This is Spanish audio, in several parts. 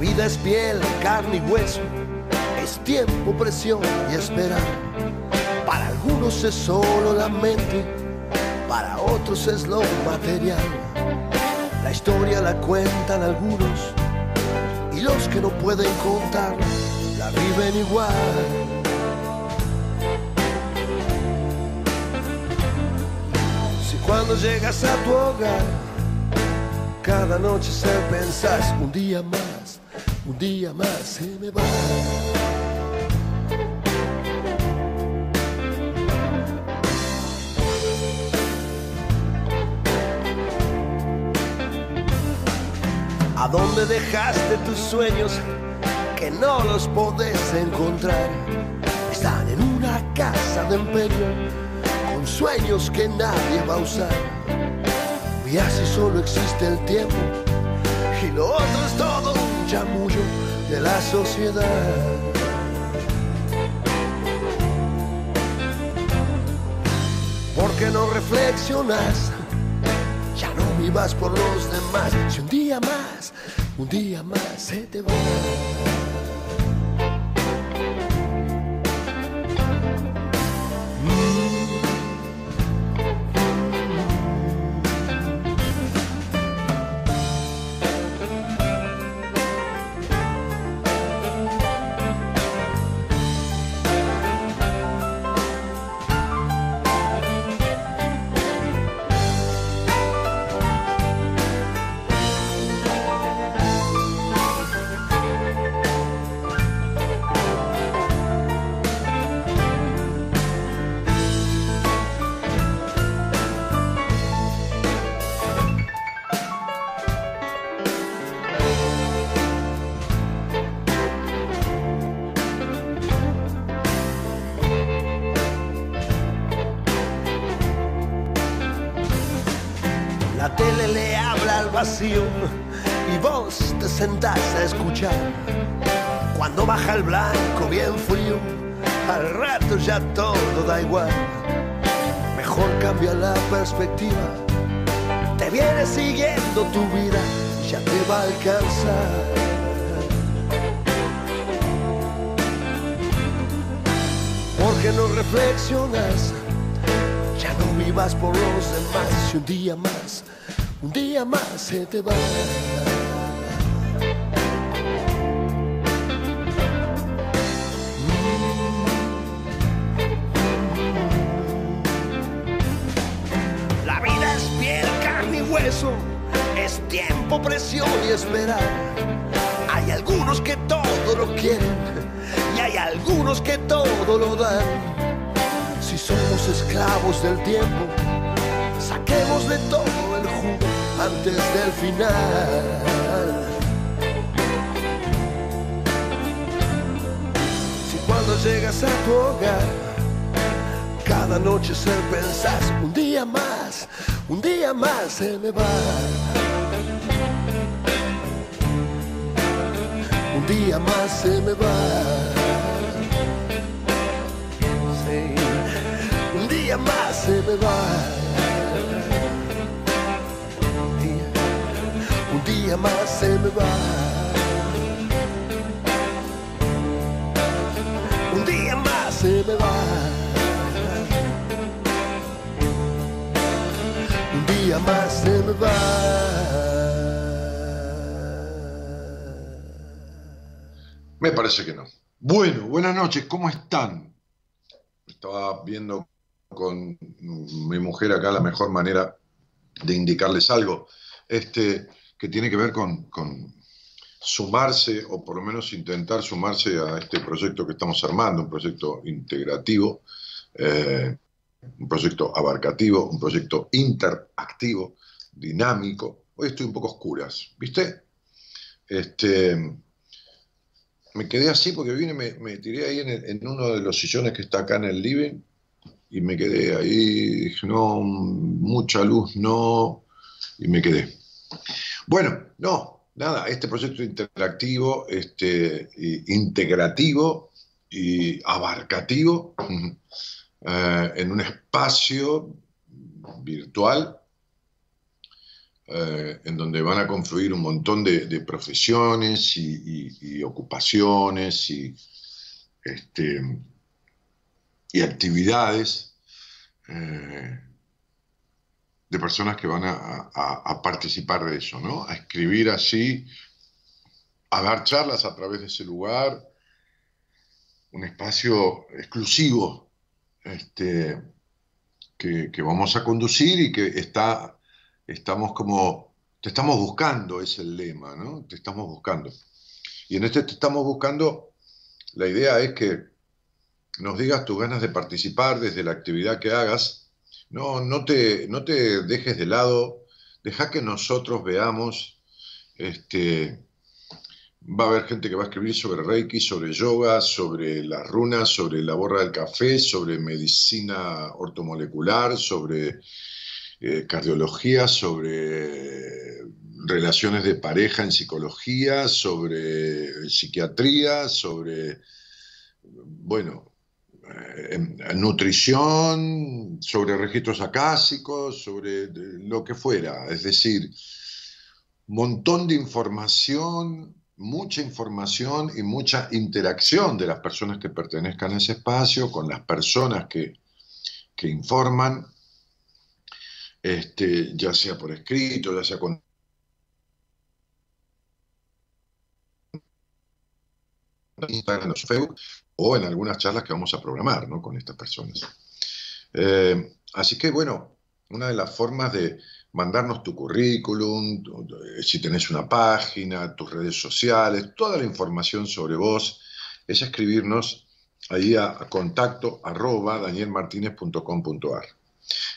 Vida es piel, carne y hueso, es tiempo, presión y esperar. Para algunos es solo la mente, para otros es lo material. La historia la cuentan algunos y los que no pueden contar la viven igual. Si cuando llegas a tu hogar, cada noche se pensás un día más un día más se me va. ¿A dónde dejaste tus sueños que no los podés encontrar? Están en una casa de empeño con sueños que nadie va a usar. Y así solo existe el tiempo y lo otro es todo chamullo de la sociedad. ¿Por qué no reflexionas? Ya no vivas por los demás. Si un día más, un día más se te va. Cuando baja el blanco bien frío, al rato ya todo da igual. Mejor cambia la perspectiva, te viene siguiendo tu vida, ya te va a alcanzar. Porque no reflexionas, ya no vivas por los demás y un día más un día más se te va. Hay algunos que todo lo quieren y hay algunos que todo lo dan. Si somos esclavos del tiempo, saquemos de todo el jugo antes del final. Si cuando llegas a tu hogar, cada noche se pensás, un día más, un día más se me va. Día más se me va. un día más se me va. día más se me va. Un día más se me va. Un día más se me va. Me parece que no. Bueno, buenas noches, ¿cómo están? Estaba viendo con mi mujer acá la mejor manera de indicarles algo, este, que tiene que ver con, sumarse, o por lo menos intentar sumarse a este proyecto que estamos armando, un proyecto integrativo, eh, un proyecto abarcativo, un proyecto interactivo, dinámico. Hoy estoy un poco oscuras, ¿viste? Este, me quedé así porque vine, me, me tiré ahí en, uno de los sillones que está acá en el living y me quedé ahí, no, mucha luz, no, y me quedé. Bueno, no, nada, este proyecto interactivo, este, integrativo y abarcativo eh, en un espacio virtual eh, en donde van a confluir un montón de, profesiones y, ocupaciones y, este, y actividades eh, de personas que van a, participar de eso, ¿no? A escribir así, a dar charlas a través de ese lugar, un espacio exclusivo este, que, que, vamos a conducir y que está estamos como, te estamos buscando, es el lema, ¿no? Te estamos buscando. Y en este te estamos buscando, la idea es que nos digas tus ganas de participar desde la actividad que hagas. No, no te, no te dejes de lado, deja que nosotros veamos, este, va a haber gente que va a escribir sobre Reiki, sobre yoga, sobre las runas, sobre la borra del café, sobre medicina ortomolecular, sobre eh, cardiología, sobre relaciones de pareja en psicología, sobre psiquiatría, sobre, bueno, eh, nutrición, sobre registros acásicos, sobre lo que fuera. Es decir, montón de información, mucha información y mucha interacción de las personas que pertenezcan a ese espacio con las personas que, que informan este, ya sea por escrito, ya sea con Instagram Facebook, o en algunas charlas que vamos a programar ¿no? con estas personas. Eh, así que bueno, una de las formas de mandarnos tu currículum, si tenés una página, tus redes sociales, toda la información sobre vos, es escribirnos ahí a, contacto arroba danielmartinez.com.ar.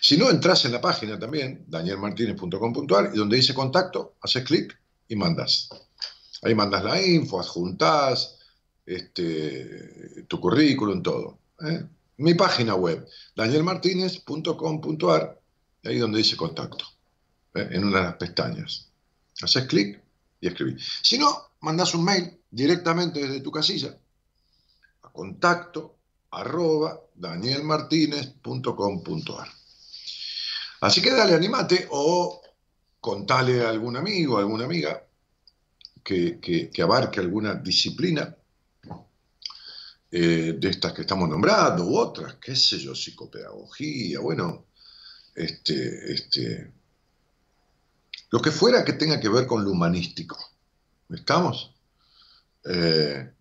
Si no, entras en la página también, danielmartinez.com.ar, y donde dice contacto, haces clic y mandas. Ahí mandas la info, adjuntás este, tu currículum, todo. ¿eh? Mi página web, danielmartinez.com.ar, ahí donde dice contacto, ¿eh? en una de las pestañas. Haces clic y escribís. Si no, mandas un mail directamente desde tu casilla a contacto arroba danielmartinez.com.ar. Así que dale, animate o contale a algún amigo, a alguna amiga que, abarque alguna disciplina eh, de estas que estamos nombrando u otras, qué sé yo, psicopedagogía, bueno, este, este, lo que fuera que tenga que ver con lo humanístico. ¿Estamos? Eh,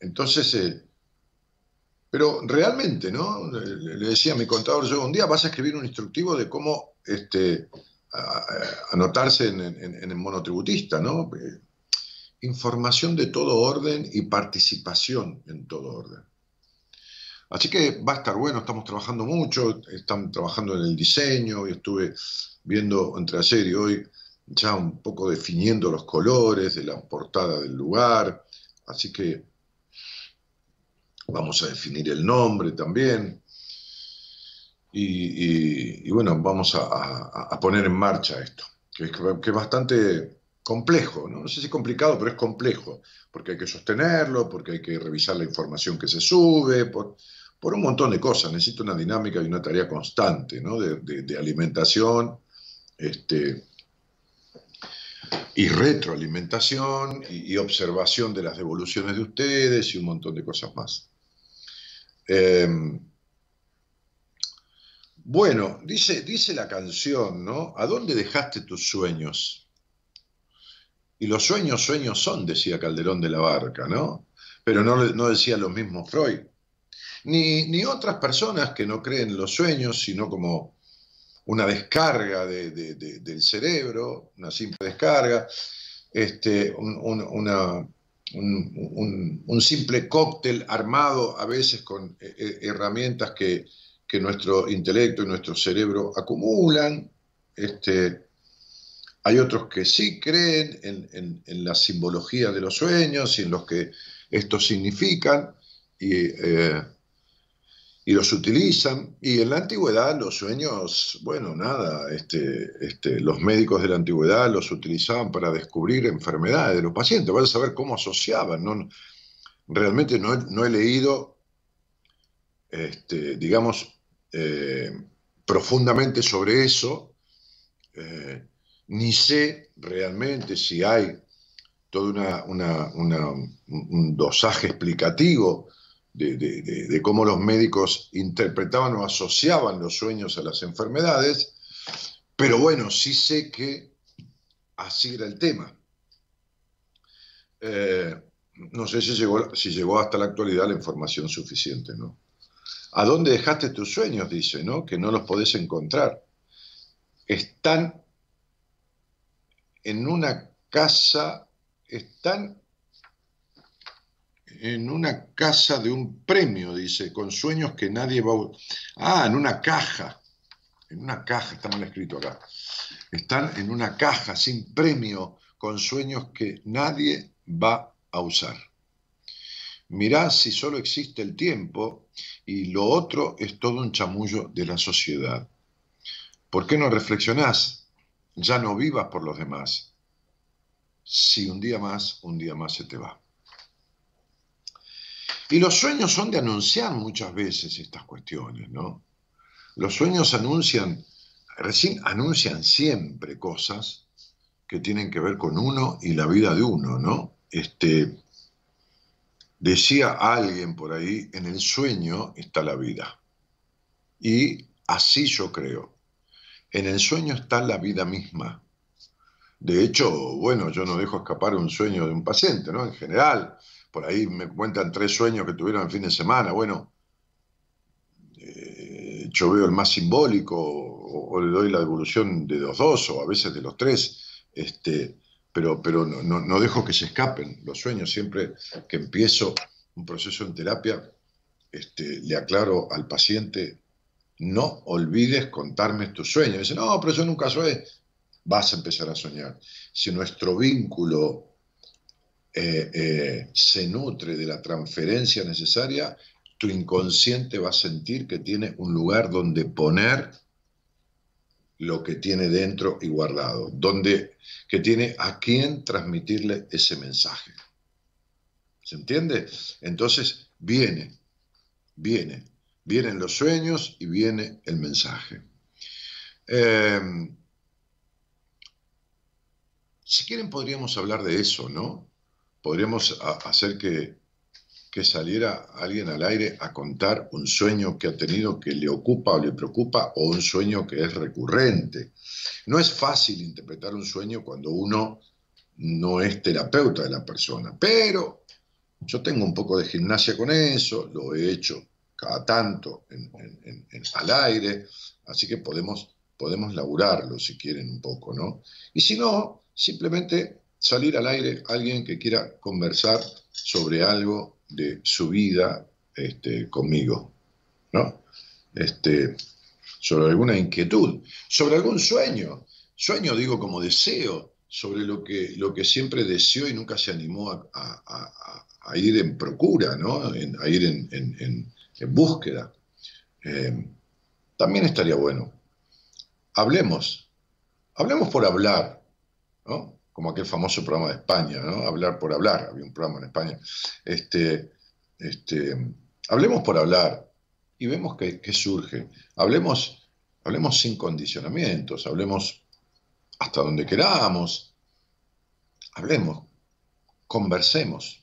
entonces, eh, pero realmente, ¿no? Le, decía a mi contador yo, un día vas a escribir un instructivo de cómo este, anotarse en, el monotributista, ¿no? Eh, información de todo orden y participación en todo orden. Así que va a estar bueno, estamos trabajando mucho, están trabajando en el diseño y estuve viendo entre ayer y hoy ya un poco definiendo los colores de la portada del lugar, así que vamos a definir el nombre también. Y, bueno, vamos a, poner en marcha esto, que es, bastante complejo, ¿no? sé si es complicado, pero es complejo, porque hay que sostenerlo, porque hay que revisar la información que se sube, por, un montón de cosas. Necesito una dinámica y una tarea constante ¿no? de, alimentación este, y retroalimentación y observación de las devoluciones de ustedes y un montón de cosas más. Em, bueno, dice, dice la canción, ¿no? ¿A dónde dejaste tus sueños? Y los sueños, sueños son, decía Calderón de la Barca, ¿no? Pero no, no decía lo mismo Freud. Ni, ni, otras personas que no creen en los sueños, sino como una descarga del cerebro, una simple descarga, este, una, un, simple cóctel armado a veces con eh, eh, herramientas que, nuestro intelecto y nuestro cerebro acumulan. Este, hay otros que sí creen en, la simbología de los sueños y en lo que estos significan. Y, eh, y los utilizan. Y en la antigüedad los sueños, bueno, nada, este, este, los médicos de la antigüedad los utilizaban para descubrir enfermedades de los pacientes, vas a saber cómo asociaban. ¿no? Realmente no, he leído, este, digamos, eh, profundamente sobre eso, eh, ni sé realmente si hay todo una, un dosaje explicativo de, cómo los médicos interpretaban o asociaban los sueños a las enfermedades, pero bueno, sí sé que así era el tema. Eh, no sé si llegó, si llegó hasta la actualidad la información suficiente, ¿no? ¿A dónde dejaste tus sueños? Dice, ¿no? Que no los podés encontrar. Están en una casa, están en una casa de un premio, dice, con sueños que nadie va a... Ah, en una caja, en una caja, está mal escrito acá. Están en una caja sin premio, con sueños que nadie va a usar. Mirá si solo existe el tiempo y lo otro es todo un chamullo de la sociedad. ¿Por qué no reflexionás? Ya no vivas por los demás. Si un día más, un día más se te va. Y los sueños son de anunciar muchas veces estas cuestiones, ¿no? Los sueños anuncian, recién anuncian siempre cosas que tienen que ver con uno y la vida de uno, ¿no? Este, decía alguien por ahí, en el sueño está la vida. Y así yo creo. En el sueño está la vida misma. De hecho, bueno, yo no dejo escapar un sueño de un paciente, ¿no? En general, por ahí me cuentan tres sueños que tuvieron el fin de semana. Bueno, eh, yo veo el más simbólico o, le doy la devolución de los dos o a veces de los tres, este, pero, pero no, dejo que se escapen los sueños. Siempre que empiezo un proceso en terapia, este, le aclaro al paciente, no olvides contarme tus sueños. Dice, no, pero yo nunca sueño. Vas a empezar a soñar. Si nuestro vínculo eh, eh, se nutre de la transferencia necesaria, tu inconsciente va a sentir que tiene un lugar donde poner lo que tiene dentro y guardado, donde que tiene a quién transmitirle ese mensaje. ¿Se entiende? Entonces viene, viene, vienen los sueños y viene el mensaje. Em, si quieren podríamos hablar de eso, ¿no? Podríamos hacer que, saliera alguien al aire a contar un sueño que ha tenido que le ocupa o le preocupa o un sueño que es recurrente. No es fácil interpretar un sueño cuando uno no es terapeuta de la persona, pero yo tengo un poco de gimnasia con eso, lo he hecho cada tanto al aire, así que podemos, podemos laburarlo si quieren un poco, ¿no? Y si no, simplemente salir al aire alguien que quiera conversar sobre algo de su vida este, conmigo, ¿no? Este, sobre alguna inquietud, sobre algún sueño. Sueño digo como deseo, sobre lo que, lo que siempre deseó y nunca se animó a, ir en procura, ¿no? a ir en, búsqueda. Eh, también estaría bueno. Hablemos, hablemos por hablar, ¿no? Como aquel famoso programa de España, ¿no? Hablar por hablar, había un programa en España. Este, este, hablemos por hablar y vemos qué, surge. Hablemos, hablemos sin condicionamientos, hablemos hasta donde queramos, hablemos, conversemos,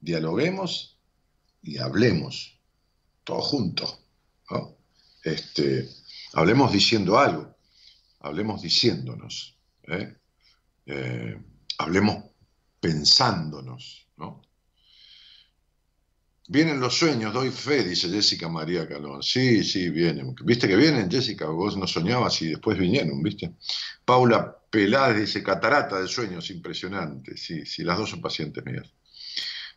dialoguemos y hablemos, todos juntos. Este, hablemos diciendo algo, hablemos diciéndonos. ¿eh? Eh, hablemos pensándonos, ¿no? Vienen los sueños, doy fe, dice Jessica María Calón. Sí, sí, vienen. ¿Viste que vienen, Jessica? Vos no soñabas y después vinieron, ¿viste? Paula Peláez dice, catarata de sueños, impresionante. Sí, sí, las dos son pacientes mías.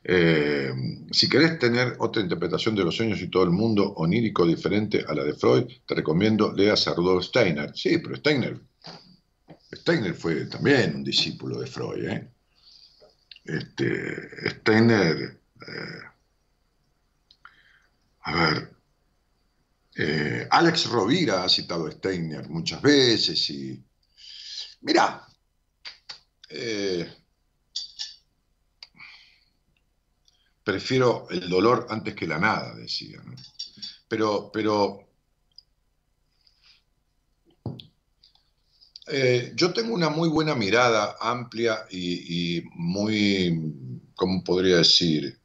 Eh, si querés tener otra interpretación de los sueños y todo el mundo onírico diferente a la de Freud, te recomiendo leas a Rudolf Steiner. Sí, pero Steiner, Steiner fue también un discípulo de Freud. ¿eh? Este, Steiner, eh, a ver, eh, Alex Rovira ha citado a Steiner muchas veces y, mira, prefiero el dolor antes que la nada, decía. Pero, pero eh, yo tengo una muy buena mirada, amplia y, muy, ¿cómo podría decir?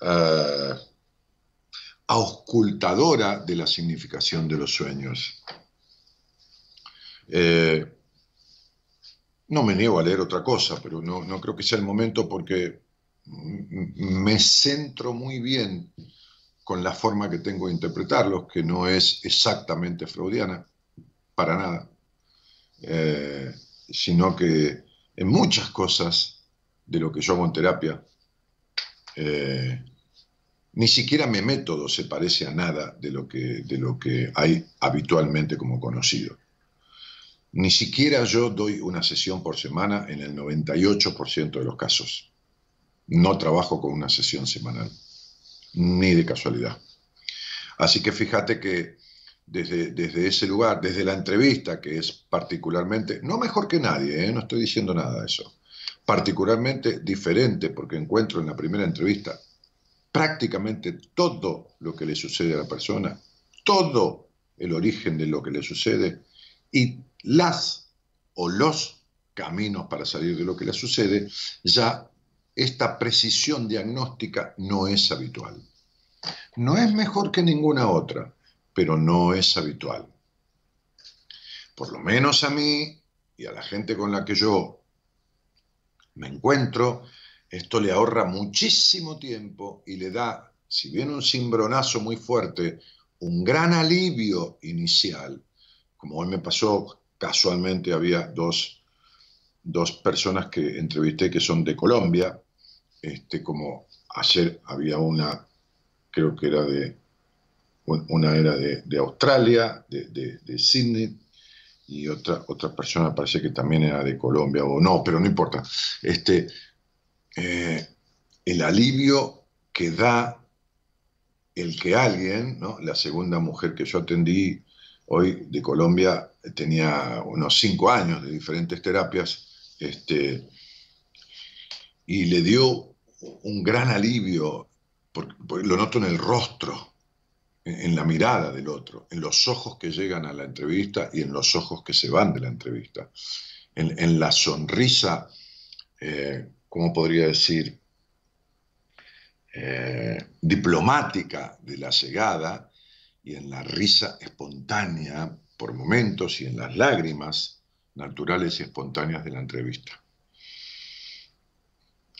Uh, auscultadora de la significación de los sueños. Eh, no me niego a leer otra cosa, pero no, no creo que sea el momento porque me centro muy bien con la forma que tengo de interpretarlos, que no es exactamente freudiana, para nada, eh, sino que en muchas cosas de lo que yo hago en terapia, eh, ni siquiera mi método se parece a nada de lo, que, de lo que hay habitualmente como conocido. Ni siquiera yo doy una sesión por semana en el 98% de los casos. No trabajo con una sesión semanal, ni de casualidad. Así que fíjate que desde, desde ese lugar, desde la entrevista, que es particularmente, no mejor que nadie, ¿eh? no estoy diciendo nada de eso, particularmente diferente porque encuentro en la primera entrevista prácticamente todo lo que le sucede a la persona, todo el origen de lo que le sucede y las o los caminos para salir de lo que le sucede ya esta precisión diagnóstica no es habitual. No es mejor que ninguna otra, pero no es habitual. Por lo menos a mí y a la gente con la que yo me encuentro, esto le ahorra muchísimo tiempo y le da, si bien un cimbronazo muy fuerte, un gran alivio inicial. Como hoy me pasó, casualmente había dos, dos personas que entrevisté que son de Colombia este, como ayer había una, creo que era de, una era de, Australia, de, Sydney, y otra, otra persona parece que también era de Colombia, o no, pero no importa. Este, eh, el alivio que da el que alguien, ¿no? la segunda mujer que yo atendí hoy de Colombia, tenía unos cinco años de diferentes terapias, este, y le dio un gran alivio, porque, lo noto en el rostro, en, la mirada del otro, en los ojos que llegan a la entrevista y en los ojos que se van de la entrevista, en, la sonrisa, eh, ¿cómo podría decir? Eh, diplomática de la llegada y en la risa espontánea por momentos y en las lágrimas naturales y espontáneas de la entrevista.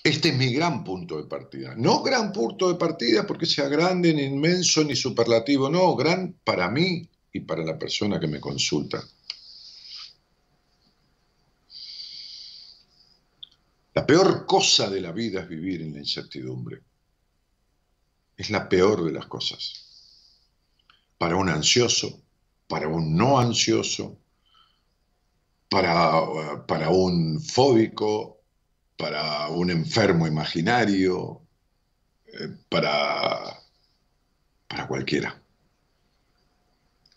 Este es mi gran punto de partida. No gran punto de partida porque sea grande, ni inmenso, ni superlativo. No, gran para mí y para la persona que me consulta. La peor cosa de la vida es vivir en la incertidumbre. Es la peor de las cosas. Para un ansioso, para un no ansioso, para, para un fóbico, para un enfermo imaginario, eh, para, para cualquiera,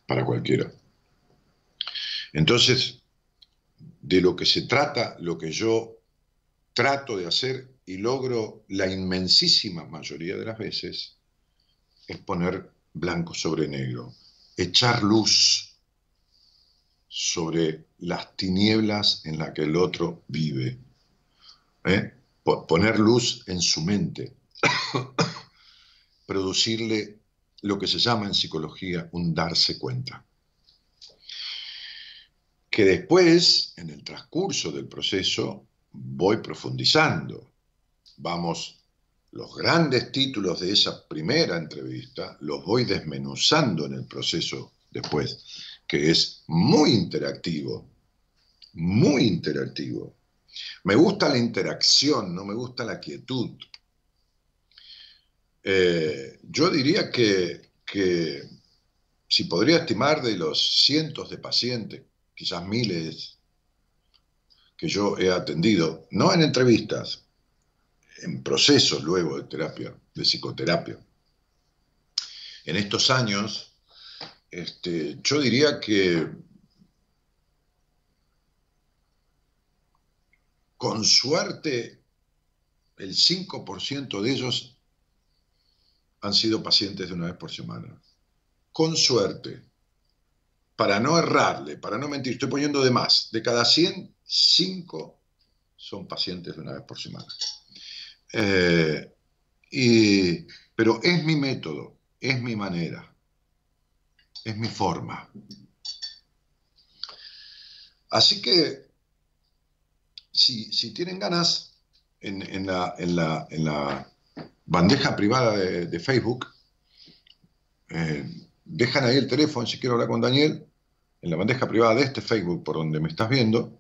para cualquiera. Entonces, de lo que se trata, lo que yo trato de hacer y logro la inmensísima mayoría de las veces, es poner blanco sobre negro, echar luz sobre las tinieblas en las que el otro vive ¿eh? poner luz en su mente, producirle lo que se llama en psicología un darse cuenta. Que después, en el transcurso del proceso, voy profundizando. Vamos, los grandes títulos de esa primera entrevista los voy desmenuzando en el proceso después, que es muy interactivo, muy interactivo. Me gusta la interacción, no me gusta la quietud. Eh, yo diría que, que si podría estimar de los cientos de pacientes, quizás miles, que yo he atendido, no en entrevistas, en procesos luego de terapia, de psicoterapia. En estos años, este, yo diría que con suerte el 5% de ellos han sido pacientes de una vez por semana. Con suerte. Para no errarle, para no mentir, estoy poniendo de más. De cada 100, 5 son pacientes de una vez por semana. Eh, pero es mi método, es mi manera, es mi forma. Así que si, tienen ganas, en, la, bandeja privada de, Facebook, eh, dejan ahí el teléfono si quiero hablar con Daniel, en la bandeja privada de este Facebook por donde me estás viendo,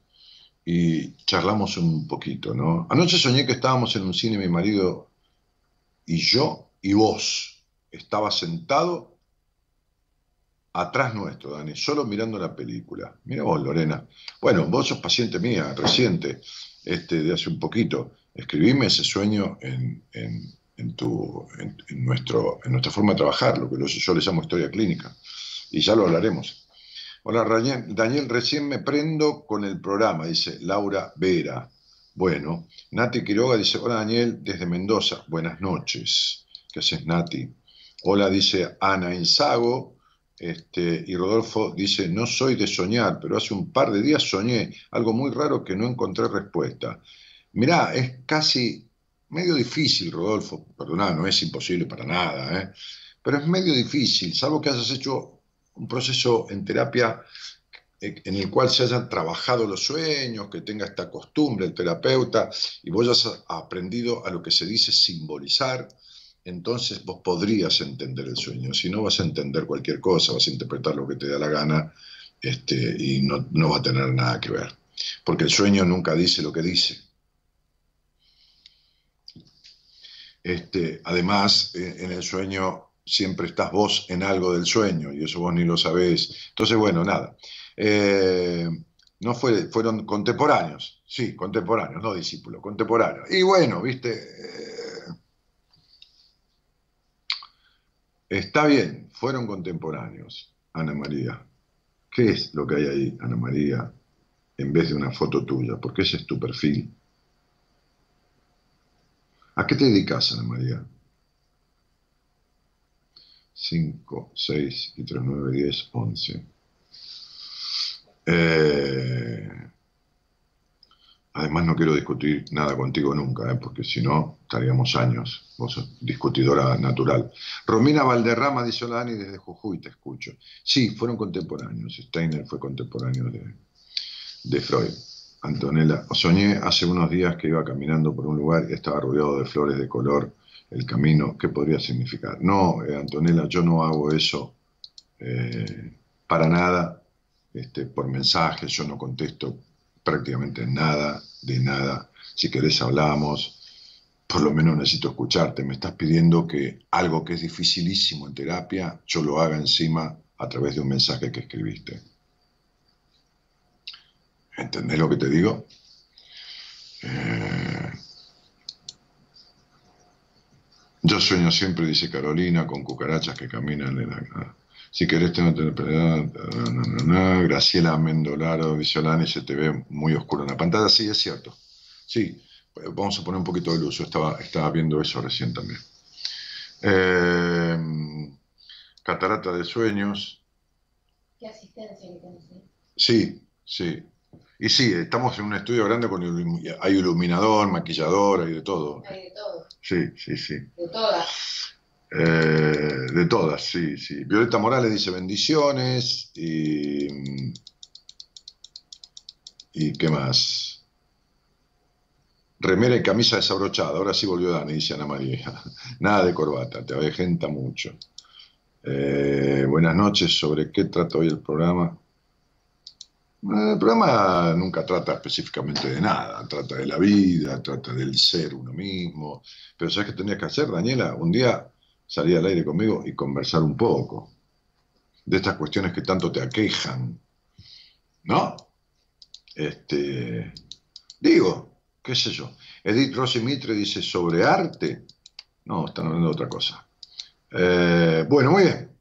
y charlamos un poquito, ¿no? Anoche soñé que estábamos en un cine, mi marido y yo, y vos. Estaba sentado atrás nuestro, Dani, solo mirando la película. Mira vos, Lorena. Bueno, vos sos paciente mía, reciente, este, de hace un poquito. Escribime ese sueño en, tu, en, nuestro, en nuestra forma de trabajar, lo que yo les llamo historia clínica. Y ya lo hablaremos. Hola, Daniel, recién me prendo con el programa, dice Laura Vera. Bueno, Nati Quiroga dice, hola Daniel, desde Mendoza, buenas noches. ¿Qué haces, Nati? Hola, dice Ana Insago. Este, y Rodolfo dice, no soy de soñar, pero hace un par de días soñé algo muy raro que no encontré respuesta. Mirá, es casi medio difícil, Rodolfo, perdona, no es imposible para nada, ¿eh? pero es medio difícil, salvo que hayas hecho un proceso en terapia eh, en el cual se hayan trabajado los sueños, que tenga esta costumbre el terapeuta y vos hayas aprendido a lo que se dice simbolizar, entonces vos podrías entender el sueño. Si no, vas a entender cualquier cosa, vas a interpretar lo que te da la gana este, y no, no va a tener nada que ver. Porque el sueño nunca dice lo que dice. Este, además, eh, en el sueño siempre estás vos en algo del sueño y eso vos ni lo sabés. Entonces, bueno, nada. Eh, no fue, fueron contemporáneos, sí, contemporáneos, no discípulos, contemporáneos. Y bueno, viste, está bien, fueron contemporáneos, Ana María. ¿Qué es lo que hay ahí, Ana María, en vez de una foto tuya? Porque ese es tu perfil. ¿A qué te dedicas, Ana María? 5, 6 y 3, 9, 10, 11. Además no quiero discutir nada contigo nunca, ¿eh? porque si no estaríamos años. Vos sos discutidora natural. Romina Valderrama dice, hola Dani, desde Jujuy te escucho. Sí, fueron contemporáneos. Steiner fue contemporáneo de, Freud. Antonella, soñé hace unos días que iba caminando por un lugar y estaba rodeado de flores de color el camino, ¿qué podría significar? No, eh, Antonella, yo no hago eso eh, para nada, este, por mensajes, yo no contesto prácticamente nada, de nada. Si querés hablamos, por lo menos necesito escucharte. Me estás pidiendo que algo que es dificilísimo en terapia, yo lo haga encima a través de un mensaje que escribiste. ¿Entendés lo que te digo? Eh, yo sueño siempre, dice Carolina, con cucarachas que caminan en la... Si querés tener... Graciela Mendolaro, Visolani, se te ve muy oscuro en la pantalla. Sí, es cierto. Sí, vamos a poner un poquito de luz. estaba, estaba viendo eso recién también. Eh, catarata de sueños. ¿Qué asistencia que tenés? Sí, sí. Y sí, estamos en un estudio grande con hay iluminador, maquillador, hay de todo. Hay de todo. Sí, sí, sí. De todas. Eh, de todas, sí, sí. Violeta Morales dice bendiciones y... ¿Y qué más? Remera y camisa desabrochada. Ahora sí volvió Dani, dice Ana María. Nada de corbata, te avejenta mucho. Eh, buenas noches. ¿Sobre qué trata hoy el programa? Eh, el programa nunca trata específicamente de nada, trata de la vida, trata del ser uno mismo. Pero ¿sabes qué tenías que hacer, Daniela? Un día salir al aire conmigo y conversar un poco de estas cuestiones que tanto te aquejan. ¿No? Este, digo, qué sé yo. Edith Rossi Mitre dice sobre arte. No, están hablando de otra cosa. Eh, bueno, muy bien.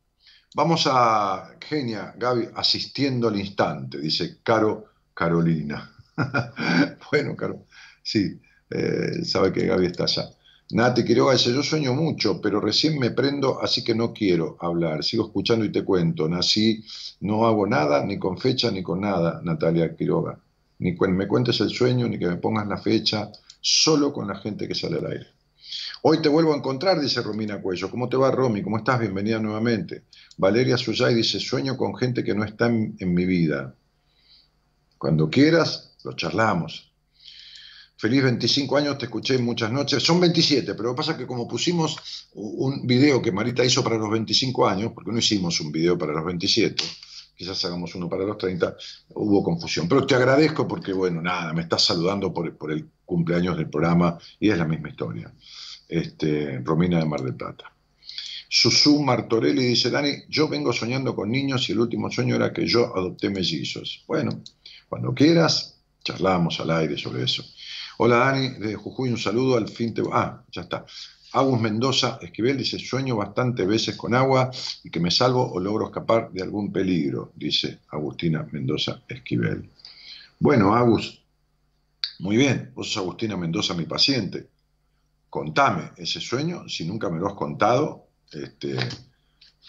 Vamos a Genia, Gaby, asistiendo al instante, dice Caro Carolina. bueno, Caro, sí, eh, sabe que Gaby está allá. Nati Quiroga dice, yo sueño mucho, pero recién me prendo, así que no quiero hablar. Sigo escuchando y te cuento. Nací, no hago nada, ni con fecha, ni con nada, Natalia Quiroga. Ni me cuentes el sueño, ni que me pongas la fecha, solo con la gente que sale al aire. Hoy te vuelvo a encontrar, dice Romina Cuello. ¿Cómo te va, Romy? ¿Cómo estás? Bienvenida nuevamente. Valeria Suyay dice, sueño con gente que no está en, mi vida. Cuando quieras, lo charlamos. Feliz 25 años, te escuché muchas noches. Son 27, pero lo que pasa es que como pusimos un video que Marita hizo para los 25 años, porque no hicimos un video para los 27, quizás hagamos uno para los 30, hubo confusión. Pero te agradezco porque, bueno, nada, me estás saludando por, el cumpleaños del programa y es la misma historia este, Romina de Mar del Plata. Susu Martorelli dice, Dani, yo vengo soñando con niños y el último sueño era que yo adopté mellizos. Bueno, cuando quieras, charlamos al aire sobre eso. Hola Dani, de Jujuy, un saludo al fin te... Ah, ya está. Agus Mendoza Esquivel dice, sueño bastante veces con agua y que me salvo o logro escapar de algún peligro, dice Agustina Mendoza Esquivel. Bueno, Agus, muy bien, vos sos Agustina Mendoza, mi paciente contame ese sueño, si nunca me lo has contado, este,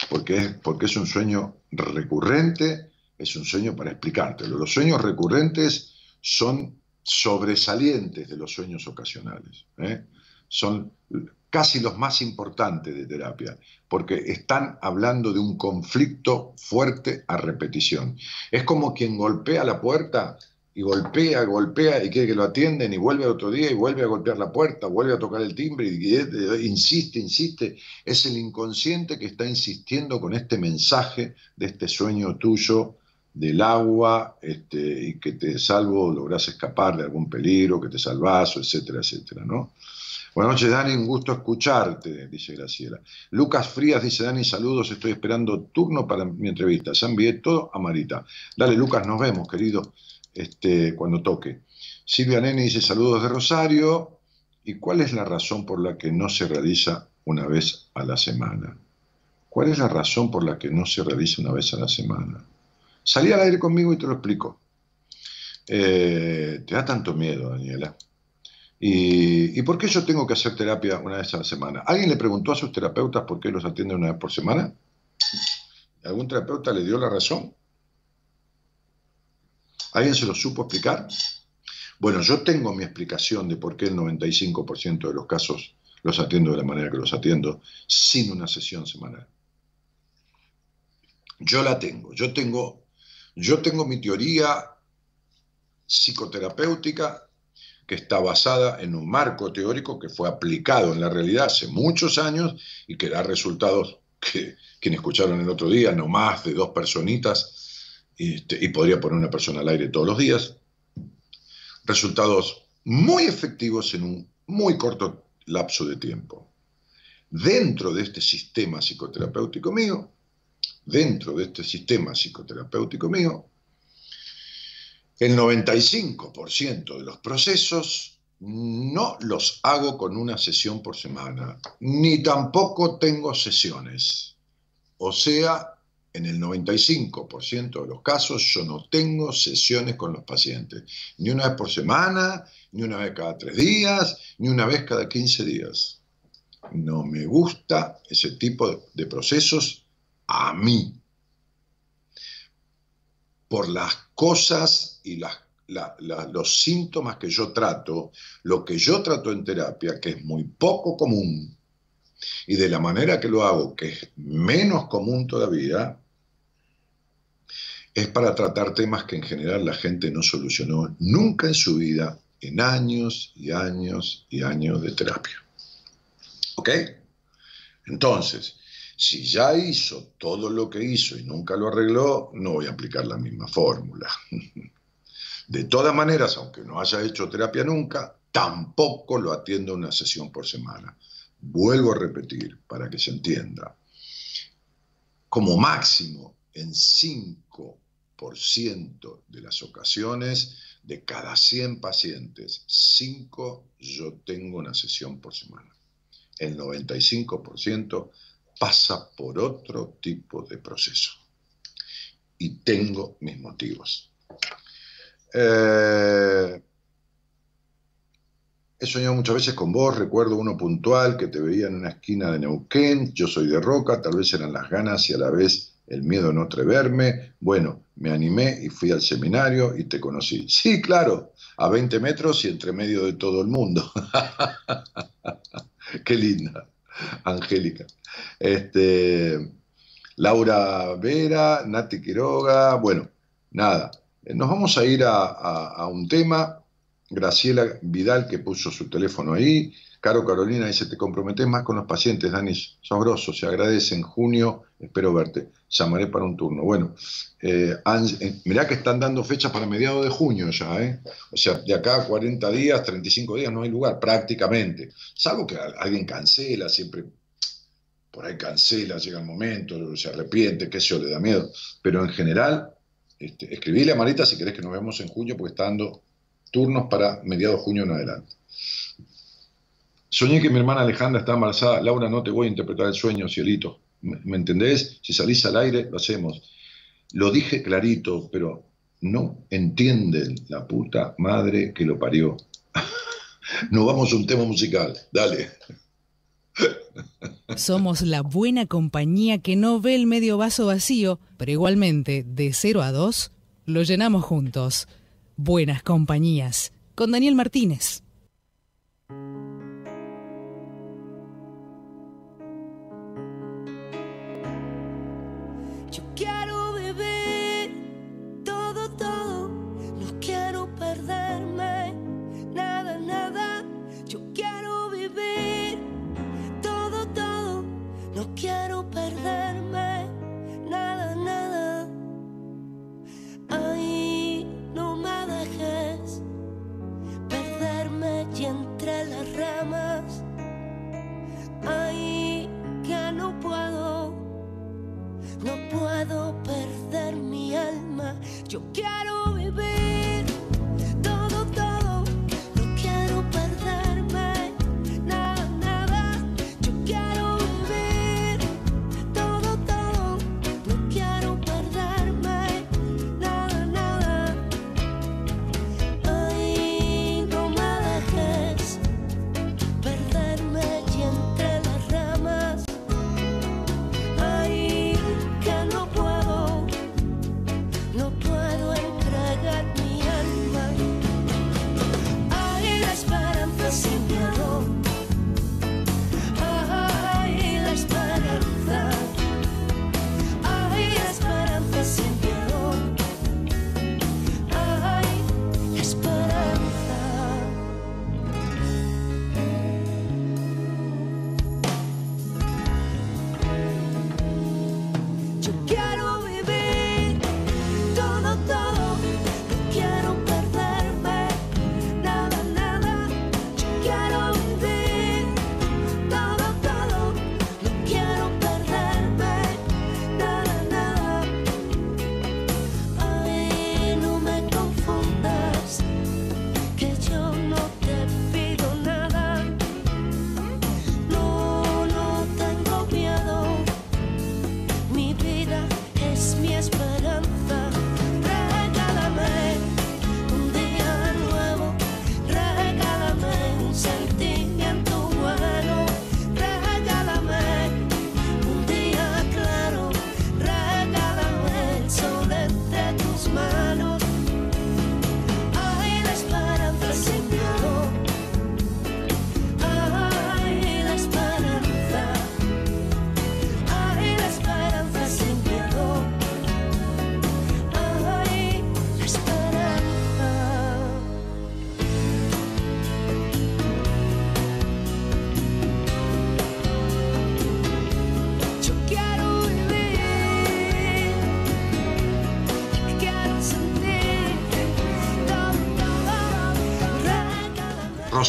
porque, es, porque es un sueño recurrente, es un sueño para explicártelo. Los sueños recurrentes son sobresalientes de los sueños ocasionales. ¿eh? Son casi los más importantes de terapia, porque están hablando de un conflicto fuerte a repetición. Es como quien golpea la puerta y golpea, golpea y quiere que lo atienden y vuelve otro día y vuelve a golpear la puerta, vuelve a tocar el timbre y, insiste, insiste. Es el inconsciente que está insistiendo con este mensaje de este sueño tuyo del agua este, y que te salvo, logras escapar de algún peligro, que te salvas, etcétera, etcétera, ¿no? Buenas noches, Dani, un gusto escucharte, dice Graciela. Lucas Frías dice, Dani, saludos, estoy esperando turno para mi entrevista. Se envié todo a Marita. Dale, Lucas, nos vemos, querido este, cuando toque. Silvia Nene dice saludos de Rosario. ¿Y cuál es la razón por la que no se realiza una vez a la semana? ¿Cuál es la razón por la que no se realiza una vez a la semana? Salí al aire conmigo y te lo explico. Eh, te da tanto miedo, Daniela. ¿Y, ¿Y, por qué yo tengo que hacer terapia una vez a la semana? ¿Alguien le preguntó a sus terapeutas por qué los atienden una vez por semana? ¿Algún terapeuta le dio la razón? ¿Alguien se lo supo explicar? Bueno, yo tengo mi explicación de por qué el 95% de los casos los atiendo de la manera que los atiendo sin una sesión semanal. Yo la tengo. Yo tengo, yo tengo mi teoría psicoterapéutica que está basada en un marco teórico que fue aplicado en la realidad hace muchos años y que da resultados que quienes escucharon el otro día, no más de dos personitas, este, y podría poner una persona al aire todos los días. Resultados muy efectivos en un muy corto lapso de tiempo. Dentro de este sistema psicoterapéutico mío, dentro de este sistema psicoterapéutico mío, el 95% de los procesos no los hago con una sesión por semana, ni tampoco tengo sesiones. O sea, en el 95% de los casos yo no tengo sesiones con los pacientes, ni una vez por semana, ni una vez cada tres días, ni una vez cada 15 días. No me gusta ese tipo de procesos a mí, por las cosas y los síntomas que yo trato, lo que yo trato en terapia, que es muy poco común, y de la manera que lo hago, que es menos común todavía, es para tratar temas que en general la gente no solucionó nunca en su vida en años y años y años de terapia. ¿Ok? Entonces, si ya hizo todo lo que hizo y nunca lo arregló, no voy a aplicar la misma fórmula. De todas maneras, aunque no haya hecho terapia nunca, tampoco lo atiendo una sesión por semana. Vuelvo a repetir para que se entienda. Como máximo, en 5% de las ocasiones, de cada 100 pacientes, 5 yo tengo una sesión por semana. El 95% pasa por otro tipo de proceso. Y tengo mis motivos. Eh, he soñado muchas veces con vos, recuerdo uno puntual que te veía en una esquina de Neuquén, yo soy de Roca, tal vez eran las ganas y a la vez el miedo de no atreverme. Bueno, me animé y fui al seminario y te conocí. Sí, claro, a 20 metros y entre medio de todo el mundo. Qué linda, Angélica. Este, Laura Vera, Nati Quiroga, bueno, nada, eh, nos vamos a ir a, un tema. Graciela Vidal, que puso su teléfono ahí. Caro Carolina dice, te comprometes más con los pacientes, Dani, son grosos, se agradece en junio, espero verte, llamaré para un turno. Bueno, eh, eh, mirá que están dando fechas para mediados de junio ya, ¿eh? O sea, de acá a 40 días, 35 días no hay lugar, prácticamente. Salvo que alguien cancela, siempre por ahí cancela, llega el momento, se arrepiente, qué sé yo, le da miedo. Pero en general, este, escribile a Marita si querés que nos vemos en junio, porque está dando turnos para mediados de junio en adelante. Soñé que mi hermana Alejandra estaba embarazada. Laura, no te voy a interpretar el sueño, cielito. ¿Me, entendés? Si salís al aire, lo hacemos. Lo dije clarito, pero no entienden la puta madre que lo parió. Nos vamos a un tema musical. Dale. Somos la buena compañía que no ve el medio vaso vacío, pero igualmente, de 0 a 2, lo llenamos juntos. Buenas compañías, con Daniel Martínez.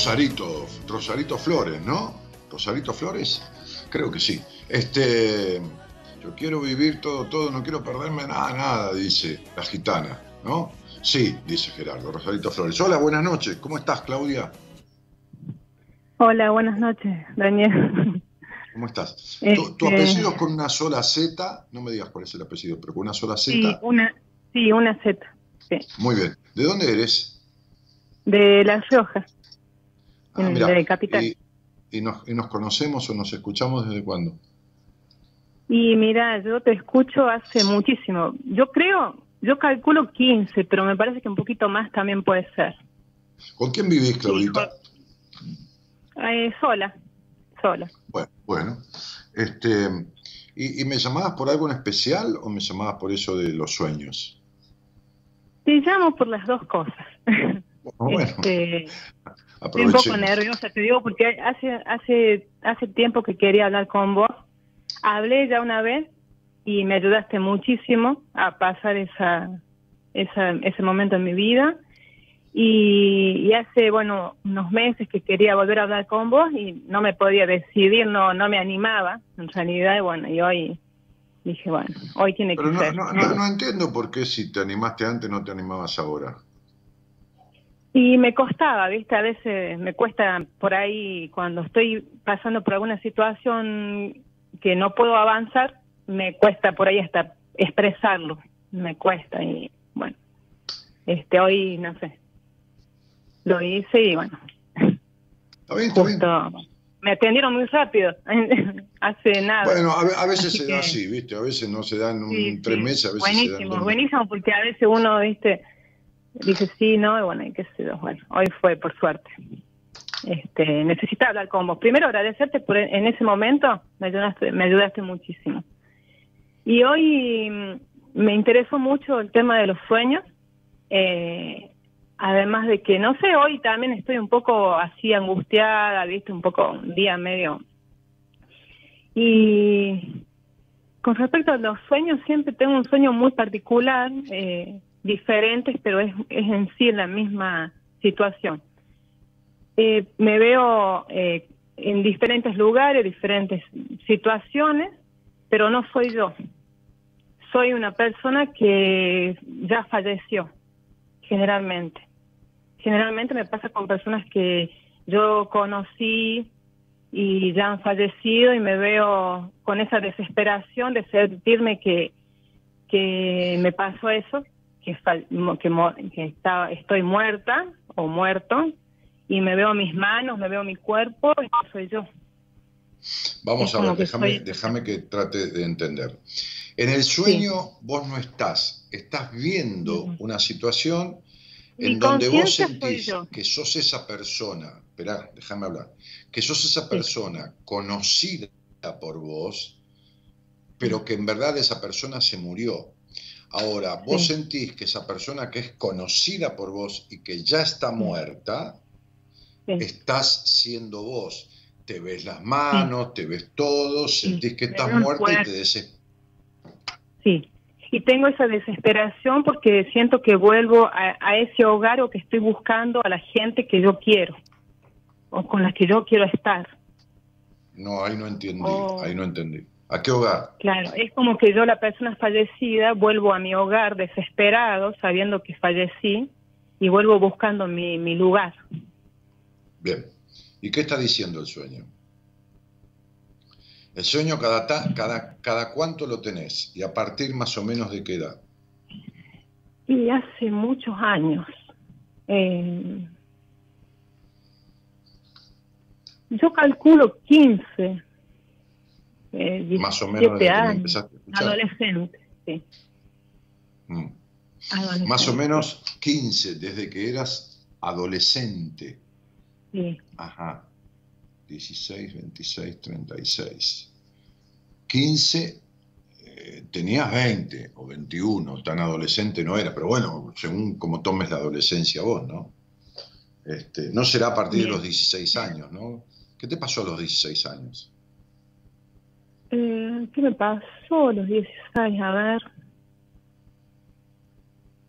Rosarito, Rosarito Flores, ¿no? Rosarito Flores, creo que sí. Este, yo quiero vivir todo, todo, no quiero perderme nada, nada, dice la gitana, ¿no? Sí, dice Gerardo, Rosarito Flores. Hola, buenas noches. ¿Cómo estás, Claudia? Hola, buenas noches, Daniel. ¿Cómo estás? ¿Tu, Este- apellido es con una sola Z? No me digas cuál es el apellido, pero con una sola Z. Sí, una, sí, una Z, sí, Muy bien. ¿De dónde eres? de Las Riojas, Ah, en- mirá, de Capital. Y, y nos, ¿Y nos conocemos o nos escuchamos desde cuándo? Y mira, yo te escucho hace muchísimo. Yo creo, yo calculo 15, pero me parece que un poquito más también puede ser. ¿Con quién vivís, Claudita? Eh, sola, sola. Bueno, bueno. Este, ¿y, y me llamabas por algo en especial o me llamabas por eso de los sueños? Te llamo por las dos cosas. Bueno, Este, Estoy un poco nerviosa, te digo, porque hace, hace, hace tiempo que quería hablar con vos. Hablé ya una vez y me ayudaste muchísimo a pasar esa, esa, ese momento en mi vida. Y, y hace, bueno, unos meses que quería volver a hablar con vos y no me podía decidir, no, no me animaba, en realidad, y bueno, y hoy dije, bueno, hoy tiene Pero que no, ser. no, no, no entiendo por qué si te animaste antes no te animabas ahora. Y me costaba, ¿viste? A veces me cuesta por ahí, cuando estoy pasando por alguna situación que no puedo avanzar, me cuesta por ahí hasta expresarlo. Me cuesta y bueno, este hoy, no sé, lo hice y bueno, ¿Está bien? ¿Está bien? me atendieron muy rápido, hace nada. Bueno, a, ve- a veces Así se da así, ¿viste? A veces no se dan en un, Sí, tres meses, a veces se dan en Buenísimo, buenísimo, porque a veces uno, viste, dice sí, no, y bueno, y qué sé yo, bueno, hoy fue por suerte. Este, necesitaba hablar con vos. Primero agradecerte por en ese momento, me ayudaste, me ayudaste muchísimo. Y hoy mm, me interesó mucho el tema de los sueños, eh, además de que, no sé, hoy también estoy un poco así angustiada, viste, un poco un día medio. Y con respecto a los sueños, siempre tengo un sueño muy particular, eh, diferentes, pero es, es en sí la misma situación. Eh, me veo eh, en diferentes lugares, diferentes situaciones, pero no soy yo. Soy una persona que ya falleció, generalmente. Generalmente me pasa con personas que yo conocí y ya han fallecido y me veo con esa desesperación de sentirme que, que me pasó eso, que, fal- mo- que, mo- que estaba, estoy muerta o muerto y me veo mis manos, me veo mi cuerpo y no soy yo. Vamos Es a ver, déjame, déjame que trate de entender. En el sueño vos no estás, estás viendo una situación Mi en donde vos sentís que sos esa persona, esperá, déjame hablar, que sos esa persona conocida por vos, pero que en verdad esa persona se murió. Ahora, vos Sí. sentís que esa persona que es conocida por vos y que ya está muerta, Sí. estás siendo vos. Te ves las manos, te ves todo, sentís que estás muerta y te desesperas. Sí, y tengo esa desesperación porque siento que vuelvo a, a ese hogar o que estoy buscando a la gente que yo quiero o con la que yo quiero estar. No, ahí no entendí, Oh. ahí no entendí. ¿A qué hogar? Claro, es como que yo, la persona fallecida, vuelvo a mi hogar desesperado, sabiendo que fallecí, y vuelvo buscando mi, mi lugar. Bien. ¿Y qué está diciendo el sueño? El sueño cada, ta- cada, cada cuánto lo tenés y a partir más o menos de qué edad. Y hace muchos años. eh, yo calculo 15. Eh, Más o menos 17 desde que me años. empezaste a escuchar. Adolescente, sí. Mm. adolescente, Más o menos 15, desde que eras adolescente. Sí. Ajá. 16, 26, 36. 15, eh, tenías 20 o 21, tan adolescente no era, pero bueno, según como tomes la adolescencia vos, ¿no? Este, no será a partir de los 16 años, ¿no? ¿Qué te pasó a los 16 años? Eh, ¿Qué me pasó a los 16? A ver.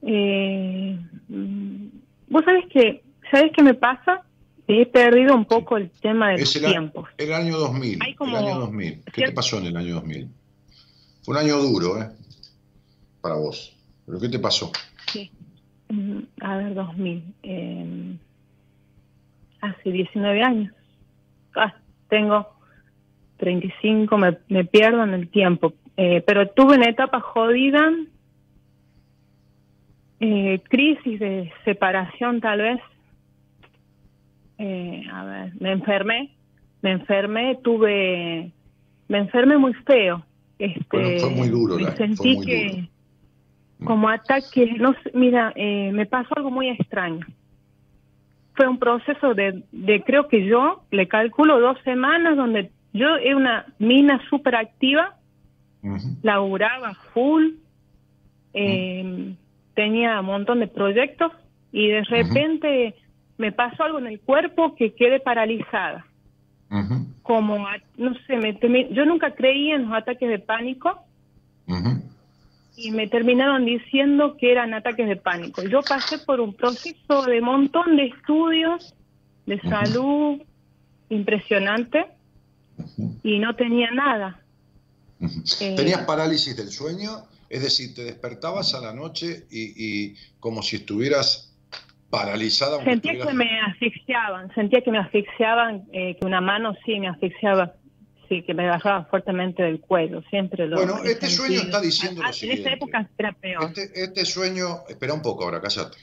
Eh, mm, Vos sabés que, ¿sabés qué me pasa? he perdido un poco el tema del tiempo. El año 2000, el año 2000. ¿Qué te pasó en el año 2000? Fue un año duro, ¿eh? Para vos. ¿Pero qué te pasó? Sí. Mm, a ver, 2000. Eh, hace 19 años. Ah, tengo 35, me, me pierdo en el tiempo. Eh, pero tuve una etapa jodida, eh, crisis de separación tal vez. Eh, a ver, me enfermé, me enfermé, tuve, me enfermé muy feo. Este, fue muy duro. Me sentí que mm. como ataque, no mira, me pasó algo muy extraño fue un proceso de, de, creo que yo le calculo dos semanas donde yo era una mina súper activa, laburaba full, eh, tenía un montón de proyectos y de repente me pasó algo en el cuerpo que quedé paralizada. Como, no sé, me, yo nunca creía en los ataques de pánico y me terminaron diciendo que eran ataques de pánico. Yo pasé por un proceso de montón de estudios de salud impresionante y no tenía nada. Eh, ¿Tenías parálisis del sueño? Es decir, te despertabas a la noche y, como si estuvieras paralizada. Sentía que me asfixiaban, sentía que me asfixiaban, eh, que una mano sí me asfixiaba, sí, que me bajaba fuertemente del cuello, siempre lo Bueno, este sueño está diciendo lo ah, En esa época era peor. Este, este, sueño, espera un poco ahora, cállate.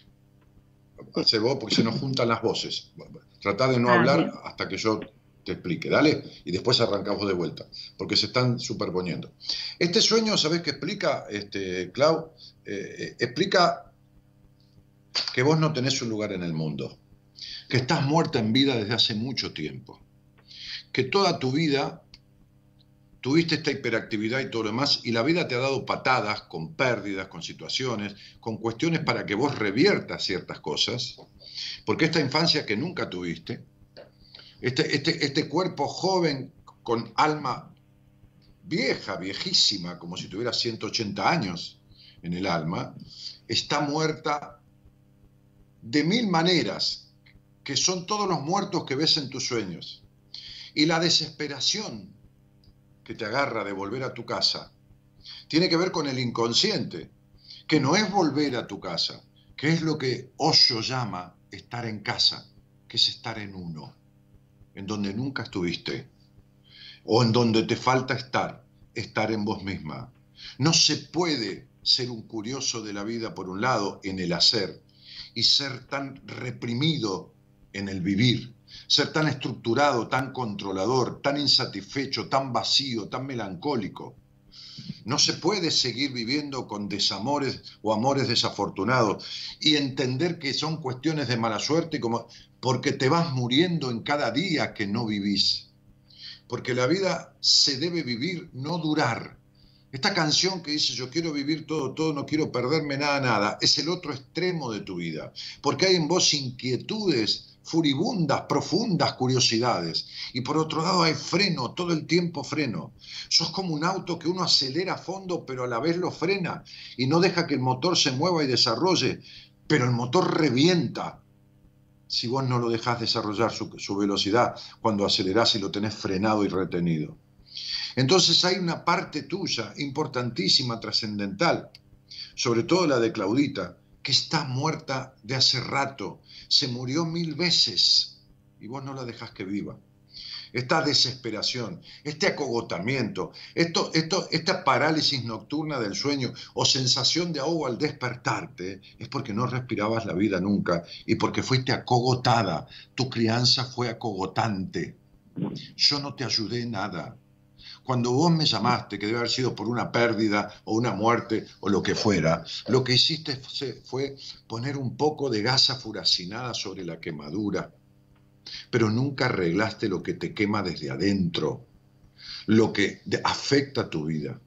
Hace vos porque se nos juntan las voces. Trata de no ah, hablar hasta que yo explique, dale, y después arrancamos de vuelta, porque se están superponiendo. Este sueño, ¿sabes qué explica, este, Clau? Eh, eh, explica que vos no tenés un lugar en el mundo, que estás muerta en vida desde hace mucho tiempo, que toda tu vida tuviste esta hiperactividad y todo lo demás, y la vida te ha dado patadas con pérdidas, con situaciones, con cuestiones para que vos reviertas ciertas cosas, porque esta infancia que nunca tuviste, este, este, este, cuerpo joven con alma vieja, viejísima, como si tuviera 180 años en el alma, está muerta de mil maneras, que son todos los muertos que ves en tus sueños. Y la desesperación que te agarra de volver a tu casa tiene que ver con el inconsciente, que no es volver a tu casa, que es lo que Osho llama estar en casa, que es estar en uno en donde nunca estuviste, o en donde te falta estar, estar en vos misma. No se puede ser un curioso de la vida, por un lado, en el hacer, y ser tan reprimido en el vivir, ser tan estructurado, tan controlador, tan insatisfecho, tan vacío, tan melancólico. No se puede seguir viviendo con desamores o amores desafortunados y entender que son cuestiones de mala suerte como porque te vas muriendo en cada día que no vivís. Porque la vida se debe vivir, no durar. Esta canción que dice yo quiero vivir todo, todo, no quiero perderme nada, nada, es el otro extremo de tu vida. Porque hay en vos inquietudes furibundas, profundas curiosidades. Y por otro lado hay freno, todo el tiempo freno. Sos como un auto que uno acelera a fondo, pero a la vez lo frena y no deja que el motor se mueva y desarrolle, pero el motor revienta si vos no lo dejás desarrollar su, velocidad cuando acelerás y lo tenés frenado y retenido. Entonces hay una parte tuya importantísima, trascendental, sobre todo la de Claudita, que está muerta de hace rato, se murió mil veces y vos no la dejás que viva esta desesperación, este acogotamiento, esto, esto, esta parálisis nocturna del sueño o sensación de ahogo al despertarte, es porque no respirabas la vida nunca y porque fuiste acogotada. Tu crianza fue acogotante. Yo no te ayudé nada. Cuando vos me llamaste, que debe haber sido por una pérdida o una muerte o lo que fuera, lo que hiciste fue poner un poco de gasa furacinada sobre la quemadura. Pero nunca arreglaste lo que te quema desde adentro, lo que afecta tu vida,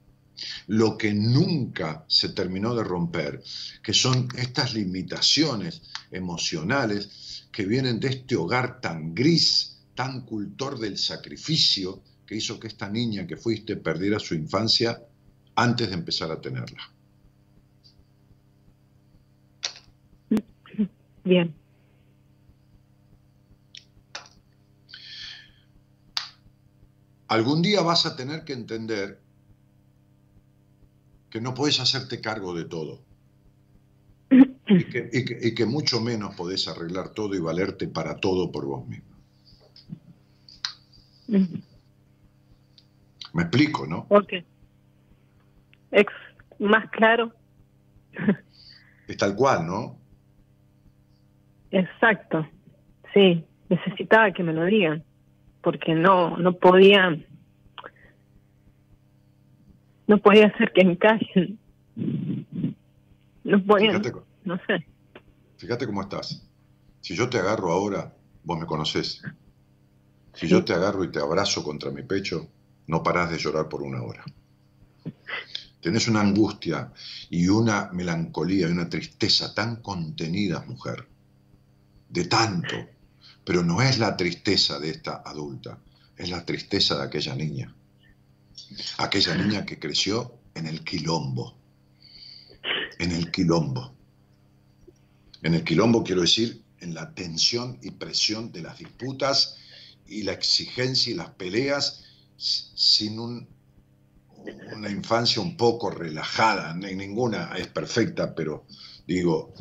lo que nunca se terminó de romper, que son estas limitaciones emocionales que vienen de este hogar tan gris, tan cultor del sacrificio, que hizo que esta niña que fuiste perdiera su infancia antes de empezar a tenerla. Bien. Algún día vas a tener que entender que no podés hacerte cargo de todo. Y que, y que, mucho menos podés arreglar todo y valerte para todo por vos mismo. Me explico, ¿no? Ok. Ex más claro. Es tal cual, ¿no? Exacto. Sí, necesitaba que me lo digan, porque no, no podía, no podía hacer que encajen. No podía, no sé. Fíjate cómo estás. Si yo te agarro ahora, vos me conoces. Si yo te agarro y te abrazo contra mi pecho, no parás de llorar por una hora. Tenés una angustia y una melancolía y una tristeza tan contenidas, mujer, de tanto, pero no es la tristeza de esta adulta, es la tristeza de aquella niña. Aquella niña que creció en el quilombo, en el quilombo. En el quilombo quiero decir en la tensión y presión de las disputas y la exigencia y las peleas sin una infancia un poco relajada, ninguna es perfecta, pero digo,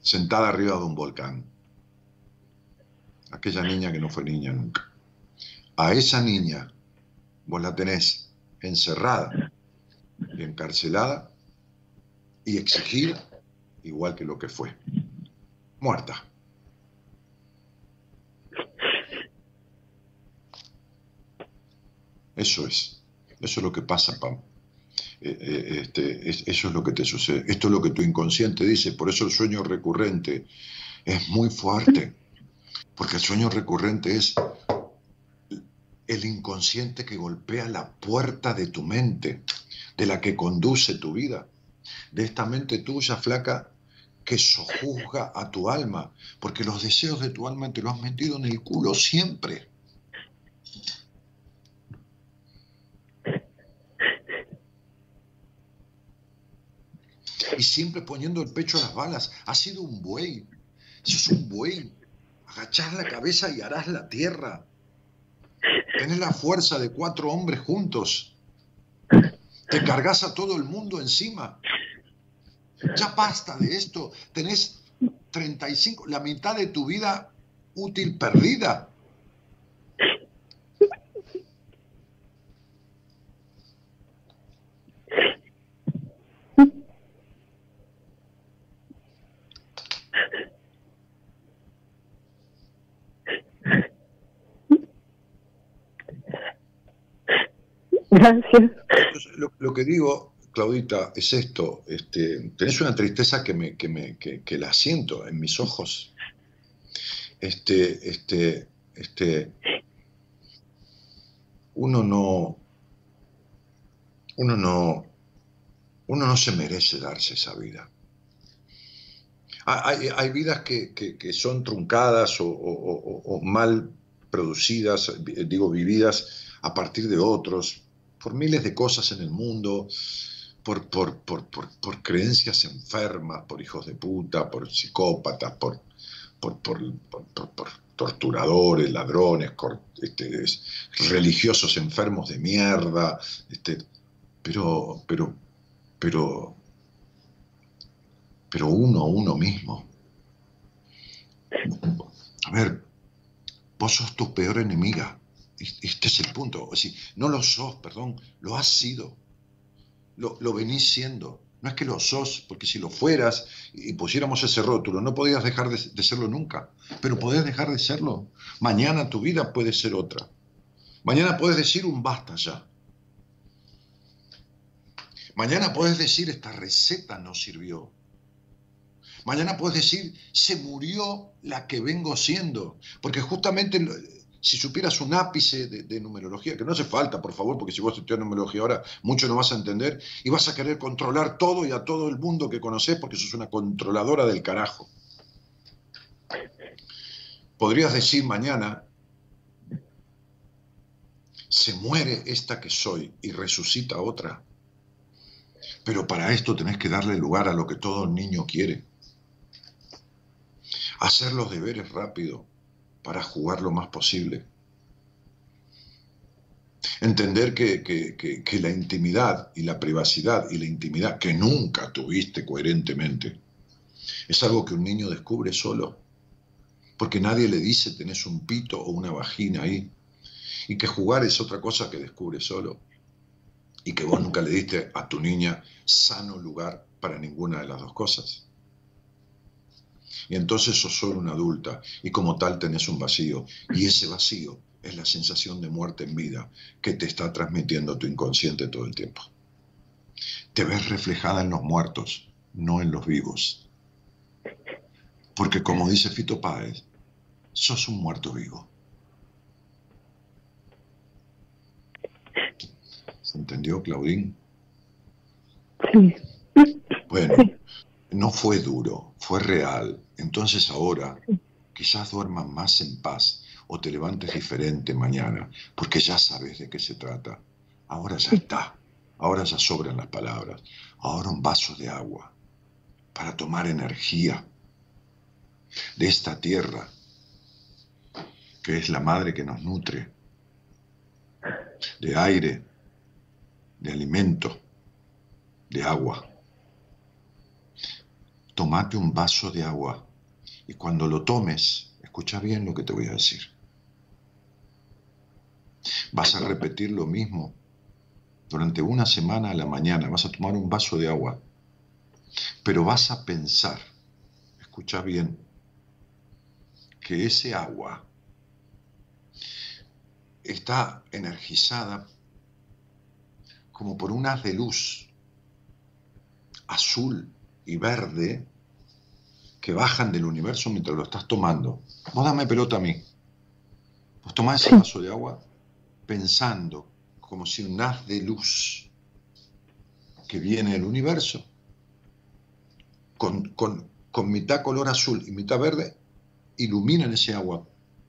sentada arriba de un volcán. Aquella niña que no fue niña nunca. A esa niña vos la tenés encerrada encarcelada y exigida igual que lo que fue. Muerta. Eso es. Eso es lo que pasa, Pam. Eh, eh, este, eso es lo que te sucede. Esto es lo que tu inconsciente dice. Por eso el sueño recurrente es muy fuerte. Porque el sueño recurrente es el inconsciente que golpea la puerta de tu mente, de la que conduce tu vida, de esta mente tuya, flaca, que sojuzga a tu alma, porque los deseos de tu alma te los has metido en el culo siempre. Y siempre poniendo el pecho a las balas. Ha sido un buey. Eso es un buey. Agachás la cabeza y harás la tierra. Tenés la fuerza de cuatro hombres juntos. Te cargas a todo el mundo encima. Ya basta de esto. Tenés 35, la mitad de tu vida útil perdida. Gracias. Lo, que digo, Claudita, es esto. Este, tenés una tristeza que, me, que, me, que, la siento en mis ojos. Este, este, este, uno no, uno no, uno no se merece darse esa vida. Hay, hay vidas que, que, son truncadas o, o, mal producidas, digo, vividas a partir de otros, por miles de cosas en el mundo, por, por, por, creencias enfermas, por hijos de puta, por psicópatas, por, por, torturadores, ladrones, este, religiosos enfermos de mierda, este, pero, pero, pero, pero uno, uno mismo. A ver, vos sos tu peor enemiga. Este es el punto. no lo sos, perdón, lo has sido. Lo, lo, venís siendo. No es que lo sos, porque si lo fueras y pusiéramos ese rótulo, no podías dejar de, serlo nunca. Pero podés dejar de serlo. Mañana tu vida puede ser otra. Mañana puedes decir un basta ya. Mañana puedes decir esta receta no sirvió. Mañana puedes decir se murió la que vengo siendo. Porque justamente si supieras un ápice de, numerología, que no hace falta, por favor, porque si vos estudias numerología ahora, mucho no vas a entender, y vas a querer controlar todo y a todo el mundo que conoces porque sos una controladora del carajo. Podrías decir mañana, se muere esta que soy y resucita otra. Pero para esto tenés que darle lugar a lo que todo niño quiere. Hacer los deberes rápido, para jugar lo más posible. Entender que, que, la intimidad y la privacidad y la intimidad que nunca tuviste coherentemente es algo que un niño descubre solo. Porque nadie le dice tenés un pito o una vagina ahí. Y que jugar es otra cosa que descubre solo. Y que vos nunca le diste a tu niña sano lugar para ninguna de las dos cosas. Y entonces sos solo una adulta y como tal tenés un vacío. Y ese vacío es la sensación de muerte en vida que te está transmitiendo tu inconsciente todo el tiempo. Te ves reflejada en los muertos, no en los vivos. Porque como dice Fito Páez, sos un muerto vivo. ¿Se entendió, Claudín? Sí. Bueno, no fue duro, fue real. Entonces ahora quizás duermas más en paz o te levantes diferente mañana, porque ya sabes de qué se trata. Ahora ya está, ahora ya sobran las palabras. Ahora un vaso de agua para tomar energía de esta tierra, que es la madre que nos nutre, de aire, de alimento, de agua. Tomate un vaso de agua y cuando lo tomes, escucha bien lo que te voy a decir. Vas a repetir lo mismo durante una semana a la mañana, vas a tomar un vaso de agua, pero vas a pensar, escucha bien, que ese agua está energizada como por un haz de luz azul y verde que bajan del universo mientras lo estás tomando. Vos dame pelota a mí. Vos tomás ese vaso de agua pensando como si un haz de luz que viene del universo, con, con, mitad color azul y mitad verde, ilumina ese agua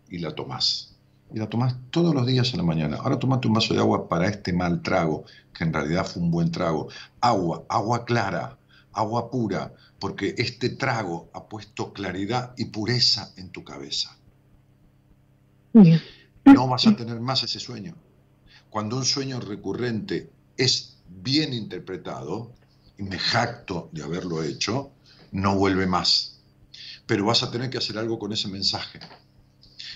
y la tomás. Y la tomás todos los días en la mañana. Ahora tomate un vaso de agua para este mal trago, que en realidad fue un buen trago. Agua, agua clara, agua pura, porque este trago ha puesto claridad y pureza en tu cabeza no vas a tener más ese sueño. Cuando un sueño recurrente es bien interpretado, y me jacto de haberlo hecho, no vuelve más. Pero vas a tener que hacer algo con ese mensaje.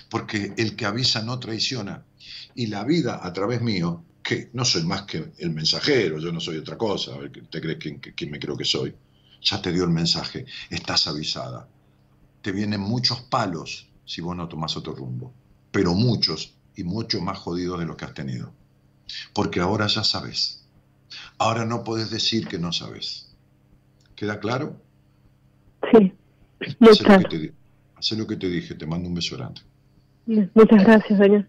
Porque el que avisa no traiciona. Y la vida a través mío, que no soy más que el mensajero, yo no soy otra cosa, ¿te crees que, me creo que soy? Ya te dio el mensaje, estás avisada. Te vienen muchos palos si vos no tomás otro rumbo pero muchos y mucho más jodidos de lo que has tenido. Porque ahora ya sabes. Ahora no puedes decir que no sabes. ¿Queda claro? Sí. Haz lo, que te, lo que te dije. Te mando un beso grande. Muchas gracias, señor.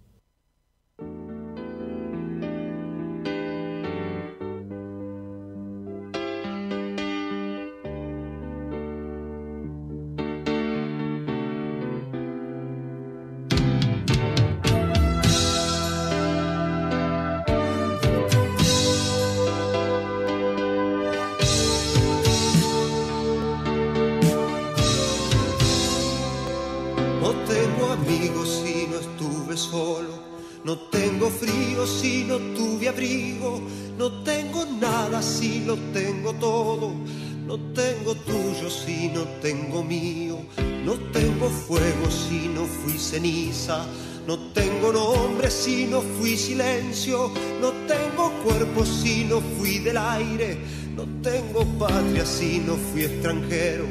No tengo nombre si no fui silencio, no tengo cuerpo si no fui del aire, no tengo patria si no fui extranjero,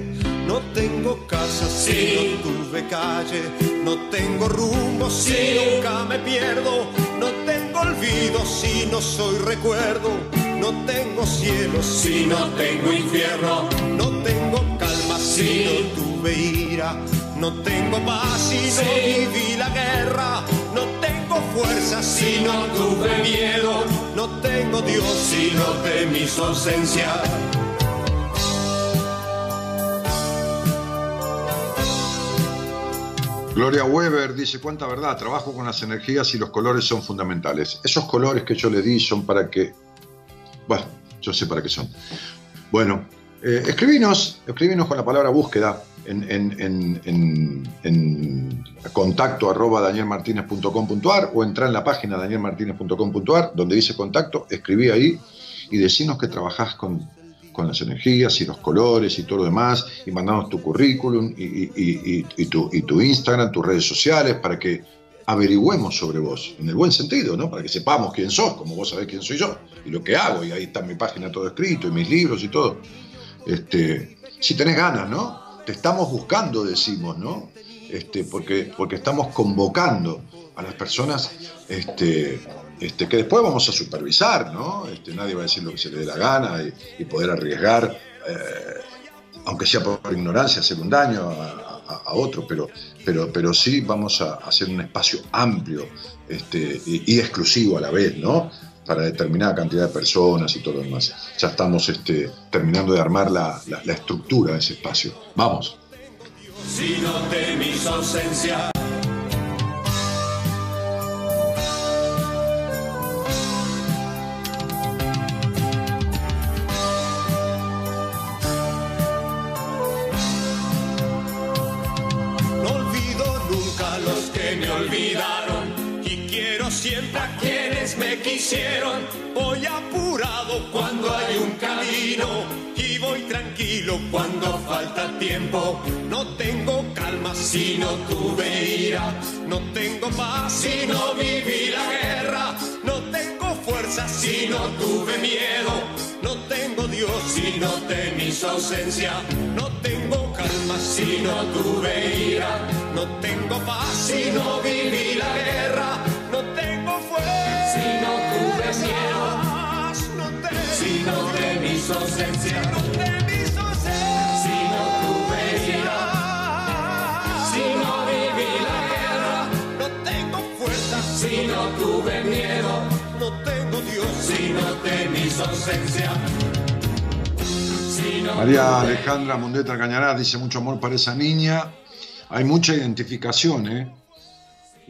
no tengo casa si no tuve calle, no tengo rumbo si nunca me pierdo, no tengo olvido si no soy recuerdo, no tengo cielo si no tengo infierno, no tengo calma si no tuve ira no tengo paz si no viví la guerra. No tengo fuerza si no tuve miedo. No tengo Dios si no temí su ausencia. Gloria Weber dice, cuánta verdad, trabajo con las energías y los colores son fundamentales. Esos colores que yo le di son para que, bueno, yo sé para qué son. Bueno, eh, escribinos, escribinos con la palabra búsqueda en, en, en, en contacto arroba danielmartinez.com.ar o entra en la página danielmartinez.com.ar donde dice contacto, escribí ahí y decinos que trabajás con, las energías y los colores y todo lo demás, y mandanos tu currículum y, y, y, tu, y tu Instagram, tus redes sociales, para que averigüemos sobre vos, en el buen sentido, ¿no? Para que sepamos quién sos, como vos sabés quién soy yo, y lo que hago, y ahí está mi página todo escrito, y mis libros y todo. Este, si tenés ganas, ¿no? Estamos buscando, decimos, ¿no? Este, porque, porque estamos convocando a las personas este, este, que después vamos a supervisar, ¿no? Este, nadie va a decir lo que se le dé la gana y, poder arriesgar, eh, aunque sea por ignorancia, hacer un daño a, otro, pero, pero, pero sí vamos a hacer un espacio amplio este, y, exclusivo a la vez, ¿no? Para determinada cantidad de personas y todo lo demás. Ya estamos este, terminando de armar la, estructura de ese espacio. Vamos. Quisieron. Voy apurado cuando hay un camino y voy tranquilo cuando falta tiempo. No tengo calma si no tuve ira, no tengo paz si no viví la guerra, no tengo fuerza si no tuve miedo, no tengo Dios si no temí su ausencia, no tengo calma si no tuve ira, no tengo paz si no viví la guerra si no de mi ausencia, si no tuve ira, si no viví la guerra, no tengo fuerza, si no tuve miedo, no tengo Dios, si no de mi ausencia. María Alejandra Mundeta Cañarás dice mucho amor para esa niña. Hay mucha identificación, ¿eh?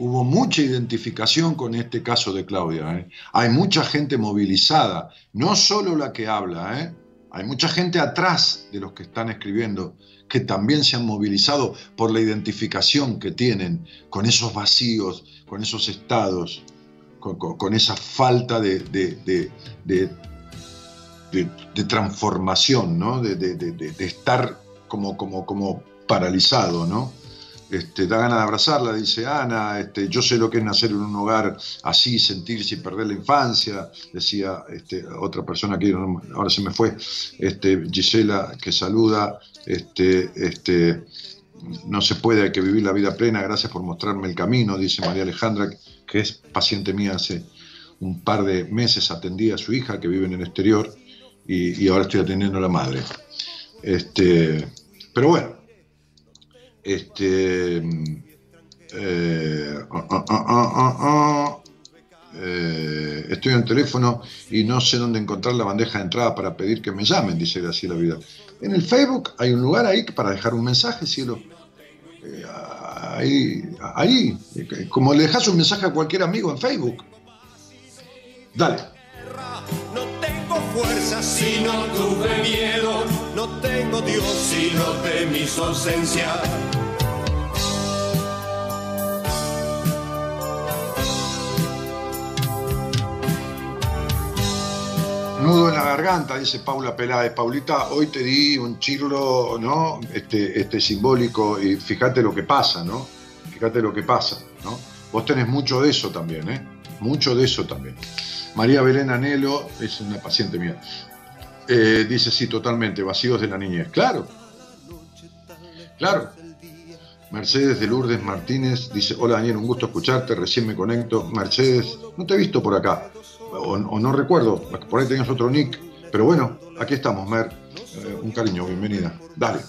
Hubo mucha identificación con este caso de Claudia. ¿eh? Hay mucha gente movilizada, no solo la que habla, ¿eh? hay mucha gente atrás de los que están escribiendo que también se han movilizado por la identificación que tienen con esos vacíos, con esos estados, con, esa falta de, transformación, ¿no? de, estar como, como, como paralizado. ¿no? Este, da ganas de abrazarla, dice Ana, este, yo sé lo que es nacer en un hogar así, sentirse y perder la infancia, decía este, otra persona que ahora se me fue, este, Gisela, que saluda, este, este, no se puede, hay que vivir la vida plena, gracias por mostrarme el camino, dice María Alejandra, que es paciente mía hace un par de meses, atendí a su hija que vive en el exterior y, y ahora estoy atendiendo a la madre. Este, pero bueno, este, eh, ah, ah, ah, eh, estoy en el teléfono y no sé dónde encontrar la bandeja de entrada para pedir que me llamen, dice Graciela Vida. En el Facebook hay un lugar ahí para dejar un mensaje, cielo. Eh, ahí, ahí, como le dejas un mensaje a cualquier amigo en Facebook. Dale. No tengo fuerza si no tuve miedo, no tengo Dios si no de mi ausencia. Nudo en la garganta, dice Paula Peláez. Paulita, hoy te di un chirlo, ¿no? Este, este simbólico y fíjate lo que pasa, ¿no? Fíjate lo que pasa, ¿no? Vos tenés mucho de eso también, ¿eh? Mucho de eso también. María Belén Anelo es una paciente mía. Eh, dice, sí, totalmente, vacíos de la niñez. Claro, claro. Mercedes de Lourdes Martínez dice, hola Daniel, un gusto escucharte, recién me conecto. Mercedes, no te he visto por acá o, no recuerdo, por ahí tenías otro nick, pero bueno, aquí estamos, Mer. Eh, un cariño, bienvenida. Dale.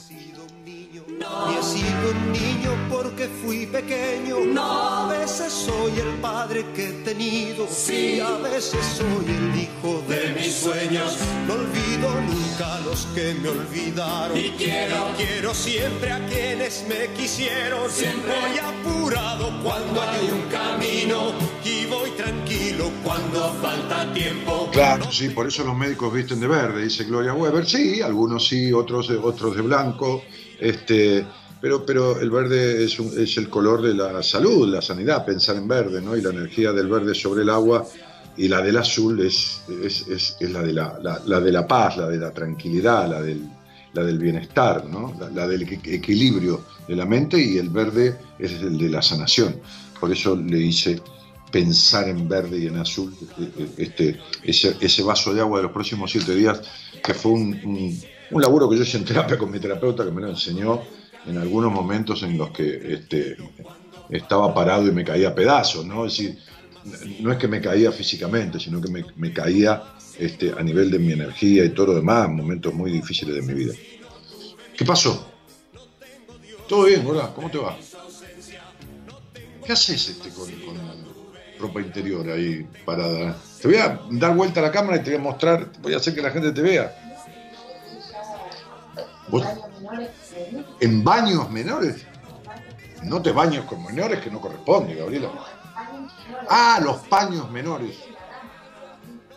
Y he sido un niño porque fui pequeño. No. A veces soy el padre que he tenido. Sí. Y a veces soy el hijo de, mis sueños. No olvido nunca a los que me olvidaron. Y quiero, quiero siempre a quienes me quisieron. Siempre voy apurado cuando hay un camino. Y tranquilo cuando falta tiempo. Claro, sí, por eso los médicos visten de verde, dice Gloria Weber. Sí, algunos sí, otros, otros de blanco. Este, pero, pero el verde es, un- es el color de la salud, la sanidad, pensar en verde, ¿no? Y la energía del verde sobre el agua y la del azul es, es, es- es la, de la, la- la de la paz, la de la tranquilidad, la del, la del bienestar, ¿no? La, la del equi- equilibrio de la mente y el verde es el de la sanación. Por eso le hice pensar en verde y en azul este, ese, vaso de agua de los próximos siete días, que fue un, un- laburo que yo hice en terapia con mi terapeuta, que me lo enseñó en algunos momentos en los que este, estaba parado y me caía a pedazos, ¿no? Es decir, no es que me caía físicamente, sino que me, caía este, a nivel de mi energía y todo lo demás, en momentos muy difíciles de mi vida. ¿Qué pasó? ¿Todo bien, hola? ¿Cómo te va? ¿Qué haces este con, con ropa interior ahí parada? Te voy a dar vuelta a la cámara y te voy a mostrar, voy a hacer que la gente te vea. ¿Vos- ¿En baños menores? No te bañes con menores que no corresponde, Gabriela. Ah, los paños menores.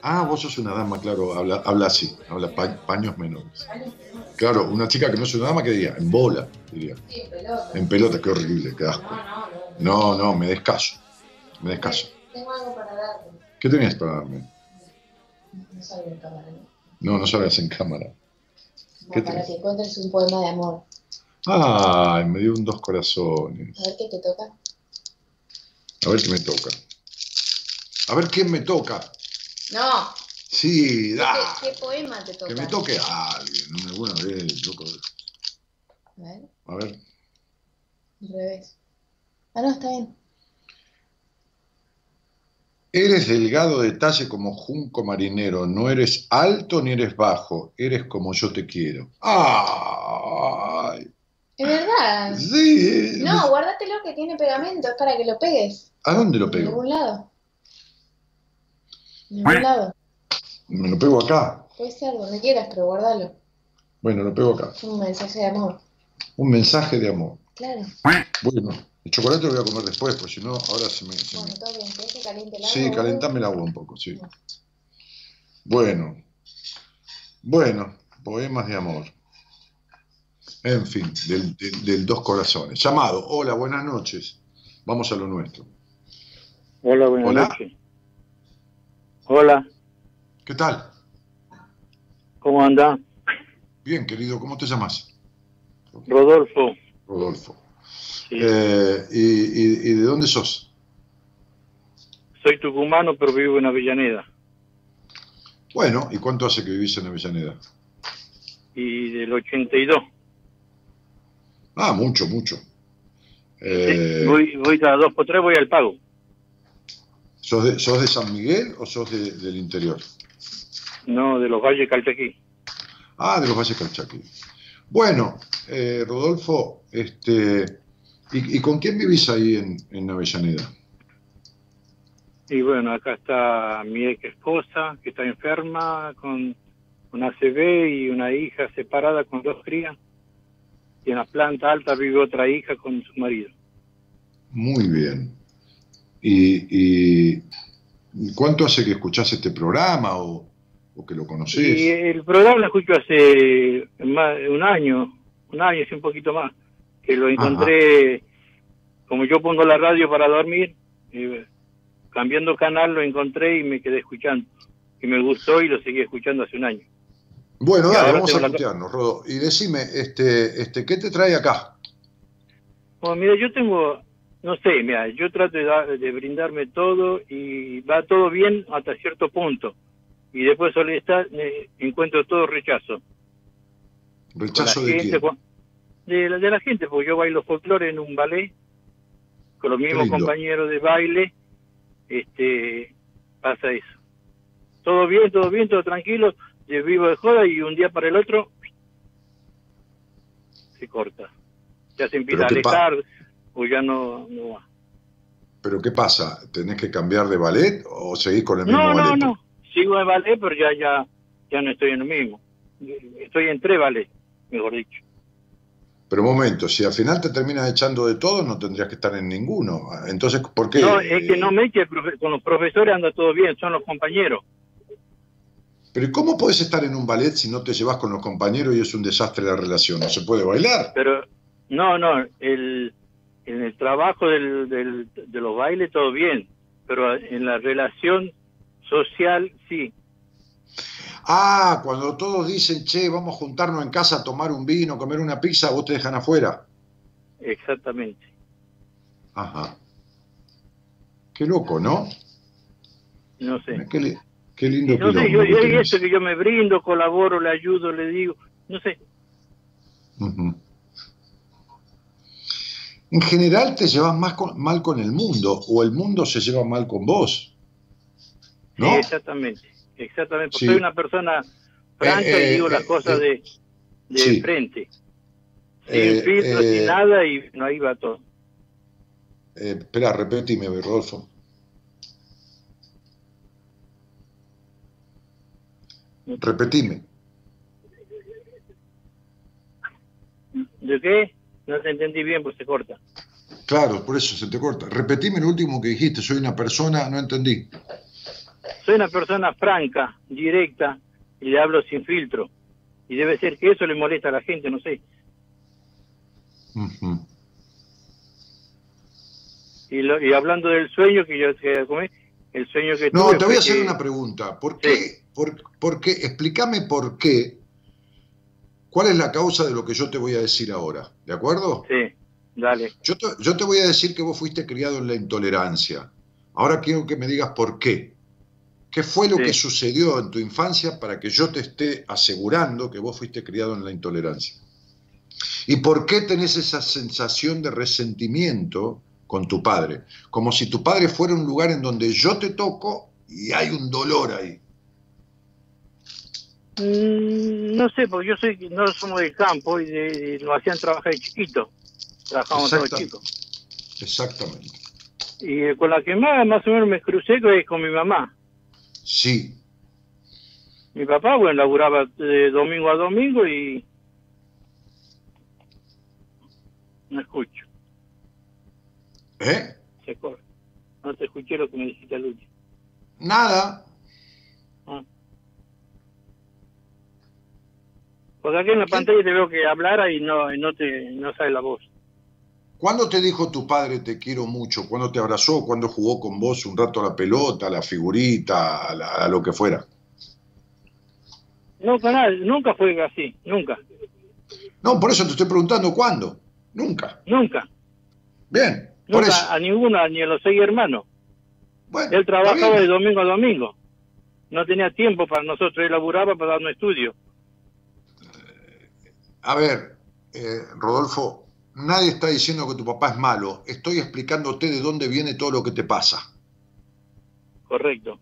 Ah, vos sos una dama, claro, habla, habla así, habla pa- paños menores. Claro, una chica que no es una dama, ¿qué diría? En bola, diría. En pelota, qué horrible, qué asco. No, no, me descaso. Me descaso. Tengo algo para darte. ¿Qué tenías para darme? No salgo en cámara, ¿no? No, no salgas en cámara. ¿Qué para tenés? que encuentres un poema de amor. Ay, me dio un dos corazones. A ver qué te toca. A ver qué me toca. A ver quién me toca. No, Sí, ¿qué, da. qué poema te toca? Que me toque a alguien, alguna vez, loco. A ver, A ver. al revés. Ah, no, está bien. Eres delgado de talle como junco marinero, no eres alto ni eres bajo, eres como yo te quiero. ¡Ay! Es verdad. Sí. No, guárdatelo que tiene pegamento, es para que lo pegues. ¿A dónde lo En pego? algún lado. En algún lado. Me lo pego acá. Puede ser donde quieras, pero guárdalo. Bueno, lo pego acá. Un mensaje de amor. Un mensaje de amor. Claro. Bueno, el chocolate lo voy a comer después, porque si no, ahora se me... se me- Bueno, todo bien. ¿Querés que caliente el agua? Sí, calentame el agua un poco, sí. Bueno, bueno, poemas de amor. En fin, del, del- del dos corazones. Llamado, hola, buenas noches. Vamos a lo nuestro. Hola, buenas Hola. noches. Hola, ¿Qué tal? ¿cómo anda? Bien, querido, ¿cómo te llamas? Rodolfo. Rodolfo. Sí. Eh, y, y- y de dónde sos? Soy tucumano, pero vivo en Avellaneda. Bueno, ¿y cuánto hace que vivís en Avellaneda? Y del 82. Ah, mucho, mucho. Eh, Voy, voy cada dos por tres, voy al pago. ¿sos, de, sos de San Miguel o sos de- del interior? No, de los Valles Calchaquí. Ah, de los Valles Calchaquí. Bueno, eh, Rodolfo, este, ¿y, y con quién vivís ahí en, en Avellaneda? Y bueno, acá está mi ex esposa, que está enferma, con una ACV y una hija separada con dos crías. Y en la planta alta vive otra hija con su marido. Muy bien. ¿Y, y cuánto hace que escuchás este programa o, o que lo Y conocés? el programa lo escucho hace más de un año, un año, y un poquito más, que lo encontré, como yo pongo la radio para dormir, eh, cambiando canal lo encontré y me quedé escuchando. Y me gustó y lo seguí escuchando hace un año. Bueno, dale, vamos a la- escucharnos, Rodo. Y decime, este, este, ¿qué te trae acá? Bueno, mira, yo tengo, no sé, mira, yo trato de, dar- de brindarme todo y va todo bien hasta cierto punto. Y después solo está, eh, encuentro todo rechazo. ¿Rechazo la de gente, quién? Juan- De, la- de la gente, porque yo bailo folclore en un ballet, con los mismos compañeros de baile, este pasa eso. Todo bien, todo bien, todo tranquilo, yo vivo de joda y un día para el otro se corta. Ya se empieza a alejar o ya no, no va. ¿Pero qué pasa? ¿Tenés que cambiar de ballet o seguís con el mismo No, no, no, sigo en ballet, pero ya, ya, ya no estoy en lo mismo. Estoy en tres ballet, mejor dicho. Pero un momento, si al final te terminas echando de todo, no tendrías que estar en ninguno. Entonces, ¿por qué? No, es que no me eche, con los profesores anda todo bien, son los compañeros. Pero ¿cómo puedes estar en un ballet si no te llevas con los compañeros y es un desastre la relación? ¿No se puede bailar? Pero, no, no, el, en el trabajo del, del, de los bailes todo bien, pero en la relación social sí. Ah, cuando todos dicen, che, vamos a juntarnos en casa a tomar un vino, comer una pizza, vos te dejan afuera. Exactamente. Ajá. Qué loco, ¿no? No sé. Qué, qué lindo. No sé, yo, que yo me brindo, colaboro, le ayudo, le digo, no sé. En general te llevas más mal con el mundo o el mundo se lleva mal con vos. ¿no? Sí, exactamente. Exactamente, porque soy una persona franca y eh, digo las eh, cosas eh, de, de frente. Sin filtro, sin nada y no ahí va todo. espera, repetime, Rodolfo. Repetime. ¿De qué? No te entendí bien, pues se corta. Claro, por eso se te corta. Repetime lo último que dijiste. Soy una persona, no entendí. Soy una persona franca, directa, y le hablo sin filtro. Y debe ser que eso le molesta a la gente, no sé. y, lo, y, hablando del sueño que yo que el sueño que No, te voy a hacer una pregunta. ¿Por qué? Por, qué? Explícame por qué. ¿Cuál es la causa de lo que yo te voy a decir ahora? ¿De acuerdo? Sí, dale. Yo yo te voy a decir que vos fuiste criado en la intolerancia. Ahora quiero que me digas por qué. ¿Qué fue lo que sucedió en tu infancia para que yo te esté asegurando que vos fuiste criado en la intolerancia? ¿Y por qué tenés esa sensación de resentimiento con tu padre? Como si tu padre fuera un lugar en donde yo te toco y hay un dolor ahí. Mm, no sé, porque yo soy, no somos del campo y, lo hacían trabajar de chiquito. Trabajamos todos chicos. Exactamente. Y con la que más, más o menos me crucé es con mi mamá. Sí. Mi papá, bueno, laburaba de domingo a domingo y no escucho. ¿Eh? Se corre. No te escuché lo que me dijiste último. Nada. Ah. Porque aquí en la pantalla te veo que hablara y no, no te no sale la voz. ¿Cuándo te dijo tu padre te quiero mucho? ¿Cuándo te abrazó? ¿Cuándo jugó con vos un rato a la pelota, a la figurita, a, lo que fuera? No, canal, nunca fue así, nunca. No, por eso te estoy preguntando cuándo. Nunca. Nunca. Bien. Nunca a ninguna, ni a los seis hermanos. Bueno, él trabajaba de domingo a domingo. No tenía tiempo para nosotros, él laburaba para darnos estudio. A ver, eh, Rodolfo, nadie está diciendo que tu papá es malo, estoy explicándote de dónde viene todo lo que te pasa. Correcto.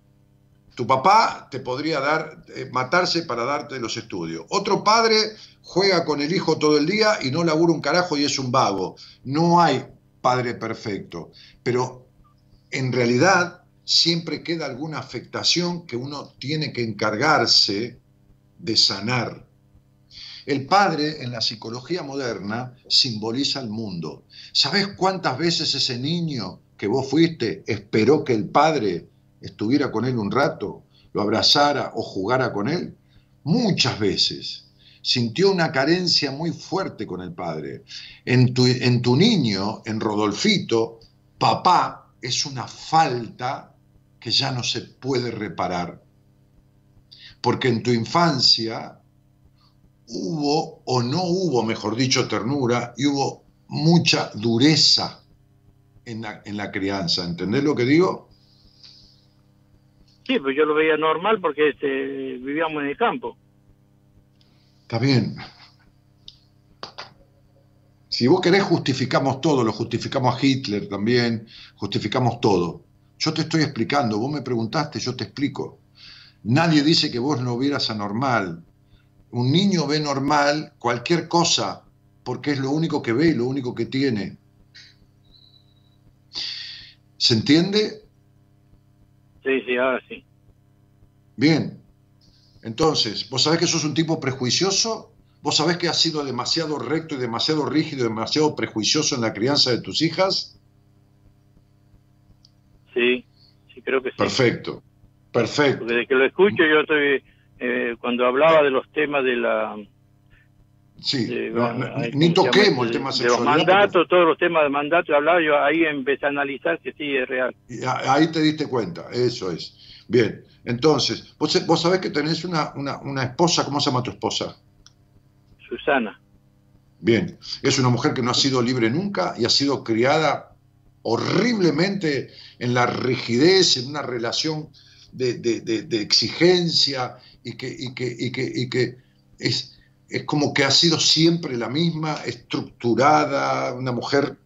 Tu papá te podría dar, eh, matarse para darte los estudios. Otro padre juega con el hijo todo el día y no labura un carajo y es un vago. No hay padre perfecto, pero en realidad siempre queda alguna afectación que uno tiene que encargarse de sanar. El padre en la psicología moderna simboliza el mundo. ¿Sabes cuántas veces ese niño que vos fuiste esperó que el padre estuviera con él un rato, lo abrazara o jugara con él? Muchas veces. Sintió una carencia muy fuerte con el padre. En tu, en tu niño, en Rodolfito, papá es una falta que ya no se puede reparar. Porque en tu infancia hubo o no hubo, mejor dicho, ternura y hubo mucha dureza en la, en la crianza. ¿Entendés lo que digo? Sí, pues yo lo veía normal porque este, vivíamos en el campo. Está bien. Si vos querés, justificamos todo, lo justificamos a Hitler también, justificamos todo. Yo te estoy explicando, vos me preguntaste, yo te explico. Nadie dice que vos no vieras anormal, un niño ve normal cualquier cosa porque es lo único que ve y lo único que tiene. ¿Se entiende? Sí, sí, ahora sí. Bien. Entonces, ¿vos sabés que sos un tipo prejuicioso? ¿Vos sabés que has sido demasiado recto y demasiado rígido y demasiado prejuicioso en la crianza de tus hijas? Sí, sí, creo que sí. Perfecto, perfecto. Porque desde que lo escucho yo estoy, eh, cuando hablaba de los temas de la... Sí, de- no, no, ahí, ni toquemos el De- tema De los mandatos, todos los temas de mandato, hablaba yo, ahí empecé a analizar que sí, es real. y Ahí te diste cuenta, eso es. Bien, entonces, vos, vos sabés que tenés una, una, una esposa, ¿cómo se llama tu esposa? Susana. Bien, es una mujer que no ha sido libre nunca y ha sido criada horriblemente en la rigidez, en una relación de, de- de- de exigencia y que, y que, y que, y que es, es como que ha sido siempre la misma, estructurada, una mujer,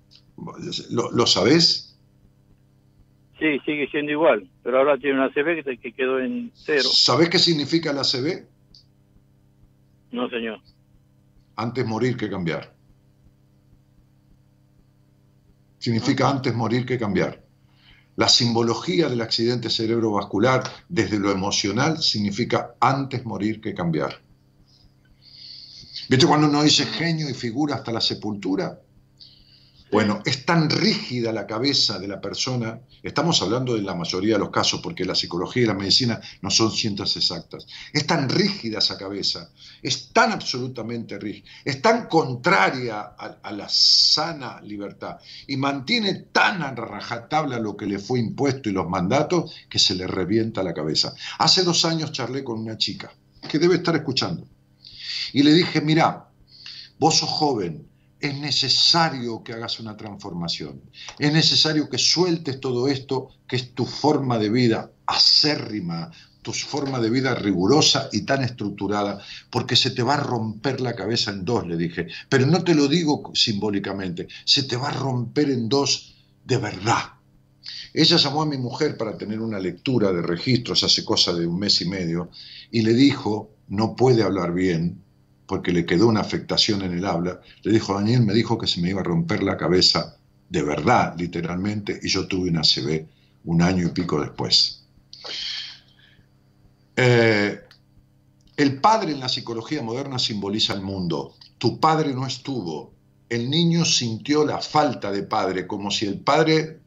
¿lo, lo sabés? Sí, sigue siendo igual, pero ahora tiene una CB que, que quedó en cero. ¿Sabés qué significa la CB? No, señor. Antes morir que cambiar. Significa antes morir que cambiar. La simbología del accidente cerebrovascular desde lo emocional significa antes morir que cambiar. ¿Viste cuando uno dice genio y figura hasta la sepultura? Bueno, es tan rígida la cabeza de la persona, estamos hablando de la mayoría de los casos porque la psicología y la medicina no son ciencias exactas, es tan rígida esa cabeza, es tan absolutamente rígida, es tan contraria a, la sana libertad y mantiene tan a rajatabla lo que le fue impuesto y los mandatos que se le revienta la cabeza. Hace dos años charlé con una chica que debe estar escuchando y le dije, mira, vos sos joven, es necesario que hagas una transformación, es necesario que sueltes todo esto que es tu forma de vida acérrima, tu forma de vida rigurosa y tan estructurada, porque se te va a romper la cabeza en dos, le dije, pero no te lo digo simbólicamente, se te va a romper en dos de verdad. Ella llamó a mi mujer para tener una lectura de registros hace cosa de un mes y medio y le dijo, no puede hablar bien, porque le quedó una afectación en el habla, le dijo, Daniel me dijo que se me iba a romper la cabeza de verdad, literalmente, y yo tuve una CB un año y pico después. Eh, el padre en la psicología moderna simboliza el mundo. Tu padre no estuvo. El niño sintió la falta de padre, como si el padre...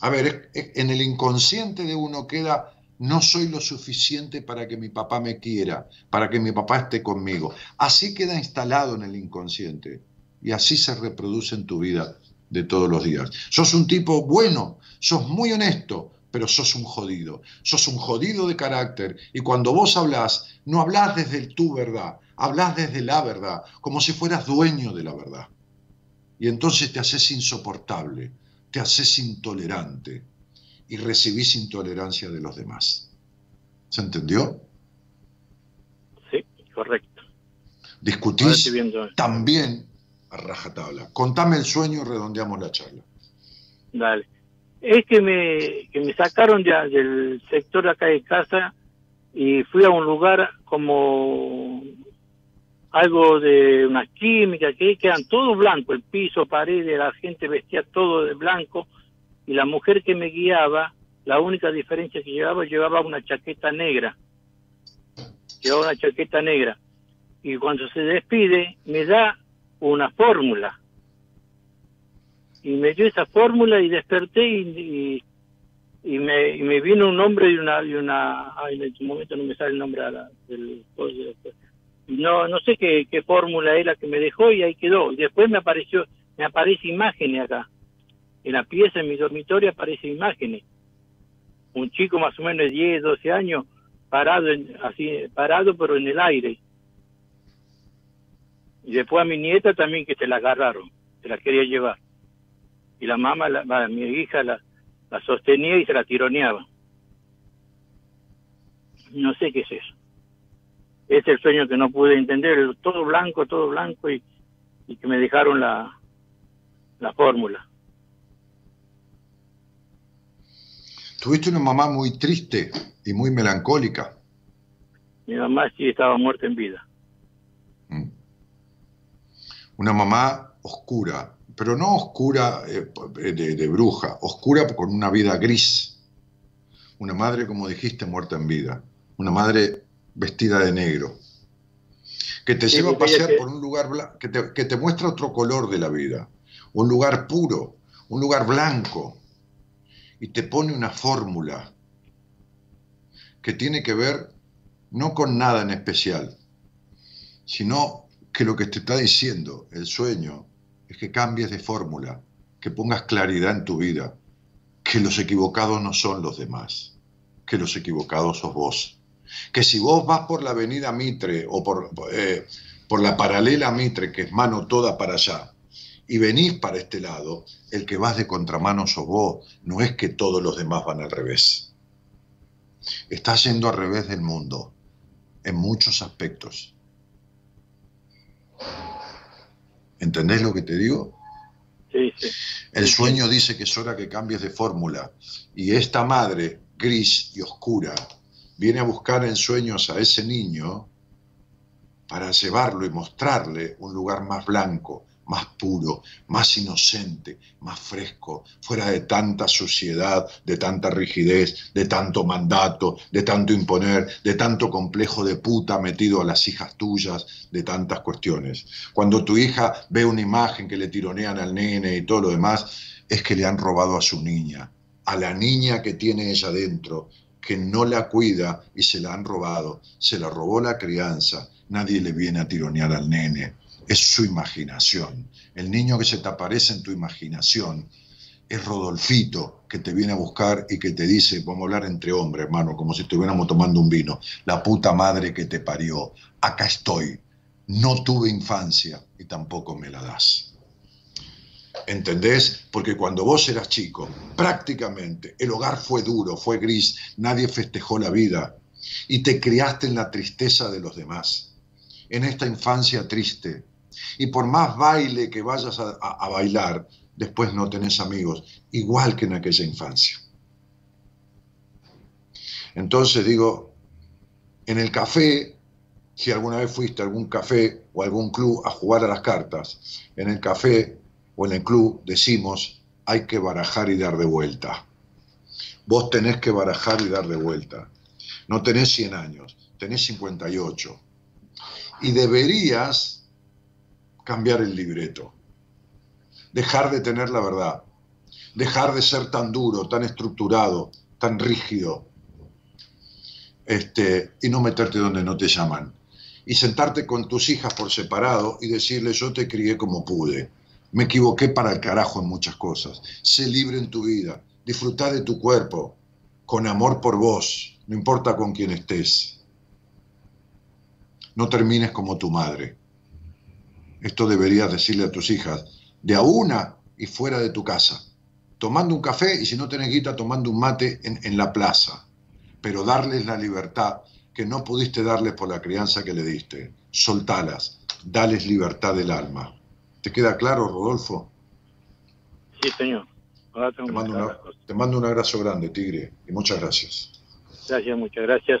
A ver, en el inconsciente de uno queda no soy lo suficiente para que mi papá me quiera, para que mi papá esté conmigo. Así queda instalado en el inconsciente y así se reproduce en tu vida de todos los días. Sos un tipo bueno, sos muy honesto, pero sos un jodido. Sos un jodido de carácter y cuando vos hablás, no hablás desde el tu verdad, hablás desde la verdad, como si fueras dueño de la verdad. Y entonces te haces insoportable, te haces intolerante y recibís intolerancia de los demás. ¿Se entendió? Sí, correcto. Discutís también a rajatabla. Contame el sueño y redondeamos la charla. Dale. Es que me, que me sacaron de, del sector acá de casa y fui a un lugar como algo de una química, que quedan todo blanco, el piso, paredes, la gente vestía todo de blanco y la mujer que me guiaba, la única diferencia que llevaba, llevaba una chaqueta negra. Llevaba una chaqueta negra. Y cuando se despide, me da una fórmula y me dio esa fórmula y desperté y, y, me, y me vino un nombre y una y una ay, en este momento no me sale el nombre del no no sé qué, qué fórmula es la que me dejó y ahí quedó y después me apareció me aparece imágenes acá en la pieza en mi dormitorio aparece imágenes un chico más o menos de 10 12 años parado en- así parado pero en el aire y después a mi nieta también que se la agarraron se la quería llevar y la mamá, la, mi hija la, la sostenía y se la tironeaba. No sé qué es eso. Es el sueño que no pude entender, todo blanco, todo blanco y, que me dejaron la fórmula. Tuviste una mamá muy triste y muy melancólica. Mi mamá sí estaba muerta en vida. Mm. Una mamá oscura, pero no oscura eh, de, de bruja, oscura con una vida gris. Una madre, como dijiste, muerta en vida. Una madre vestida de negro. que te lleva a pasear por un lugar que te, que te muestra otro color de la vida, un lugar puro, un lugar blanco, y te pone una fórmula que tiene que ver no con nada en especial, sino que lo que te está diciendo el sueño es que cambies de fórmula, que pongas claridad en tu vida, que los equivocados no son los demás, que los equivocados sos vos. Que si vos vas por la avenida Mitre o por, eh, por la paralela Mitre, que es mano toda para allá, y venís para este lado, el que vas de contramano sos vos, no es que todos los demás van al revés. Estás yendo al revés del mundo, en muchos aspectos. ¿Entendés lo que te digo? Sí, sí. El sueño dice que es hora que cambies de fórmula y esta madre gris y oscura viene a buscar en sueños a ese niño para llevarlo y mostrarle un lugar más blanco, más puro, más inocente, más fresco, fuera de tanta suciedad, de tanta rigidez, de tanto mandato, de tanto imponer, de tanto complejo de puta metido a las hijas tuyas, de tantas cuestiones. Cuando tu hija ve una imagen que le tironean al nene y todo lo demás, es que le han robado a su niña, a la niña que tiene ella dentro, que no la cuida y se la han robado, se la robó la crianza, nadie le viene a tironear al nene es su imaginación. El niño que se te aparece en tu imaginación es Rodolfito que te viene a buscar y que te dice, vamos a hablar entre hombres, hermano, como si estuviéramos tomando un vino, la puta madre que te parió, acá estoy, no tuve infancia y tampoco me la das. ¿Entendés? Porque cuando vos eras chico, prácticamente el hogar fue duro, fue gris, nadie festejó la vida y te criaste en la tristeza de los demás. En esta infancia triste, y por más baile que vayas a, bailar, después no tenés amigos, igual que en aquella infancia. Entonces digo, en el café, si alguna vez fuiste a algún café o algún club a jugar a las cartas, en el café o en el club decimos, hay que barajar y dar de vuelta. Vos tenés que barajar y dar de vuelta. No tenés 100 años, tenés 58. Y deberías cambiar el libreto, dejar de tener la verdad, dejar de ser tan duro, tan estructurado, tan rígido, este, y no meterte donde no te llaman. Y sentarte con tus hijas por separado y decirles, yo te crié como pude, me equivoqué para el carajo en muchas cosas, sé libre en tu vida, disfruta de tu cuerpo, con amor por vos, no importa con quién estés. No termines como tu madre. Esto deberías decirle a tus hijas, de a una y fuera de tu casa, tomando un café y si no tenés guita, tomando un mate en, la plaza, pero darles la libertad que no pudiste darles por la crianza que le diste. Soltalas, dales libertad del alma. ¿Te queda claro, Rodolfo? Sí, señor. Te mando, te mando, un abrazo grande, Tigre, y muchas gracias. Gracias, muchas gracias.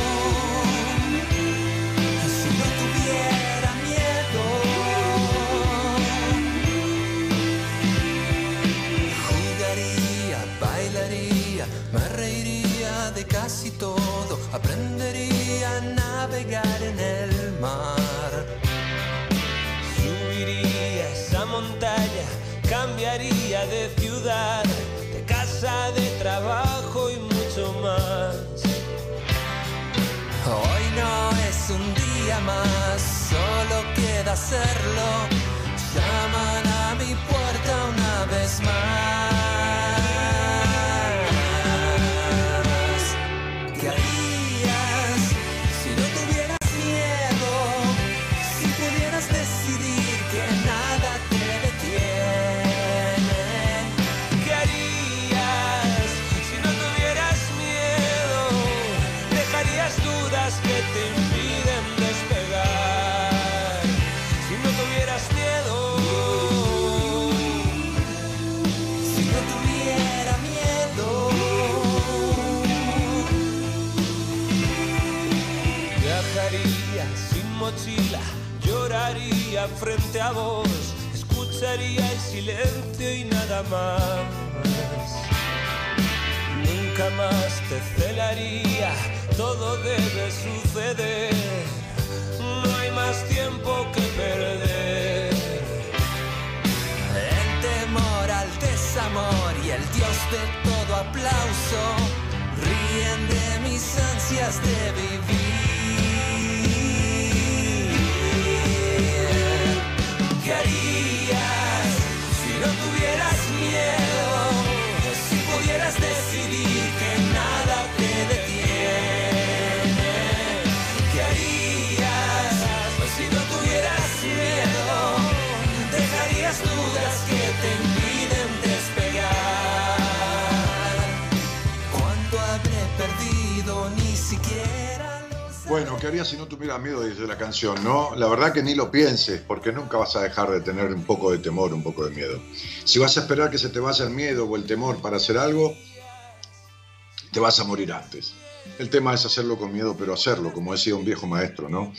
Hacerlo. Llaman a mi puerta una vez más. Tuvieras miedo? Dice la canción, ¿no? La verdad que ni lo pienses, porque nunca vas a dejar de tener un poco de temor, un poco de miedo. Si vas a esperar que se te vaya el miedo o el temor para hacer algo, te vas a morir antes. El tema es hacerlo con miedo, pero hacerlo, como decía un viejo maestro, ¿no?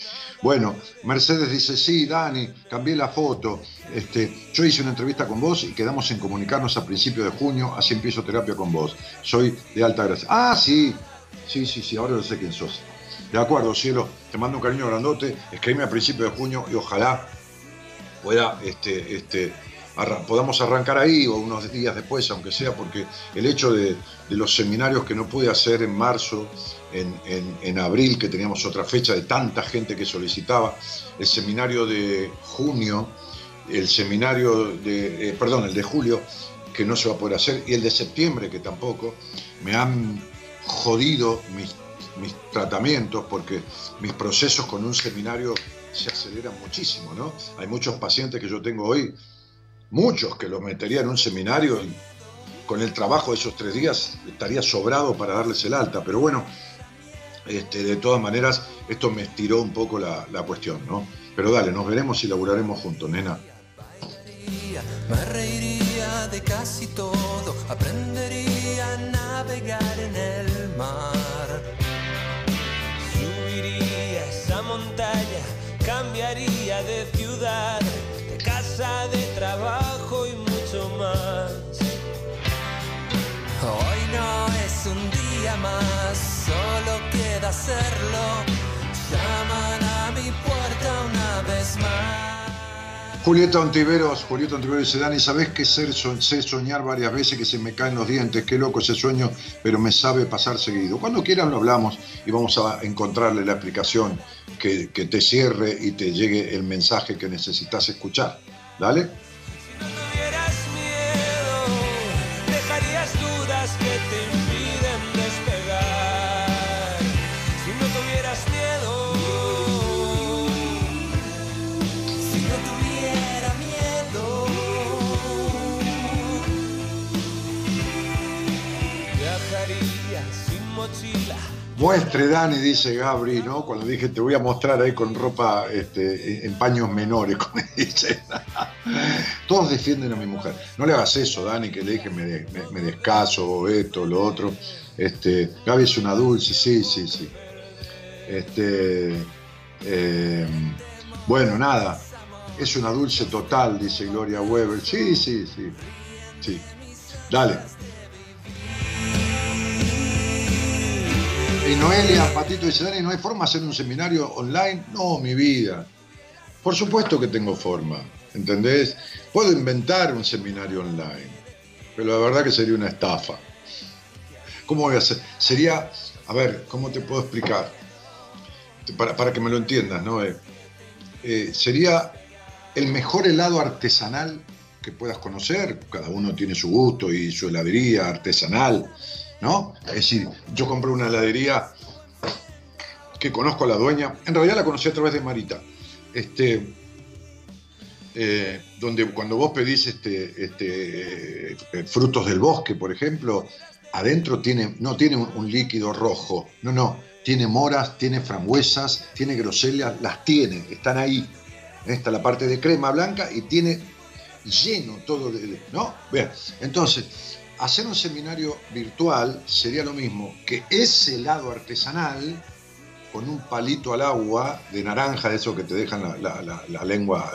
Bueno, Mercedes dice, sí, Dani, cambié la foto. Este, yo hice una entrevista con vos y quedamos en comunicarnos a principios de junio, así empiezo terapia con vos. Soy de alta gracia. Ah, sí, sí, sí, sí, ahora no sé quién sos. De acuerdo, cielo, te mando un cariño grandote, escríbeme a principios de junio y ojalá pueda, este, este, podamos arrancar ahí o unos días después, aunque sea, porque el hecho de, los seminarios que no pude hacer en marzo, en, en- en abril, que teníamos otra fecha de tanta gente que solicitaba, el seminario de junio, el seminario de, eh, perdón, el de julio, que no se va a poder hacer, y el de septiembre, que tampoco, me han jodido mis, mis tratamientos, porque mis procesos con un seminario se aceleran muchísimo, ¿no? Hay muchos pacientes que yo tengo hoy, muchos que los metería en un seminario y con el trabajo de esos tres días estaría sobrado para darles el alta, pero bueno, este, de todas maneras, esto me estiró un poco la, la cuestión, ¿no? Pero dale, nos veremos y laburaremos juntos, nena. Me reiría de casi todo, aprendería a navegar en el mar. Cambiaría de ciudad, de casa, de trabajo y mucho más. Hoy no es un día más, solo queda hacerlo. Llaman a mi puerta una vez más. Julieta Ontiveros, Julieta Ontiveros dice, Dani, ¿sabés qué ser? Sé soñar varias veces que se me caen los dientes, qué loco ese sueño, pero me sabe pasar seguido. Cuando quieran lo hablamos y vamos a encontrarle la explicación que, que te cierre y te llegue el mensaje que necesitas escuchar. ¿Dale? tuvieras miedo, dejarías dudas que te Muestre, Dani, dice Gabri, ¿no? Cuando dije te voy a mostrar ahí con ropa este, en paños menores, como dice. Todos defienden a mi mujer. No le hagas eso, Dani, que le dije me, me- me descaso, esto, lo otro. Este, Gaby es una dulce, sí, sí, sí. Este, eh, bueno, nada. Es una dulce total, dice Gloria Weber. Sí, sí, sí. Sí. Dale. Y Noelia Patito dice, Dani, ¿no hay forma de hacer un seminario online? No, mi vida. Por supuesto que tengo forma, ¿entendés? Puedo inventar un seminario online, pero la verdad que sería una estafa. ¿Cómo voy a hacer? Sería, a ver, ¿cómo te puedo explicar? Para, para que me lo entiendas, ¿no? Eh, eh, sería el mejor helado artesanal que puedas conocer. Cada uno tiene su gusto y su heladería artesanal, ¿no? Es decir, yo compré una heladería que conozco a la dueña, en realidad la conocí a través de Marita, este, eh, donde cuando vos pedís este, este, eh, frutos del bosque, por ejemplo, adentro tiene, no tiene un, líquido rojo, no, no, tiene moras, tiene frambuesas, tiene grosellas, las tiene, están ahí. Está la parte de crema blanca y tiene lleno todo de, ¿no? Bien, entonces, hacer un seminario virtual sería lo mismo que ese helado artesanal con un palito al agua de naranja, eso que te dejan la lengua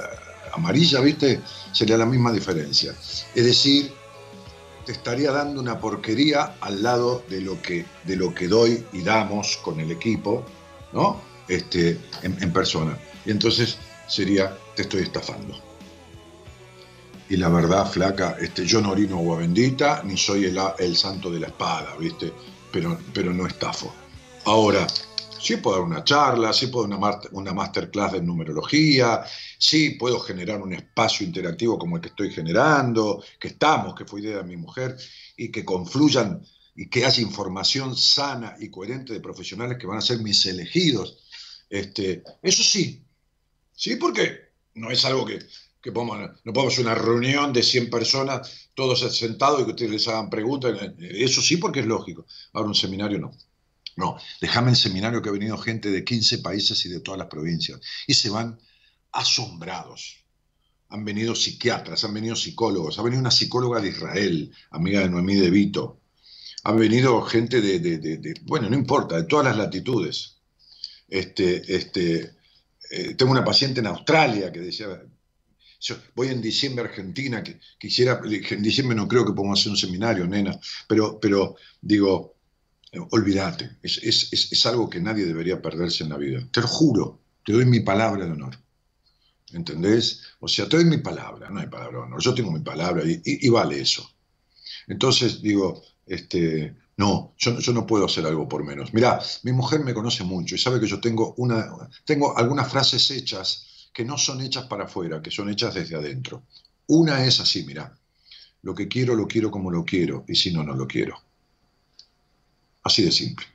amarilla, ¿viste? Sería la misma diferencia. Es decir, te estaría dando una porquería al lado de lo que, de lo que doy y damos con el equipo, ¿no? Este, en, en persona. Y entonces sería, te estoy estafando. Y la verdad, flaca, este, yo no orino agua bendita, ni soy el, el santo de la espada, ¿viste? Pero, pero no estafo. Ahora, sí puedo dar una charla, sí puedo dar una masterclass de numerología, sí puedo generar un espacio interactivo como el que estoy generando, que estamos, que fue idea de mi mujer, y que confluyan y que haya información sana y coherente de profesionales que van a ser mis elegidos. Este, eso sí, sí, porque no es algo que, no podemos hacer una reunión de 100 personas, todos sentados y que ustedes les hagan preguntas. Eso sí, porque es lógico. Ahora un seminario no. No, déjame el seminario que ha venido gente de 15 países y de todas las provincias. Y se van asombrados. Han venido psiquiatras, han venido psicólogos, ha venido una psicóloga de Israel, amiga de Noemí de Vito. Ha venido gente de- bueno, no importa, de todas las latitudes. Este, este, eh, tengo una paciente en Australia que decía, yo voy en diciembre a Argentina, que quisiera, en diciembre no creo que podamos hacer un seminario, nena, pero, pero digo, olvídate, es, es- es- es algo que nadie debería perderse en la vida. Te lo juro, te doy mi palabra de honor. ¿Entendés? O sea, te doy mi palabra, no hay palabra de honor, yo tengo mi palabra y, y- vale eso. Entonces digo, este, no, yo, no- yo no puedo hacer algo por menos. Mirá, mi mujer me conoce mucho y sabe que yo tengo, una, tengo algunas frases hechas que no son hechas para afuera, que son hechas desde adentro. Una es así, mirá, lo que quiero lo quiero como lo quiero y si no, no lo quiero. Así de simple.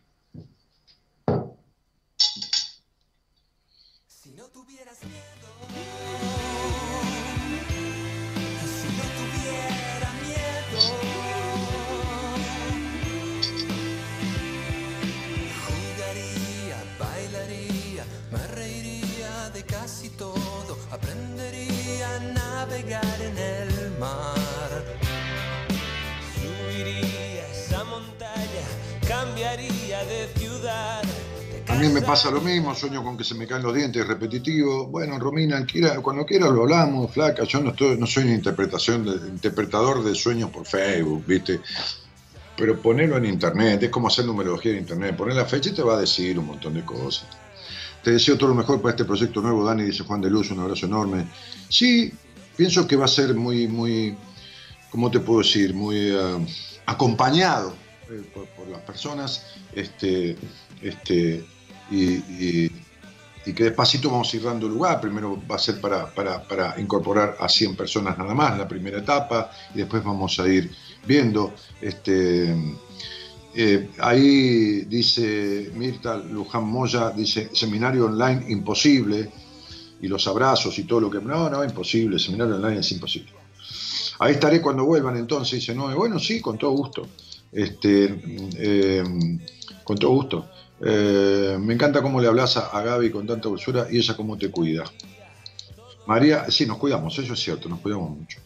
Mí me pasa lo mismo, sueño con que se me caen los dientes, repetitivo. Bueno, Romina, cuando quiera lo hablamos, flaca. Yo no, estoy, no soy un interpretación interpretador de sueños por Facebook, ¿viste? Pero ponerlo en internet, es como hacer numerología en internet. Poner la fecha y te va a decir un montón de cosas. Te deseo todo lo mejor para este proyecto nuevo, Dani, dice Juan de Luz, un abrazo enorme. Sí, pienso que va a ser muy, muy, ¿cómo te puedo decir? Muy eh, acompañado eh, por, por las personas, este, este, y, que despacito vamos a ir dando lugar. Primero va a ser para incorporar a 100 personas nada más, la primera etapa, y después vamos a ir viendo. Este, eh, ahí dice Mirta Luján Moya, dice, seminario online imposible, y los abrazos y todo lo que... No, no, imposible, seminario online es imposible. Ahí estaré cuando vuelvan entonces, dice, no, bueno, sí, con todo gusto. Este, eh, con todo gusto. Eh, me encanta cómo le hablas a, Gaby con tanta dulzura y ella cómo te cuida. María, sí, nos cuidamos, eso es cierto, nos cuidamos mucho.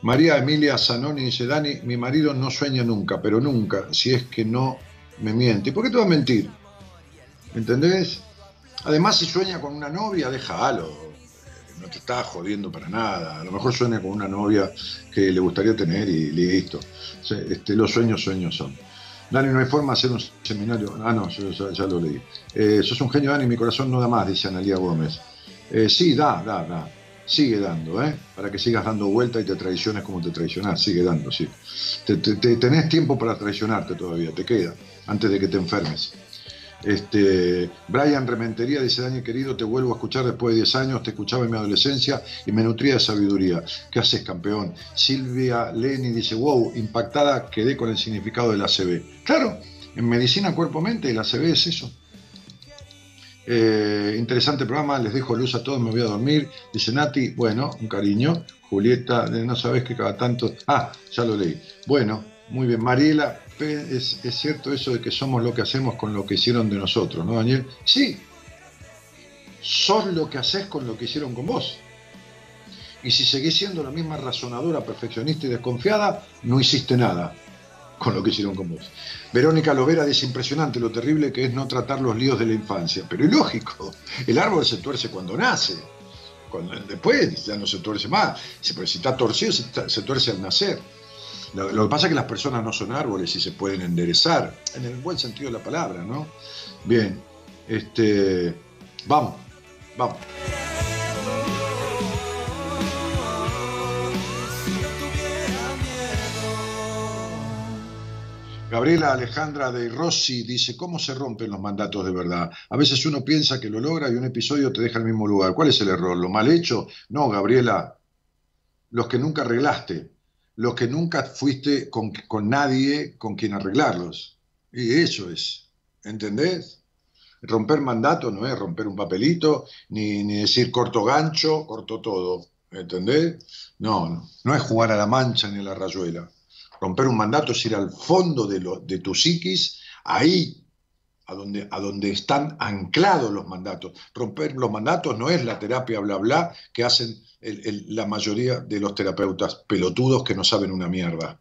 María Emilia Zanoni dice, Dani, mi marido no sueña nunca, pero nunca, si es que no me miente. ¿Y por qué te va a mentir? ¿Entendés? Además, si sueña con una novia, déjalo. No te está jodiendo para nada. A lo mejor sueña con una novia que le gustaría tener y listo. Este, los sueños, sueños son. Dani, no hay forma de hacer un seminario. Ah, no, yo ya, lo leí. Eh, sos un genio, Dani, mi corazón no da más, dice Analia Gómez. Eh, sí, da, da, da. Sigue dando, ¿eh? Para que sigas dando vuelta y te traiciones como te traicionás. Sigue dando, sí. Te- tenés tiempo para traicionarte todavía, te queda, antes de que te enfermes. Este, Brian Rementería dice, Dani querido, te vuelvo a escuchar después de 10 años, te escuchaba en mi adolescencia y me nutría de sabiduría. ¿Qué haces, campeón? Silvia Leni dice, wow, impactada quedé con el significado del ACB. Claro, en medicina cuerpo-mente el ACB es eso. Eh, interesante programa, les dejo luz a todos, me voy a dormir. Dice Nati, bueno, un cariño. Julieta, no sabes que cada tanto... Ah, ya lo leí. Bueno, muy bien. Mariela, es, cierto eso de que somos lo que hacemos con lo que hicieron de nosotros, ¿no, Daniel? Sí, sos lo que haces con lo que hicieron con vos. Y si seguís siendo la misma razonadora, perfeccionista y desconfiada, no hiciste nada. con lo que hicieron con vos. Verónica Lovera dice impresionante lo terrible que es no tratar los líos de la infancia. Pero es lógico, el árbol se tuerce cuando nace. Cuando, después ya no se tuerce más. Pero si está torcido, se, tuerce al nacer. Lo, que pasa es que las personas no son árboles y se pueden enderezar, en el buen sentido de la palabra, ¿no? Bien, este, vamos, vamos. Gabriela Alejandra de Rossi dice, ¿cómo se rompen los mandatos de verdad? A veces uno piensa que lo logra y un episodio te deja en el mismo lugar. ¿Cuál es el error? ¿Lo mal hecho? No, Gabriela, los que nunca arreglaste, los que nunca fuiste con, nadie con quien arreglarlos. Y eso es, ¿entendés? Romper mandato no es romper un papelito, ni, ni decir corto gancho, corto todo, ¿entendés? No, no, no es jugar a la mancha ni a la rayuela. Romper un mandato es ir al fondo de, lo, de tu psiquis, ahí a donde, a donde están anclados los mandatos. Romper los mandatos no es la terapia bla bla que hacen la mayoría de los terapeutas pelotudos que no saben una mierda.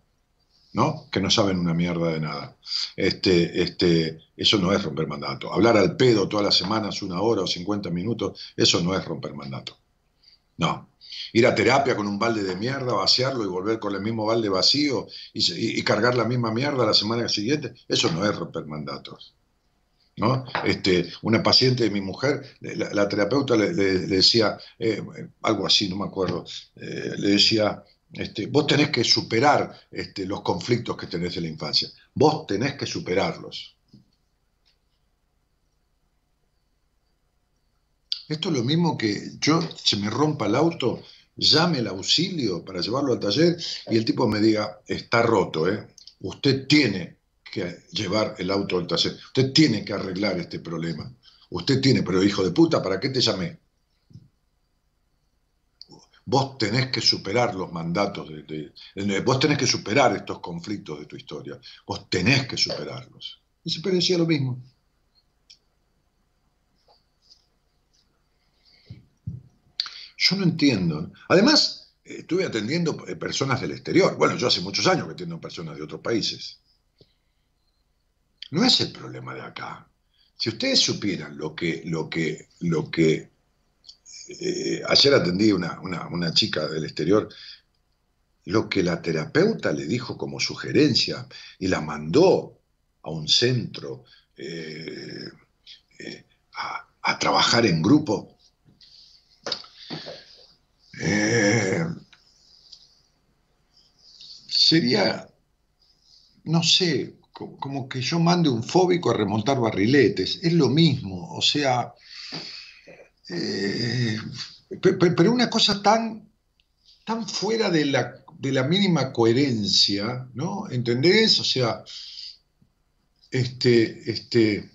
¿no? Que no saben una mierda de nada. Este, este, eso no es romper mandato. Hablar al pedo todas las semanas, una hora o 50 minutos, eso no es romper mandato. No, ir a terapia con un balde de mierda, vaciarlo y volver con el mismo balde vacío y, cargar la misma mierda la semana siguiente, eso no es romper mandatos. ¿No? Este, una paciente de mi mujer, la, terapeuta le, decía eh, algo así, no me acuerdo, eh, le decía, este, vos tenés que superar este, los conflictos que tenés en la infancia, vos tenés que superarlos. Esto es lo mismo que yo se me rompa el auto llame el auxilio para llevarlo al taller y el tipo me diga, está roto, ¿eh? usted tiene que llevar el auto al taller, usted tiene que arreglar este problema, usted tiene, pero hijo de puta, ¿para qué te llamé? Vos tenés que superar los mandatos, de, vos tenés que superar estos conflictos de tu historia, vos tenés que superarlos. Y se parecía lo mismo. Yo no entiendo. Además, estuve atendiendo eh, personas del exterior. Bueno, yo hace muchos años que atiendo personas de otros países. No es el problema de acá. Si ustedes supieran lo que, lo que, lo que eh, ayer atendí una, una, una chica del exterior, lo que la terapeuta le dijo como sugerencia y la mandó a un centro eh, a, a, trabajar en grupo, eh, sería, no sé, como que yo mande un fóbico a remontar barriletes, es lo mismo, o sea, eh, pero una cosa tan, tan fuera de la, de la mínima coherencia, ¿no? ¿Entendés? O sea, este, este,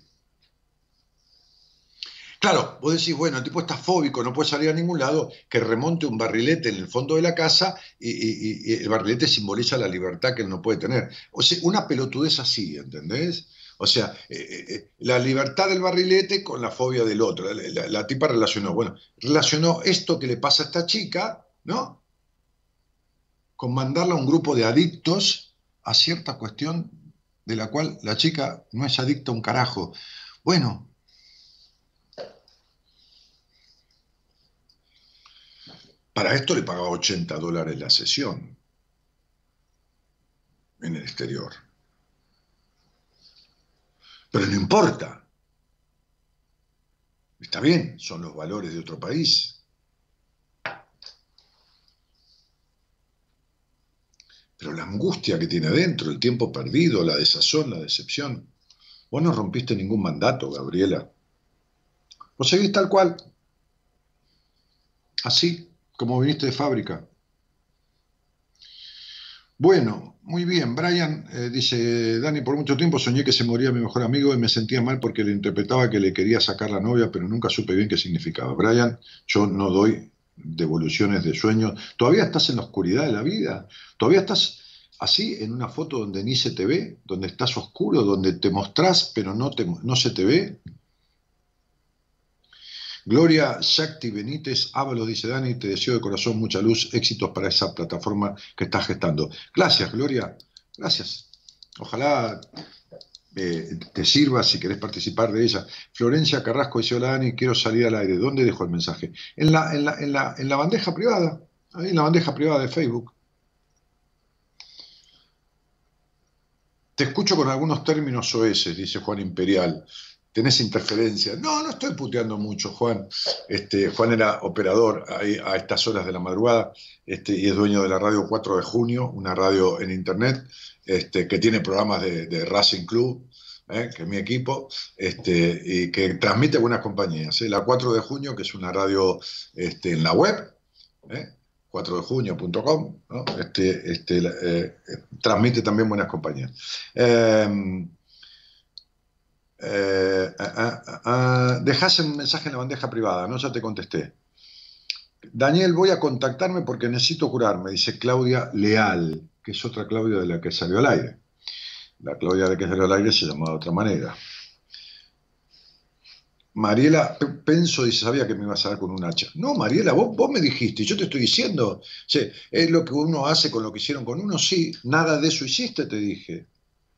Claro, vos decís, bueno, el tipo está fóbico, no puede salir a ningún lado, que remonte un barrilete en el fondo de la casa y, el barrilete simboliza la libertad que él no puede tener. O sea, una pelotudez así, ¿entendés? O sea, eh, eh, eh, la libertad del barrilete con la fobia del otro. La, tipa relacionó, bueno, relacionó esto que le pasa a esta chica, ¿no? Con mandarla a un grupo de adictos a cierta cuestión de la cual la chica no es adicta a un carajo. Bueno, Para esto le pagaba 80 dólares la sesión en el exterior. Pero no importa. Está bien, son los valores de otro país. Pero la angustia que tiene adentro, el tiempo perdido, la desazón, la decepción. Vos no rompiste ningún mandato, Gabriela. Vos seguís tal cual. Así como viniste de fábrica. Bueno, muy bien. Brian eh, dice, Dani, por mucho tiempo soñé que se moría mi mejor amigo y me sentía mal porque le interpretaba que le quería sacar la novia, pero nunca supe bien qué significaba. Brian, yo no doy devoluciones de sueños. ¿Todavía estás en la oscuridad de la vida? ¿Todavía estás así en una foto donde ni se te ve? ¿Donde estás oscuro? ¿Donde te mostrás pero no, se te ve? Gloria Shakti Benítez Ávalo, dice Dani, te deseo de corazón mucha luz, éxitos para esa plataforma que estás gestando. Gracias, Gloria. Gracias. Ojalá eh, te sirva si querés participar de ella. Florencia Carrasco dice, hola Dani, quiero salir al aire. ¿Dónde dejo el mensaje? En la, en la, en la, en la bandeja privada, ahí en la bandeja privada de Facebook. Te escucho con algunos términos OS, dice Juan Imperial. Tenés interferencia. No, no estoy puteando mucho, Juan. Este, Juan era operador a estas horas de la madrugada este, y es dueño de la radio 4 de junio, una radio en internet este, que tiene programas de, Racing Club, ¿eh? que es mi equipo, y que transmite buenas compañías. ¿eh? La 4 de junio, que es una radio en la web, ¿eh? 4dejunio.com, ¿no? este, este, eh, transmite también buenas compañías. Eh, dejás un mensaje en la bandeja privada, no ya te contesté. Daniel, voy a contactarme porque necesito curarme, dice Claudia Leal que es otra Claudia de la que salió al aire. La Claudia de la que salió al aire se llamaba de otra manera. Mariela Penso dice, sabía que me ibas a dar con un hacha. No, Mariela, vos, vos me dijiste, yo te estoy diciendo, es lo que uno hace con lo que hicieron con uno, sí, nada de eso hiciste, te dije.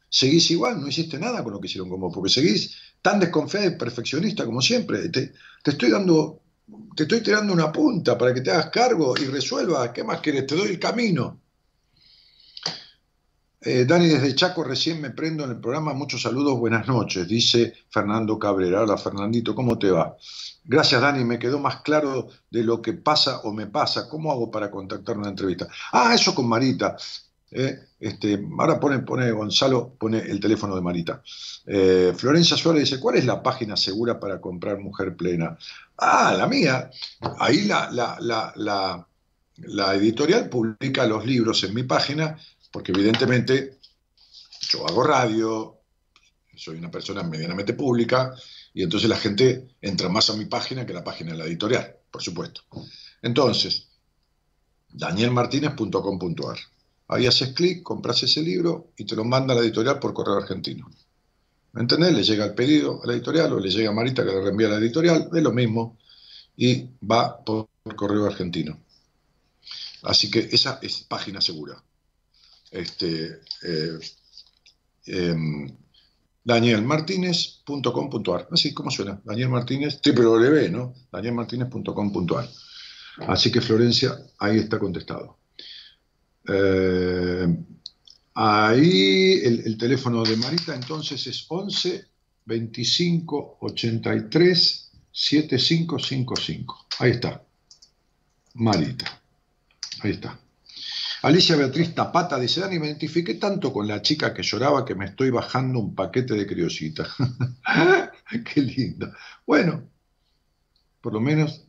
Seguís igual, no hiciste nada con lo que hicieron con vos, porque seguís tan desconfiada y perfeccionista como siempre. Te, te estoy dando, te estoy tirando una punta para que te hagas cargo y resuelvas, ¿qué más querés? Te doy el camino. Eh, Dani, desde Chaco recién me prendo en el programa. Muchos saludos, buenas noches, dice Fernando Cabrera. Hola Fernandito, ¿cómo te va? Gracias Dani, me quedó más claro de lo que pasa o me pasa. ¿Cómo hago para contactar una entrevista? Ah, eso con Marita. Eh, este, ahora pone, pone Gonzalo, pone el teléfono de Marita. Eh, Florencia Suárez dice, ¿cuál es la página segura para comprar Mujer Plena? Ah, la mía. Ahí la, la, la editorial publica los libros en mi página porque evidentemente yo hago radio, soy una persona medianamente pública, y entonces la gente entra más a mi página que a la página de la editorial, por supuesto. Entonces, danielmartinez.com.ar. Ahí haces clic, compras ese libro y te lo manda a la editorial por correo argentino. ¿Me entendés? Le llega el pedido a la editorial o le llega a Marita que le reenvía a la editorial, es lo mismo, y va por correo argentino. Así que esa es página segura este, eh, danielmartinez.com.ar. Así como suena, Daniel Martínez, www, ¿no? danielmartinez.com.ar. Así que Florencia, ahí está contestado. Eh, ahí el, teléfono de Marita entonces es 11 25 83 7555. Ahí está. Marita. Ahí está. Alicia Beatriz Tapata dice, Dani, me identifiqué tanto con la chica que lloraba que me estoy bajando un paquete de criosita. Qué lindo. Bueno, por lo menos,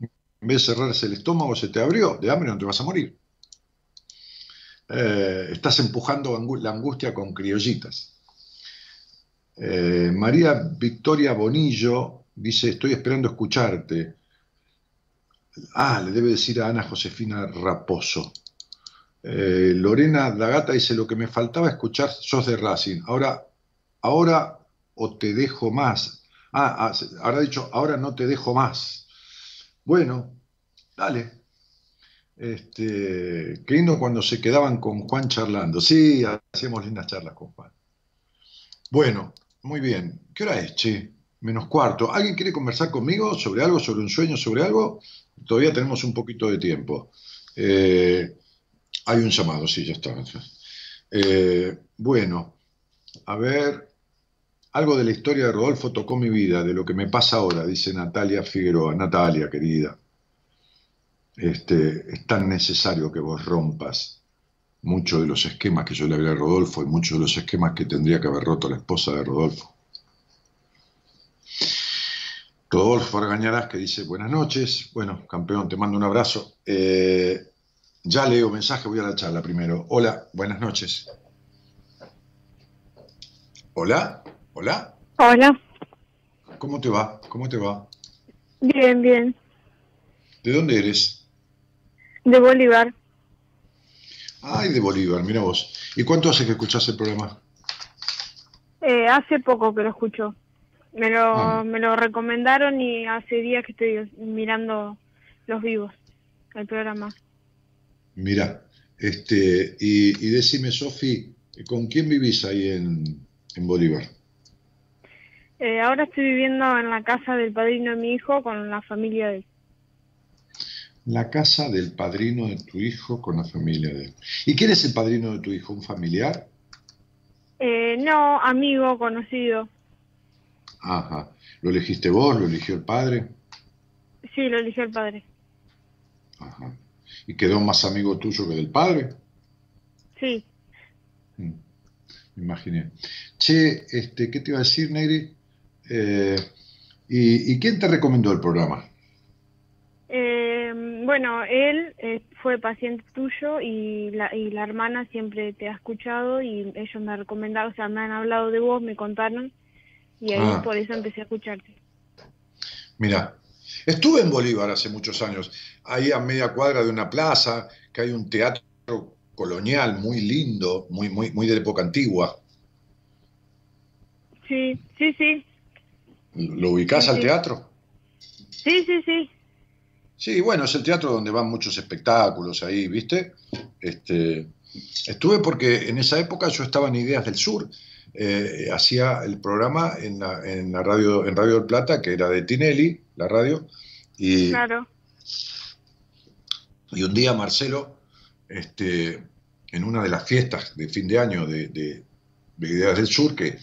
en vez de cerrarse el estómago, se te abrió. De hambre no te vas a morir. Eh, estás empujando la angustia con criollitas. Eh, María Victoria Bonillo dice, estoy esperando escucharte. Ah, le debe decir a Ana Josefina Raposo. Eh, Lorena Dagata dice, lo que me faltaba escuchar sos de Racing. Ahora, ahora o te dejo más. Ah, ah ahora dicho, ahora no te dejo más. Bueno, dale. Este, qué lindo cuando se quedaban con Juan charlando. Sí, hacíamos lindas charlas con Juan. Bueno, muy bien. ¿Qué hora es? Menos cuarto. ¿Alguien quiere conversar conmigo sobre algo, sobre un sueño, sobre algo? Todavía tenemos un poquito de tiempo. Eh, hay un llamado, sí, ya está. Eh, bueno, a ver, algo de la historia de Rodolfo tocó mi vida, de lo que me pasa ahora, dice Natalia Figueroa. Natalia, querida, este, es tan necesario que vos rompas muchos de los esquemas que yo le hablé a Rodolfo y muchos de los esquemas que tendría que haber roto la esposa de Rodolfo. Rodolfo Argañarás que dice buenas noches. Bueno, campeón, te mando un abrazo. Eh, ya leo mensaje, voy a la charla primero. Hola, buenas noches. Hola, hola. Hola. ¿Cómo te va? ¿Cómo te va? Bien, bien. ¿De dónde eres? De Bolívar. Ay, de Bolívar, mira vos. ¿Y cuánto hace que escuchás el programa? Eh, hace poco que lo escucho. Me lo, ah. me lo recomendaron y hace días que estoy mirando los vivos, el programa. Mira, este, y, decime, Sofi, ¿Con quién vivís ahí en, en Bolívar? Eh, ahora estoy viviendo en la casa del padrino de mi hijo con la familia de él. La casa del padrino de tu hijo con la familia de él. ¿Y quién es el padrino de tu hijo? ¿Un familiar? Eh, no, amigo, conocido. Ajá. ¿Lo elegiste vos? ¿Lo eligió el padre? Sí, lo eligió el padre. Ajá. ¿Y quedó más amigo tuyo que del padre? Sí. Mm, Me imaginé. Che, este, ¿qué te iba a decir, Negri? Eh, ¿y, y quién te recomendó el programa? Eh, bueno, él eh, fue paciente tuyo y la, y la hermana siempre te ha escuchado y ellos me han recomendado, o sea, me han hablado de vos, me contaron y ahí Ah. por eso empecé a escucharte. Mira, estuve en Bolívar hace muchos años, ahí a media cuadra de una plaza, que hay un teatro colonial muy lindo, muy, muy, muy de la época antigua. Sí, sí, sí, ¿Lo ubicás Sí, al sí. teatro? sí, sí, sí. Sí, bueno, es el teatro donde van muchos espectáculos ahí, ¿viste? Este, estuve porque en esa época yo estaba en Ideas del Sur, eh, hacía el programa en la, en la radio, en Radio del Plata, que era de Tinelli, la radio, y, Claro. y un día Marcelo, este, en una de las fiestas de fin de año de, de- de Ideas del Sur, que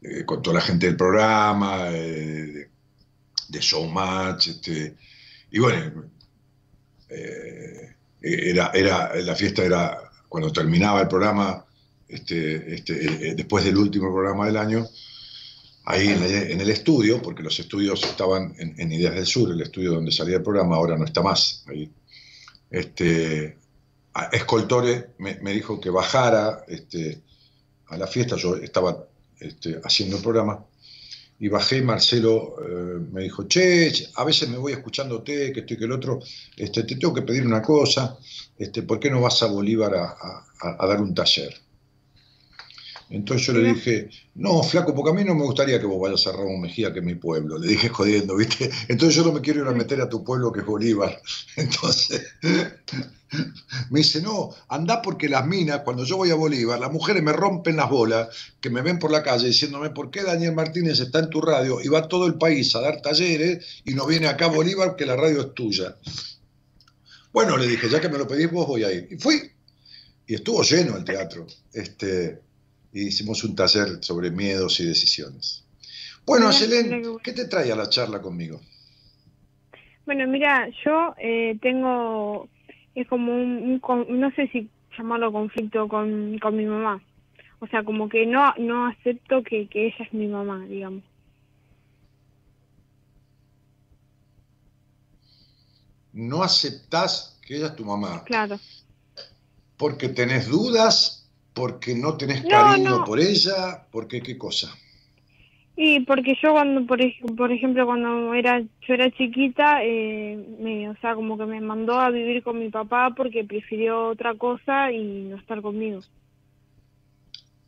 eh, con toda la gente del programa, eh, de, de Showmatch, este, y bueno, eh, era, era, la fiesta era cuando terminaba el programa, este, este, eh, después del último programa del año, ahí en, el- estudio, porque los estudios estaban en, Ideas del Sur, el estudio donde salía el programa, ahora no está más ahí. Este, Escoltore me, me dijo que bajara este, a la fiesta, yo estaba este, haciendo el programa, y bajé Marcelo eh, me dijo, che, a veces me voy escuchándote, que estoy que el otro, este, te tengo que pedir una cosa, este, ¿por qué no vas a Bolívar a, a- a dar un taller? Entonces yo le dije, no, flaco, porque a mí no me gustaría que vos vayas a Ramón Mejía, que es mi pueblo. Le dije jodiendo, ¿viste? Entonces yo no me quiero ir a meter a tu pueblo, que es Bolívar. Entonces me dice, no, anda porque las minas, cuando yo voy a Bolívar, las mujeres me rompen las bolas, que me ven por la calle diciéndome, ¿por qué Daniel Martínez está en tu radio y va a todo el país a dar talleres y no viene acá a Bolívar que la radio es tuya? Bueno, le dije, ya que me lo pedís vos, voy a ir. Y fui. Y estuvo lleno el teatro. Este, y hicimos un taller sobre miedos y decisiones. Bueno, bueno. ¿qué te trae a la charla conmigo? Bueno, mira, yo eh, tengo, es como un, un no sé si llamarlo conflicto con, con mi mamá. O sea, como que no no acepto que, que ella es mi mamá, digamos. No aceptás que ella es tu mamá Claro. porque tenés dudas, porque no tenés No, cariño no. por ella, porque qué cosa. Y porque yo cuando, por, por ejemplo, cuando era yo era chiquita, eh, me, o sea, como que me mandó a vivir con mi papá porque prefirió otra cosa y no estar conmigo.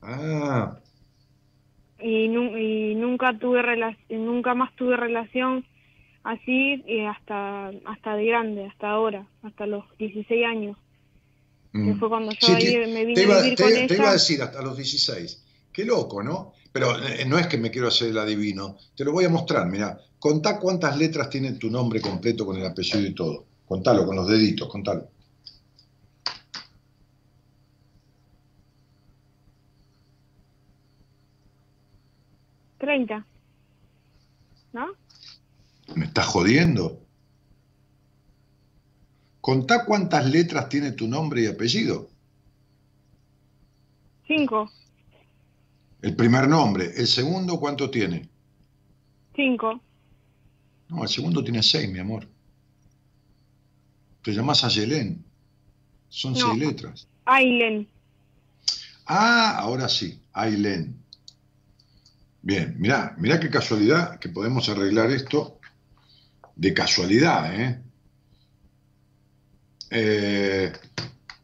Ah, Y, nu- y nunca tuve rela- nunca más tuve relación así eh, hasta hasta de grande, hasta ahora, hasta los 16 años. Que mm. fue cuando yo Sí, ahí te- me vine te a vivir te- con te ella. iba a decir hasta los 16. Qué loco, ¿no? Pero eh, no es que me quiero hacer el adivino. Te lo voy a mostrar, mira. Contá cuántas letras tiene tu nombre completo con el apellido y todo. Contalo con los deditos, contalo. 30. ¿No? ¿Me estás jodiendo? Contá cuántas letras tiene tu nombre y apellido. 5. El primer nombre. El segundo, ¿cuánto tiene? 5. No, el segundo tiene seis, mi amor. Te llamas Ayelén. Son No. seis letras. Ailen. Ah, ahora sí, Ailén. Bien, mirá, mirá qué casualidad que podemos arreglar esto de casualidad, ¿eh? Eh,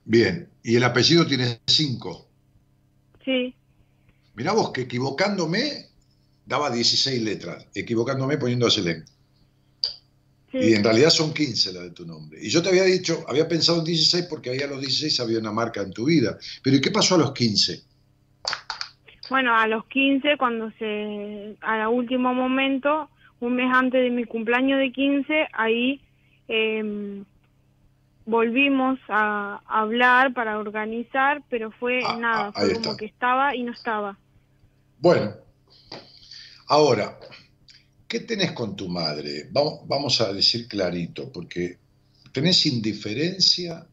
bien, y el apellido tiene cinco. Sí. Mirá vos que equivocándome daba 16 letras, equivocándome poniendo Ayelén. Sí. Y en realidad son 15 las de tu nombre. Y yo te había dicho, había pensado en 16 porque ahí a los 16 había una marca en tu vida. Pero ¿y qué pasó a los 15? Bueno, a los 15, cuando se, a último momento, un mes antes de mi cumpleaños de 15, ahí em, volvimos a hablar para organizar, pero fue Ah, nada, ah, fue como está. que estaba y no estaba. Bueno, ahora, ¿qué tenés con tu madre? Vamos, vamos a decir clarito, porque tenés indiferencia,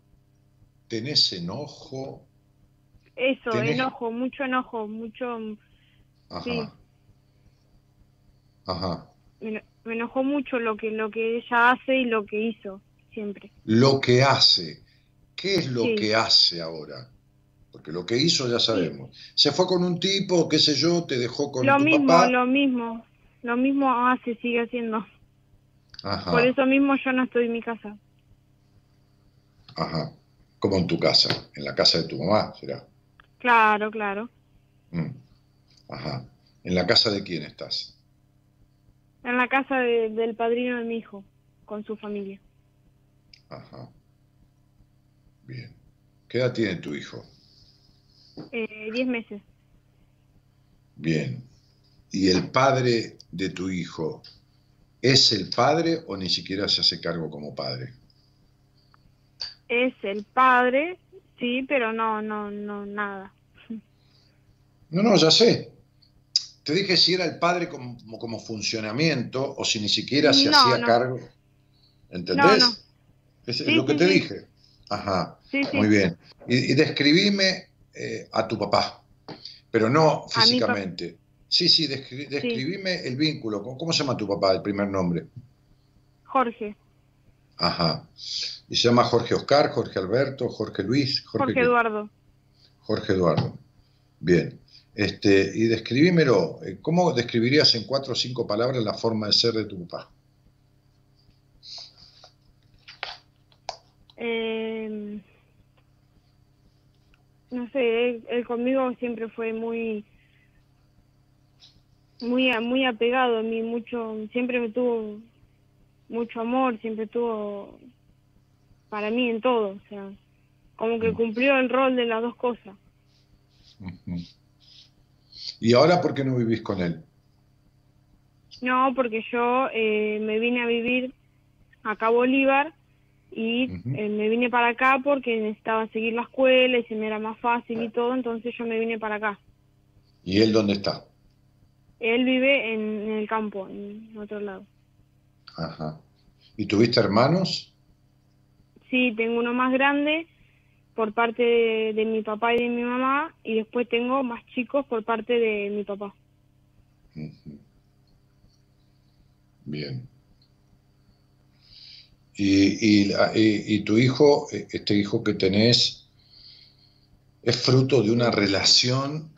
tenés enojo, Eso, Tenés- enojo, mucho enojo, mucho... ajá, Sí. ajá. Me, me enojó mucho lo que, lo que ella hace y lo que hizo, siempre. Lo que hace, ¿qué es lo Sí. que hace ahora? Porque lo que hizo ya sabemos. Se fue con un tipo, qué sé yo, te dejó con lo tu mismo, papá. lo mismo, lo mismo hace, sigue haciendo. Ajá, Por eso mismo yo no estoy en mi casa. ajá. Como en tu casa, en la casa de tu mamá, será. Claro, claro. Mm, Ajá. ¿En la casa de quién estás? En la casa de- del padrino de mi hijo, con su familia. Ajá. Bien. ¿Qué edad tiene tu hijo? Eh, diez meses. Bien. ¿Y el padre de tu hijo es el padre o ni siquiera se hace cargo como padre? Es el padre, sí, pero no, no, no, nada. No, no, ya sé. Te dije si era el padre como, como funcionamiento o si ni siquiera se No, hacía no. cargo. ¿Entendés? No. Es Sí, lo que sí, te sí. dije. Ajá. Muy bien. Y, y describime eh, a tu papá, pero no papá. físicamente. Sí, sí, descri- describime el vínculo. ¿Cómo, se llama tu papá, el primer nombre? Jorge, Ajá. ¿Y se llama Jorge Oscar, Jorge Alberto, Jorge Luis? Jorge? Eduardo. Jorge Eduardo. Bien. Este, y describímelo. eh, ¿Cómo describirías en cuatro o cinco palabras la forma de ser de tu papá? Eh, no sé, él, él conmigo siempre fue muy muy muy apegado a mí, mucho siempre me tuvo mucho amor, siempre tuvo para mí en todo, o sea, como que cumplió el rol de las dos cosas. ¿Y ahora por qué no vivís con él? No, porque yo eh, me vine a vivir acá a Bolívar y eh, me vine para acá porque necesitaba seguir la escuela y se me era más fácil y todo, entonces yo me vine para acá. ¿Y él dónde está? Él vive en, en el campo, en otro lado. Ajá. ¿Y tuviste hermanos? Sí, tengo uno más grande por parte de, de mi papá y de mi mamá y después tengo más chicos por parte de mi papá. Bien. Y, y y- y tu hijo, eh, este hijo que tenés, es fruto de una relación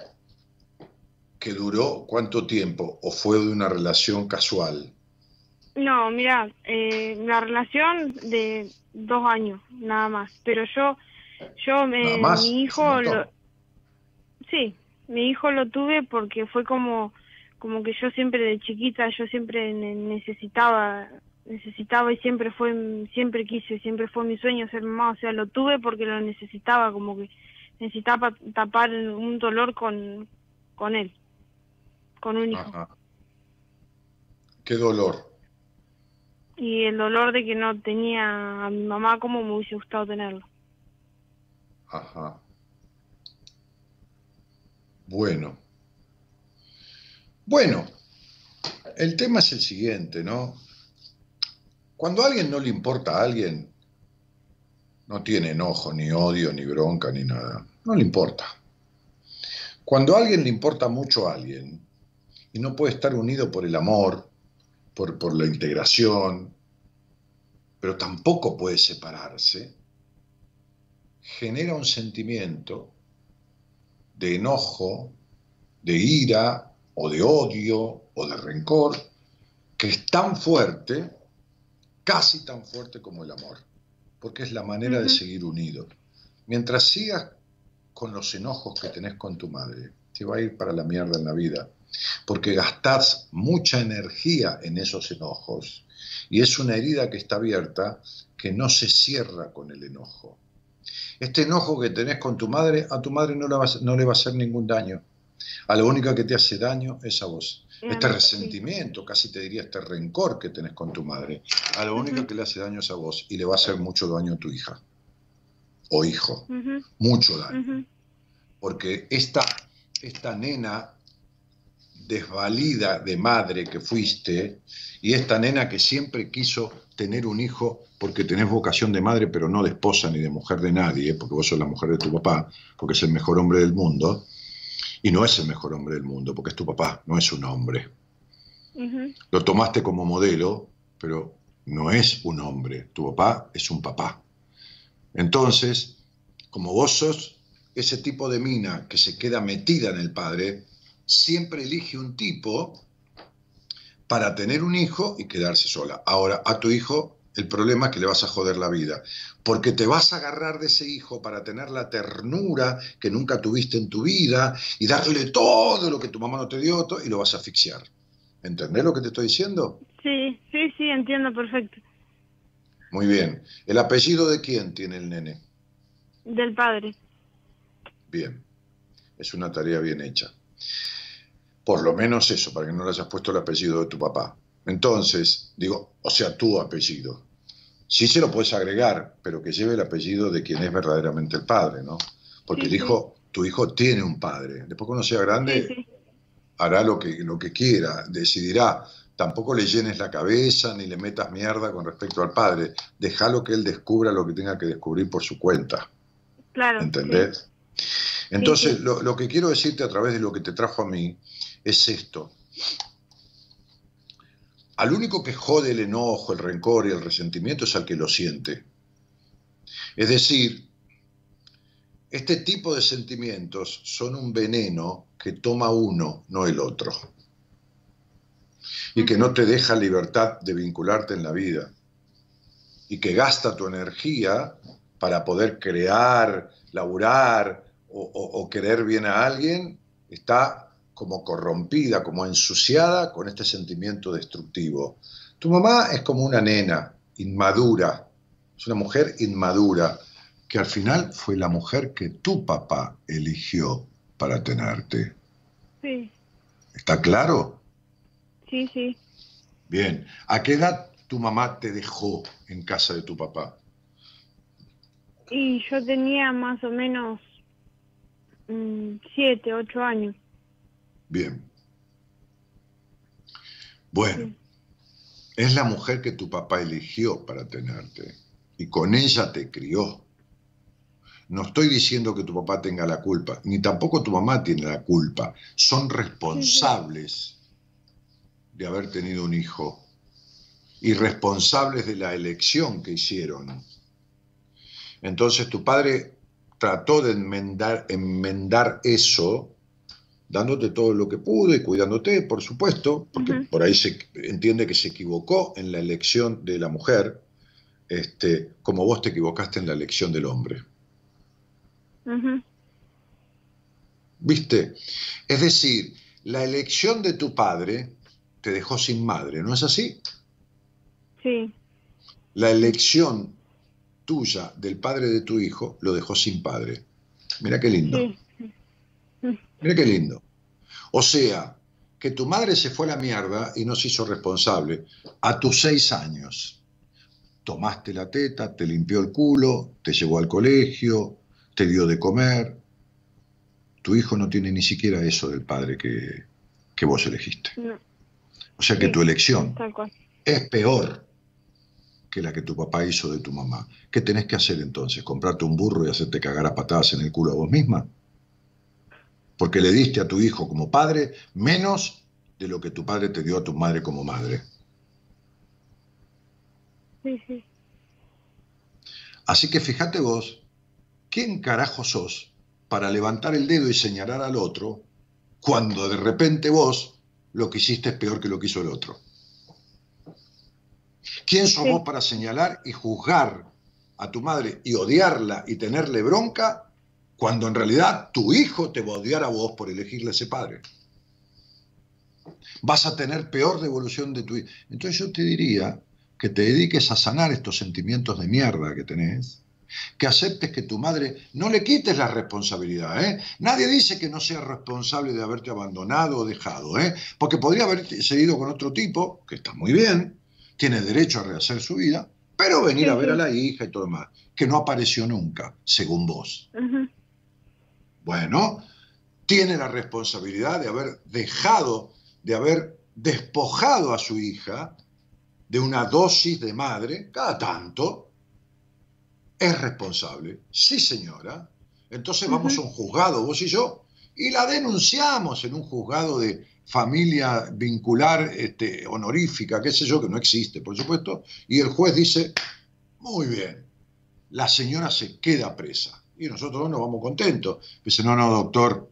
que duró cuánto tiempo o fue de una relación casual. No, mira, eh, la relación de dos años, nada más. Pero yo, yo, me, Nada más, mi hijo, lo, sí, mi hijo lo tuve porque fue como, como que yo siempre de chiquita, yo siempre ne- necesitaba, necesitaba y siempre fue, siempre quise, siempre fue mi sueño ser mamá. O sea, lo tuve porque lo necesitaba, como que necesitaba tapar un dolor con, con él, con un hijo. Ajá. Qué dolor. y el dolor de que no tenía a mi mamá como me hubiese gustado tenerlo. Ajá. Bueno. Bueno, el tema es el siguiente, ¿no? Cuando a alguien no le importa a alguien, no tiene enojo, ni odio, ni bronca, ni nada. No le importa. Cuando a alguien le importa mucho a alguien y no puede estar unido por el amor, por, por la integración, pero tampoco puede separarse, genera un sentimiento de enojo, de ira o de odio o de rencor que es tan fuerte, casi tan fuerte como el amor, porque es la manera de seguir unido. Mientras sigas con los enojos que tenés con tu madre, te va a ir para la mierda en la vida, porque gastás mucha energía en esos enojos y es una herida que está abierta que no se cierra con el enojo. Este enojo que tenés con tu madre, a tu madre no le va, a- no le va a hacer ningún daño. A la única que te hace daño es a vos. Este resentimiento, casi te diría este rencor que tenés con tu madre, a la única que le hace daño es a vos y le va a hacer mucho daño a tu hija o hijo, mucho daño. Porque esta, esta nena desvalida de madre que fuiste y esta nena que siempre quiso tener un hijo porque tenés vocación de madre pero no de esposa ni de mujer de nadie, porque vos sos la mujer de tu papá, porque es el mejor hombre del mundo, y no es el mejor hombre del mundo, porque es tu papá, no es un hombre. Lo tomaste como modelo, pero no es un hombre, tu papá es un papá. Entonces, como vos sos ese tipo de mina que se queda metida en el padre, siempre elige un tipo para tener un hijo y quedarse sola. Ahora, a tu hijo el problema es que le vas a joder la vida, porque te vas a agarrar de ese hijo para tener la ternura que nunca tuviste en tu vida y darle todo lo que tu mamá no te dio y lo vas a asfixiar. ¿Entendés lo que te estoy diciendo? Sí, sí, sí, entiendo perfecto. Muy bien. ¿El apellido de quién tiene el nene? Del padre. Bien. Es una tarea bien hecha. Por lo menos eso, para que no le hayas puesto el apellido de tu papá. Entonces, digo, o sea, tu apellido. Sí se lo puedes agregar, pero que lleve el apellido de quien es verdaderamente el padre, ¿no? Porque Sí, el hijo, tu hijo tiene un padre. Después cuando sea grande, Sí, hará lo que, lo que quiera, decidirá. Tampoco le llenes la cabeza ni le metas mierda con respecto al padre. Déjalo que él descubra lo que tenga que descubrir por su cuenta. Claro. ¿Entendés? Entonces. Lo, lo que quiero decirte a través de lo que te trajo a mí es esto. Al único que jode el enojo, el rencor y el resentimiento es al que lo siente. Es decir, este tipo de sentimientos son un veneno que toma uno, no el otro. Y que no te deja libertad de vincularte en la vida. Y que gasta tu energía para poder crear, laburar o, o- o querer bien a alguien, está como corrompida, como ensuciada con este sentimiento destructivo. Tu mamá es como una nena, inmadura, es una mujer inmadura, que al final fue la mujer que tu papá eligió para tenerte. Sí, ¿Está claro? sí, sí. Bien. ¿A qué edad tu mamá te dejó en casa de tu papá? Y yo tenía más o menos mm, siete, ocho años. Bien. Bueno, es la mujer que tu papá eligió para tenerte y con ella te crió. No estoy diciendo que tu papá tenga la culpa, ni tampoco tu mamá tiene la culpa. Son responsables de haber tenido un hijo y responsables de la elección que hicieron. Entonces tu padre trató de enmendar, enmendar eso dándote todo lo que pudo y cuidándote, por supuesto, porque por ahí se entiende que se equivocó en la elección de la mujer, este, como vos te equivocaste en la elección del hombre. ¿Viste? Es decir, la elección de tu padre te dejó sin madre, ¿no es así? Sí, La elección tuya del padre de tu hijo lo dejó sin padre. Mira qué lindo. sí. Mira qué lindo. O sea, que tu madre se fue a la mierda y no se hizo responsable a tus seis años. Tomaste la teta, te limpió el culo, te llevó al colegio, te dio de comer. Tu hijo no tiene ni siquiera eso del padre que, que vos elegiste. No, O sea que Sí. tu elección es peor que la que tu papá hizo de tu mamá. ¿Qué tenés que hacer entonces? ¿Comprarte un burro y hacerte cagar a patadas en el culo a vos misma? Porque le diste a tu hijo como padre menos de lo que tu padre te dio a tu madre como madre. Sí, sí. Así que fíjate vos, ¿quién carajo sos para levantar el dedo y señalar al otro cuando de repente vos lo que hiciste es peor que lo que hizo el otro? ¿Quién sos Sí. vos para señalar y juzgar a tu madre y odiarla y tenerle bronca cuando en realidad tu hijo te va a odiar a vos por elegirle a ese padre? Vas a tener peor devolución de tu hijo. Entonces yo te diría que te dediques a sanar estos sentimientos de mierda que tenés que aceptes que tu madre no le quites la responsabilidad. ¿eh? Nadie dice que no sea responsable de haberte abandonado o dejado, ¿eh? porque podría haber seguido con otro tipo, que está muy bien, tiene derecho a rehacer su vida, pero venir a ver a la hija y todo demás, que no apareció nunca, según vos. Bueno, tiene la responsabilidad de haber dejado, de haber despojado a su hija de una dosis de madre cada tanto, es responsable. Sí, señora. Entonces vamos a un juzgado, vos y yo, y la denunciamos en un juzgado de familia vincular este, honorífica, qué sé yo, que no existe, por supuesto, y el juez dice, muy bien, la señora se queda presa. Y nosotros nos vamos contentos. Dice, no, no, doctor,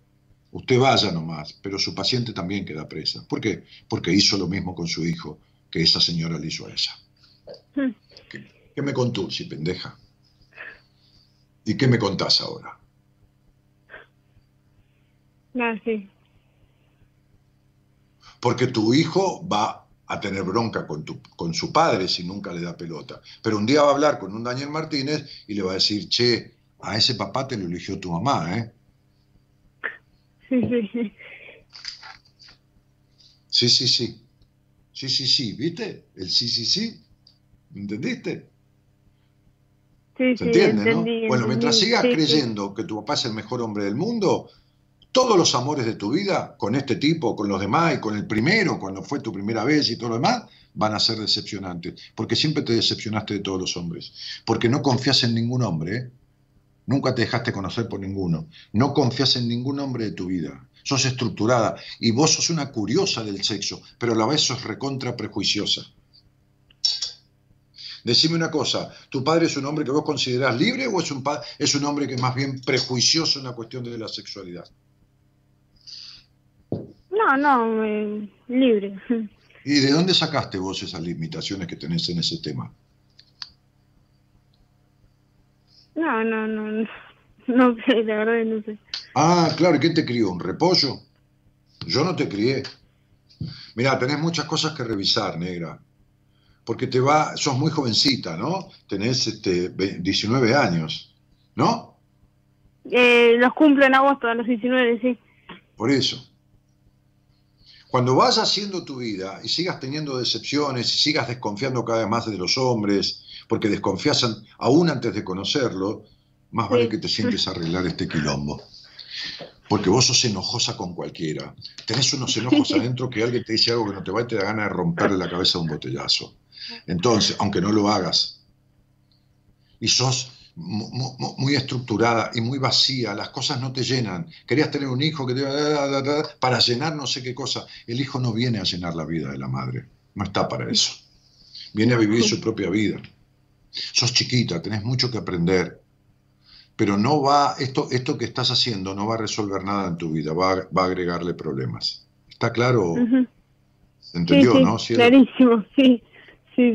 usted vaya nomás, pero su paciente también queda presa. ¿Por qué? Porque hizo lo mismo con su hijo que esa señora le hizo a ella. Hmm. ¿Qué, me contó, si pendeja? ¿Y qué me contás ahora? Ah, sí. Porque tu hijo va a tener bronca con, tu, con su padre si nunca le da pelota. Pero un día va a hablar con un Daniel Martínez y le va a decir, che, a ese papá te lo eligió tu mamá, ¿eh? Sí, sí, sí. Sí, sí, sí. Sí, sí, sí, ¿viste? El sí, sí, sí. ¿Entendiste? Sí, ¿Se entiende, no? Bueno, mientras sigas creyendo que tu papá es el mejor hombre del mundo, todos los amores de tu vida, con este tipo, con los demás y con el primero, cuando fue tu primera vez y todo lo demás, van a ser decepcionantes. Porque siempre te decepcionaste de todos los hombres. Porque no confías en ningún hombre, ¿eh? Nunca te dejaste conocer por ninguno. No confías en ningún hombre de tu vida. Sos estructurada y vos sos una curiosa del sexo, pero a la vez sos recontra prejuiciosa. Decime una cosa, ¿tu padre es un hombre que vos considerás libre o es un, es un hombre que es más bien prejuicioso en la cuestión de la sexualidad? No, no, eh, libre. ¿Y de dónde sacaste vos esas limitaciones que tenés en ese tema? No, no, no, no sé, la verdad no sé. Ah, claro, ¿y quién te crió? ¿Un repollo? Yo no te crié. Mira, tenés muchas cosas que revisar, negra porque te va, sos muy jovencita, ¿no? Tenés este, 19 años, ¿no? Eh, los cumplo en agosto, a los 19, sí. Por eso. Cuando vas haciendo tu vida y sigas teniendo decepciones y sigas desconfiando cada vez más de los hombres, porque desconfías aún antes de conocerlo, más vale que te sientes a arreglar este quilombo. Porque vos sos enojosa con cualquiera. Tenés unos enojos adentro que alguien te dice algo que no te va y te da ganas de romperle la cabeza a un botellazo. Entonces, aunque no lo hagas, y sos muy estructurada y muy vacía, las cosas no te llenan. Querías tener un hijo que te... para llenar no sé qué cosa. El hijo no viene a llenar la vida de la madre, no está para eso. Viene a vivir su propia vida. Sos chiquita, tenés mucho que aprender, pero no va, esto, esto que estás haciendo no va a resolver nada en tu vida, va a, agregarle problemas. ¿Está claro? ¿Entendió, no? Clarísimo, sí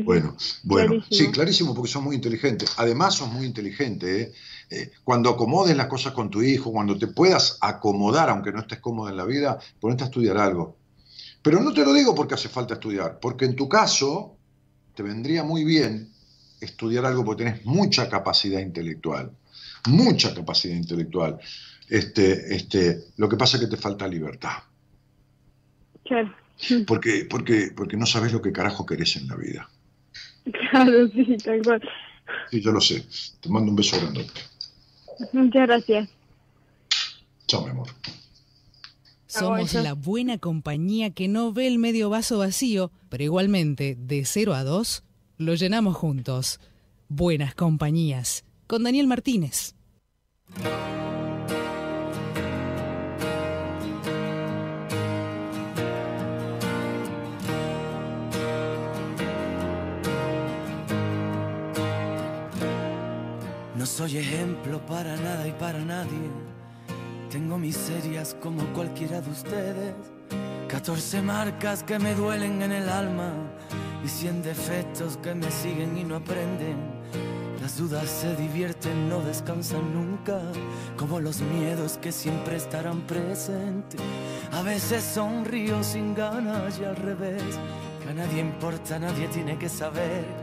bueno, bueno, sí, clarísimo, porque son muy inteligentes. Además, son muy inteligentes. ¿eh? Eh, cuando acomodes las cosas con tu hijo, cuando te puedas acomodar, aunque no estés cómodo en la vida, ponete a estudiar algo. Pero no te lo digo porque hace falta estudiar, porque en tu caso te vendría muy bien estudiar algo porque tenés mucha capacidad intelectual, mucha capacidad intelectual. Este, este, lo que pasa es que te falta libertad. Claro. Porque, porque, porque no sabes lo que carajo querés en la vida. Claro, sí, tal cual. Sí, yo lo sé. Te mando un beso grande. Muchas gracias. Chao, mi amor. Somos la buena compañía que no ve el medio vaso vacío, pero igualmente, de 0 a 2, lo llenamos juntos. Buenas compañías. Con Daniel Martínez. No soy ejemplo para nada y para nadie. Tengo miserias como cualquiera de ustedes. 14 marcas que me duelen en el alma y 100 defectos que me siguen y no aprenden. Las dudas se divierten, no descansan nunca, como los miedos que siempre estarán presentes. A veces sonrío sin ganas y al revés, que a nadie importa, nadie tiene que saber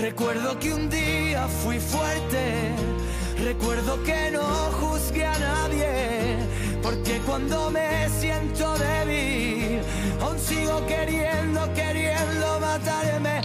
Recuerdo que un día fui fuerte, recuerdo que no juzgué a nadie, porque cuando me siento débil, aún sigo queriendo, queriendo matarme.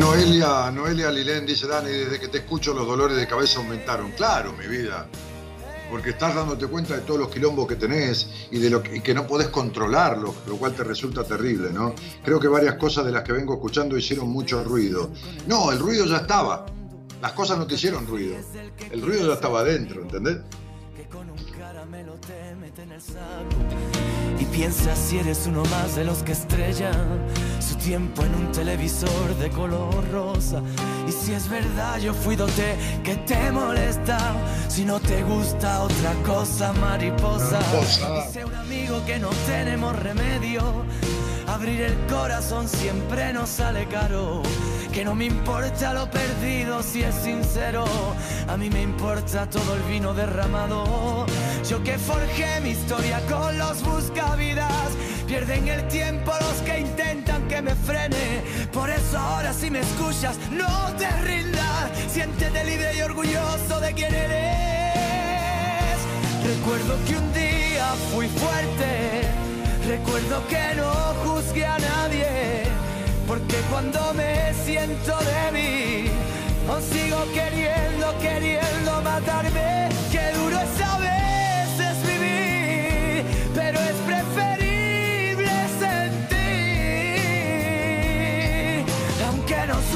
Noelia, Noelia Lilén dice, Dani, desde que te escucho los dolores de cabeza aumentaron. Claro, mi vida. Porque estás dándote cuenta de todos los quilombos que tenés y de lo que, que no podés controlarlos, lo cual te resulta terrible, ¿no? Creo que varias cosas de las que vengo escuchando hicieron mucho ruido. No, el ruido ya estaba. Las cosas no te hicieron ruido. El ruido ya estaba adentro, ¿entendés? Y piensa si eres uno más de los que estrellan su tiempo en un televisor de color rosa. Y si es verdad, yo fui dote que te molesta. Si no te gusta otra cosa, mariposa. Mariposa. Dice un amigo que no tenemos remedio. Abrir el corazón siempre nos sale caro. Que no me importa lo perdido si es sincero. A mí me importa todo el vino derramado. Yo que forjé mi historia con los buscavidas. Pierden el tiempo los que intentan que me frene. Por eso ahora si me escuchas, no te rindas. Siéntete libre y orgulloso de quién eres. Recuerdo que un día fui fuerte. Recuerdo que no juzgué a nadie. Porque cuando me siento débil, aún sigo queriendo, queriendo matarme. Qué duro es a veces vivir, pero es preferible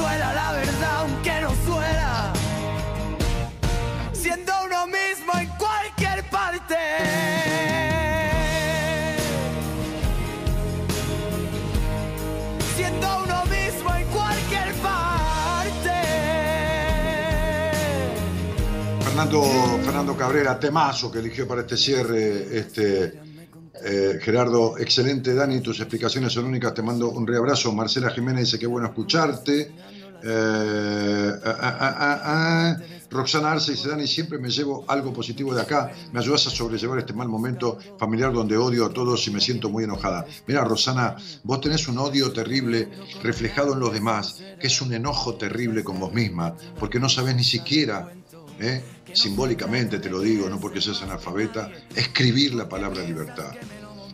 Suela la verdad, aunque no suela. Siendo uno mismo en cualquier parte. siendo uno mismo en cualquier parte. Fernando, Fernando Cabrera, temazo que eligió para este cierre. Este, eh, Gerardo, excelente, Dani, tus explicaciones son únicas. Te mando un reabrazo. Marcela Jiménez dice que bueno escucharte. Eh, ah, ah, ah. Roxana Arce dice, Dani, siempre me llevo algo positivo de acá. Me ayudas a sobrellevar este mal momento familiar donde odio a todos y me siento muy enojada. Mira, Rosana, vos tenés un odio terrible reflejado en los demás, que es un enojo terrible con vos misma, porque no sabés ni siquiera, ¿eh? simbólicamente te lo digo, no porque seas analfabeta, escribir la palabra libertad.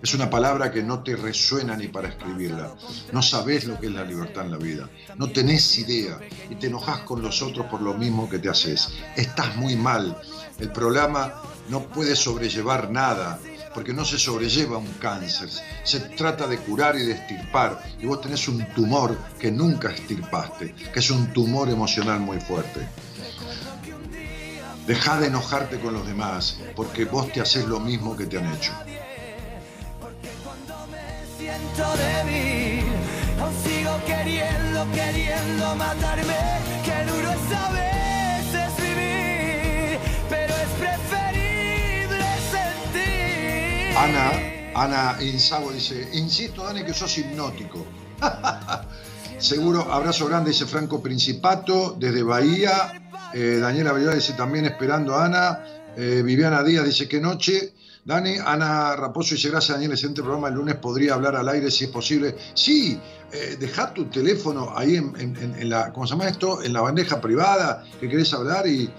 Es una palabra que no te resuena ni para escribirla. No sabés lo que es la libertad en la vida. No tenés idea y te enojás con los otros por lo mismo que te haces. Estás muy mal. El programa no puede sobrellevar nada porque no se sobrelleva un cáncer. Se trata de curar y de extirpar. Y vos tenés un tumor que nunca extirpaste, que es un tumor emocional muy fuerte. Deja de enojarte con los demás, porque vos te haces lo mismo que te han hecho. Qué. Ana, Ana Insago dice, insisto Dani que sos hipnótico. Seguro, abrazo grande, dice Franco Principato, desde Bahía. Eh, Daniela Villar dice también esperando a Ana. Eh, Viviana Díaz dice que noche. Dani, Ana Raposo dice gracias Daniel, excelente programa. El lunes podría hablar al aire si es posible. Sí, eh, deja tu teléfono ahí en, en- la, ¿cómo se llama esto? En la bandeja privada que querés hablar y,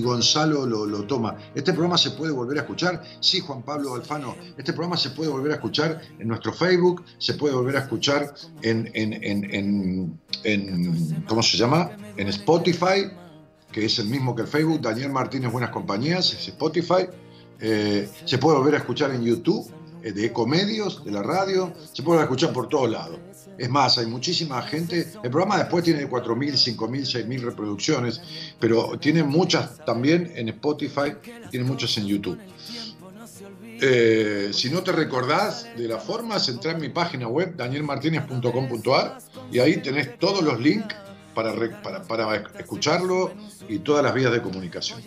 Gonzalo lo, toma. ¿Este programa se puede volver a escuchar? Sí, Juan Pablo Alfano. Este programa se puede volver a escuchar en nuestro Facebook, se puede volver a escuchar en- en- ¿cómo se llama? En Spotify, que es el mismo que el Facebook. Daniel Martínez Buenas Compañías, es Spotify. Eh, se puede volver a escuchar en YouTube eh, de Ecomedios, de la radio, se puede escuchar por todos lados. Es más, hay muchísima gente. El programa después tiene 4.000, 5.000, 6.000 reproducciones, pero tiene muchas también en Spotify, tiene muchas en YouTube. Eh, si no te recordás de la forma, entra en mi página web, danielmartinez.com.ar, y ahí tenés todos los links para, para, para escucharlo y todas las vías de comunicación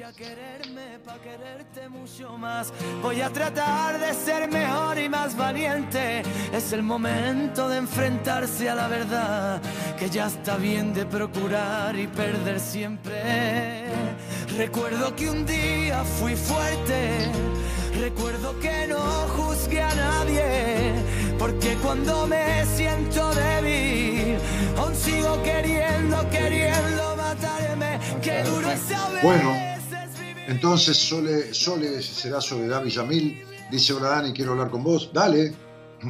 mucho más. Voy a tratar de ser mejor y más valiente. Es el momento de enfrentarse a la verdad, que ya está bien de procurar y perder siempre. Recuerdo que un día fui fuerte. Recuerdo que no juzgué a nadie, porque cuando me siento débil, aún sigo queriendo, queriendo matarme. Qué duro es saber. Bueno. Entonces Sole, Sole será Soledad Villamil. Dice, hola Dani, quiero hablar con vos. Dale,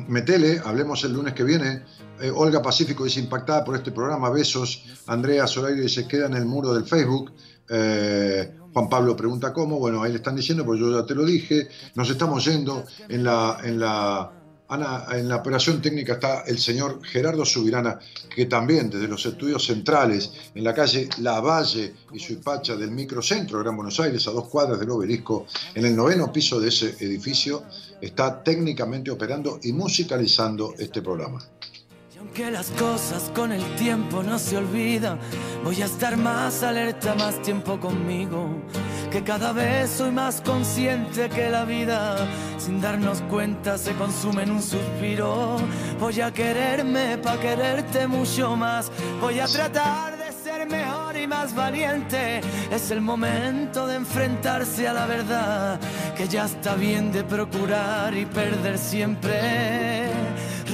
metele, hablemos el lunes que viene. Eh, Olga Pacífico dice, impactada por este programa, besos. Andrea Zoraire dice, queda en el muro del Facebook. Eh, Juan Pablo pregunta cómo. Bueno, ahí le están diciendo, pues yo ya te lo dije. Nos estamos yendo en la... En la Ana, en la operación técnica está el señor Gerardo Subirana, que también desde los estudios centrales, en la calle La Valle y Suipacha del microcentro de Gran Buenos Aires, a dos cuadras del obelisco, en el noveno piso de ese edificio, está técnicamente operando y musicalizando este programa. Que las cosas con el tiempo no se olvidan, voy a estar más alerta, más tiempo conmigo. Que cada vez soy más consciente que la vida, sin darnos cuenta, se consume en un suspiro. Voy a quererme para quererte mucho más. Voy a tratar de ser mejor y más valiente. Es el momento de enfrentarse a la verdad, que ya está bien de procurar y perder siempre.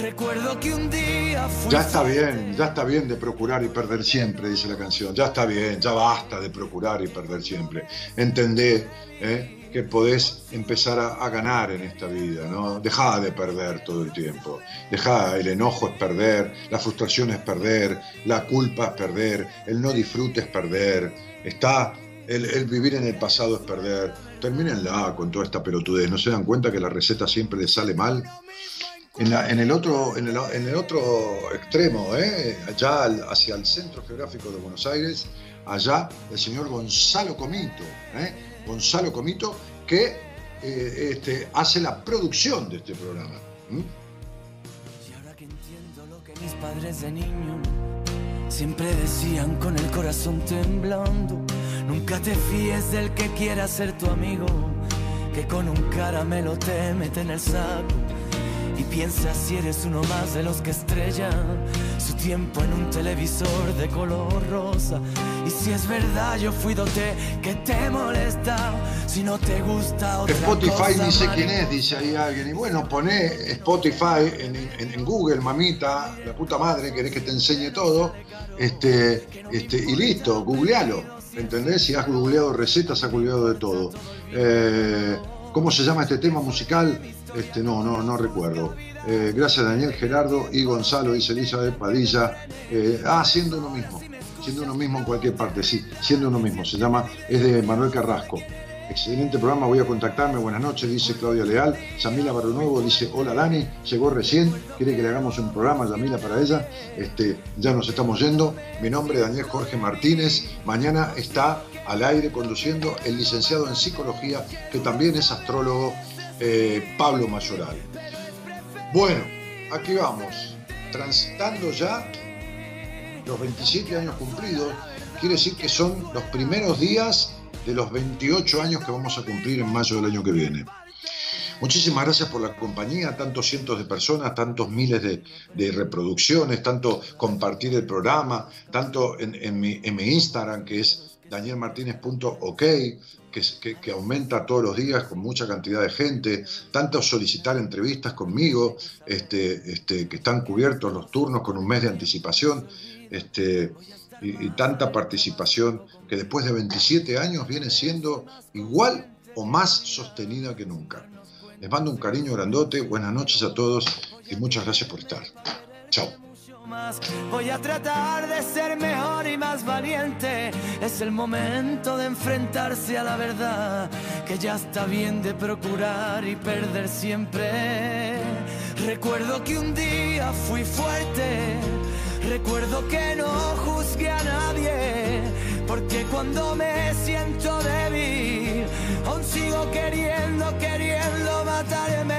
Recuerdo que un día Ya está bien, ya está bien de procurar y perder siempre, dice la canción. Ya está bien, ya basta de procurar y perder siempre. Entendé ¿eh? que podés empezar a, ganar en esta vida, ¿no? Dejá de perder todo el tiempo. Dejá, el enojo es perder, la frustración es perder, la culpa es perder, el no disfrute es perder. Está el, el, vivir en el pasado es perder. Termínenla con toda esta pelotudez. ¿No se dan cuenta que la receta siempre les sale mal? En, el otro, en, el, otro extremo, ¿eh? allá hacia el centro geográfico de Buenos Aires, allá el señor Gonzalo Comito, ¿eh? Gonzalo Comito, que eh, este, hace la producción de este programa. Y ahora que entiendo lo que mis padres de niño siempre decían con el corazón temblando, nunca te fíes del que quiera ser tu amigo, que con un caramelo te mete en el saco y piensa si eres uno más de los que estrellan su tiempo en un televisor de color rosa. Y si es verdad, yo fui dote que te molesta. Si no te gusta otra Spotify dice quién es, dice ahí alguien. Y bueno, pone Spotify en, Google, mamita, la puta madre, querés que te enseñe todo. Este, este, y listo, googlealo. ¿Entendés? Si has googleado recetas, has googleado de todo. Eh, ¿Cómo se llama este tema musical? Este, no, no, no recuerdo. Eh, gracias Daniel Gerardo y Gonzalo, dice Elizabeth Padilla. Eh, ah, siendo uno mismo. Siendo uno mismo en cualquier parte, sí, siendo uno mismo. Se llama, es de Manuel Carrasco. Excelente programa, voy a contactarme. Buenas noches, dice Claudia Leal. Samila Nuevo dice: Hola Dani, llegó recién. Quiere que le hagamos un programa, Samila, para ella. Este, ya nos estamos yendo. Mi nombre es Daniel Jorge Martínez. Mañana está al aire conduciendo el licenciado en psicología, que también es astrólogo eh, Pablo Mayoral. Bueno, aquí vamos, transitando ya los 27 años cumplidos, quiere decir que son los primeros días de los 28 años que vamos a cumplir en mayo del año que viene. Muchísimas gracias por la compañía, tantos cientos de personas, tantos miles de, reproducciones, tanto compartir el programa, tanto en, mi, Instagram que es danielmartinez.ok, que, aumenta todos los días con mucha cantidad de gente, tanto solicitar entrevistas conmigo, este, este, que están cubiertos los turnos con un mes de anticipación, este, y, tanta participación que después de 27 años viene siendo igual o más sostenida que nunca. Les mando un cariño grandote, buenas noches a todos y muchas gracias por estar. Chao. Voy a tratar de ser mejor y más valiente. Es el momento de enfrentarse a la verdad, que ya está bien de procurar y perder siempre. Recuerdo que un día fui fuerte, recuerdo que no juzgué a nadie, porque cuando me siento débil, aún sigo queriendo, queriendo matarme.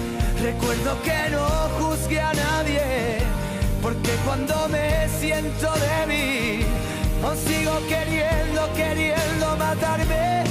Recuerdo que no juzgué a nadie. Porque cuando me siento débil, aún sigo queriendo, queriendo matarme.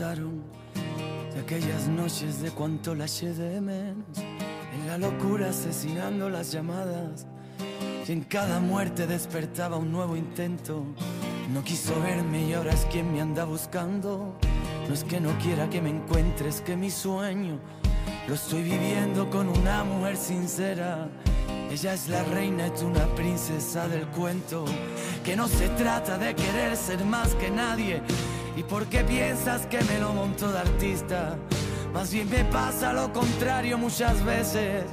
De aquellas noches de cuánto la eché de menos. En la locura asesinando las llamadas. Y en cada muerte despertaba un nuevo intento. No quiso verme y ahora es quien me anda buscando. No es que no quiera que me encuentres, que mi sueño lo estoy viviendo con una mujer sincera. Ella es la reina tú una princesa del cuento. Que no se trata de querer ser más que nadie. ¿Y por qué piensas que me lo monto de artista? Más bien me pasa lo contrario muchas veces.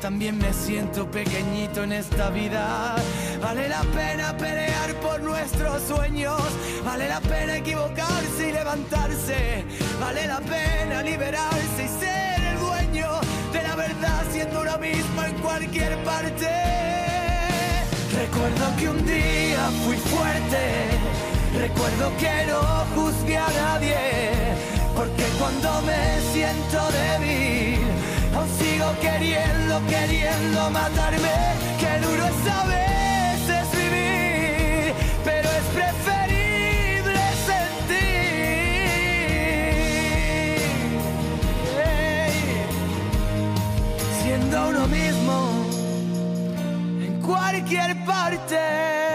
También me siento pequeñito en esta vida. Vale la pena pelear por nuestros sueños. Vale la pena equivocarse y levantarse. Vale la pena liberarse y ser el dueño de la verdad siendo uno mismo en cualquier parte. Recuerdo que un día fui fuerte. Recuerdo que no juzgué a nadie, porque cuando me siento débil, aún sigo queriendo, queriendo matarme. Qué duro es a veces vivir, pero es preferible sentir. Hey. Siendo uno mismo en cualquier parte.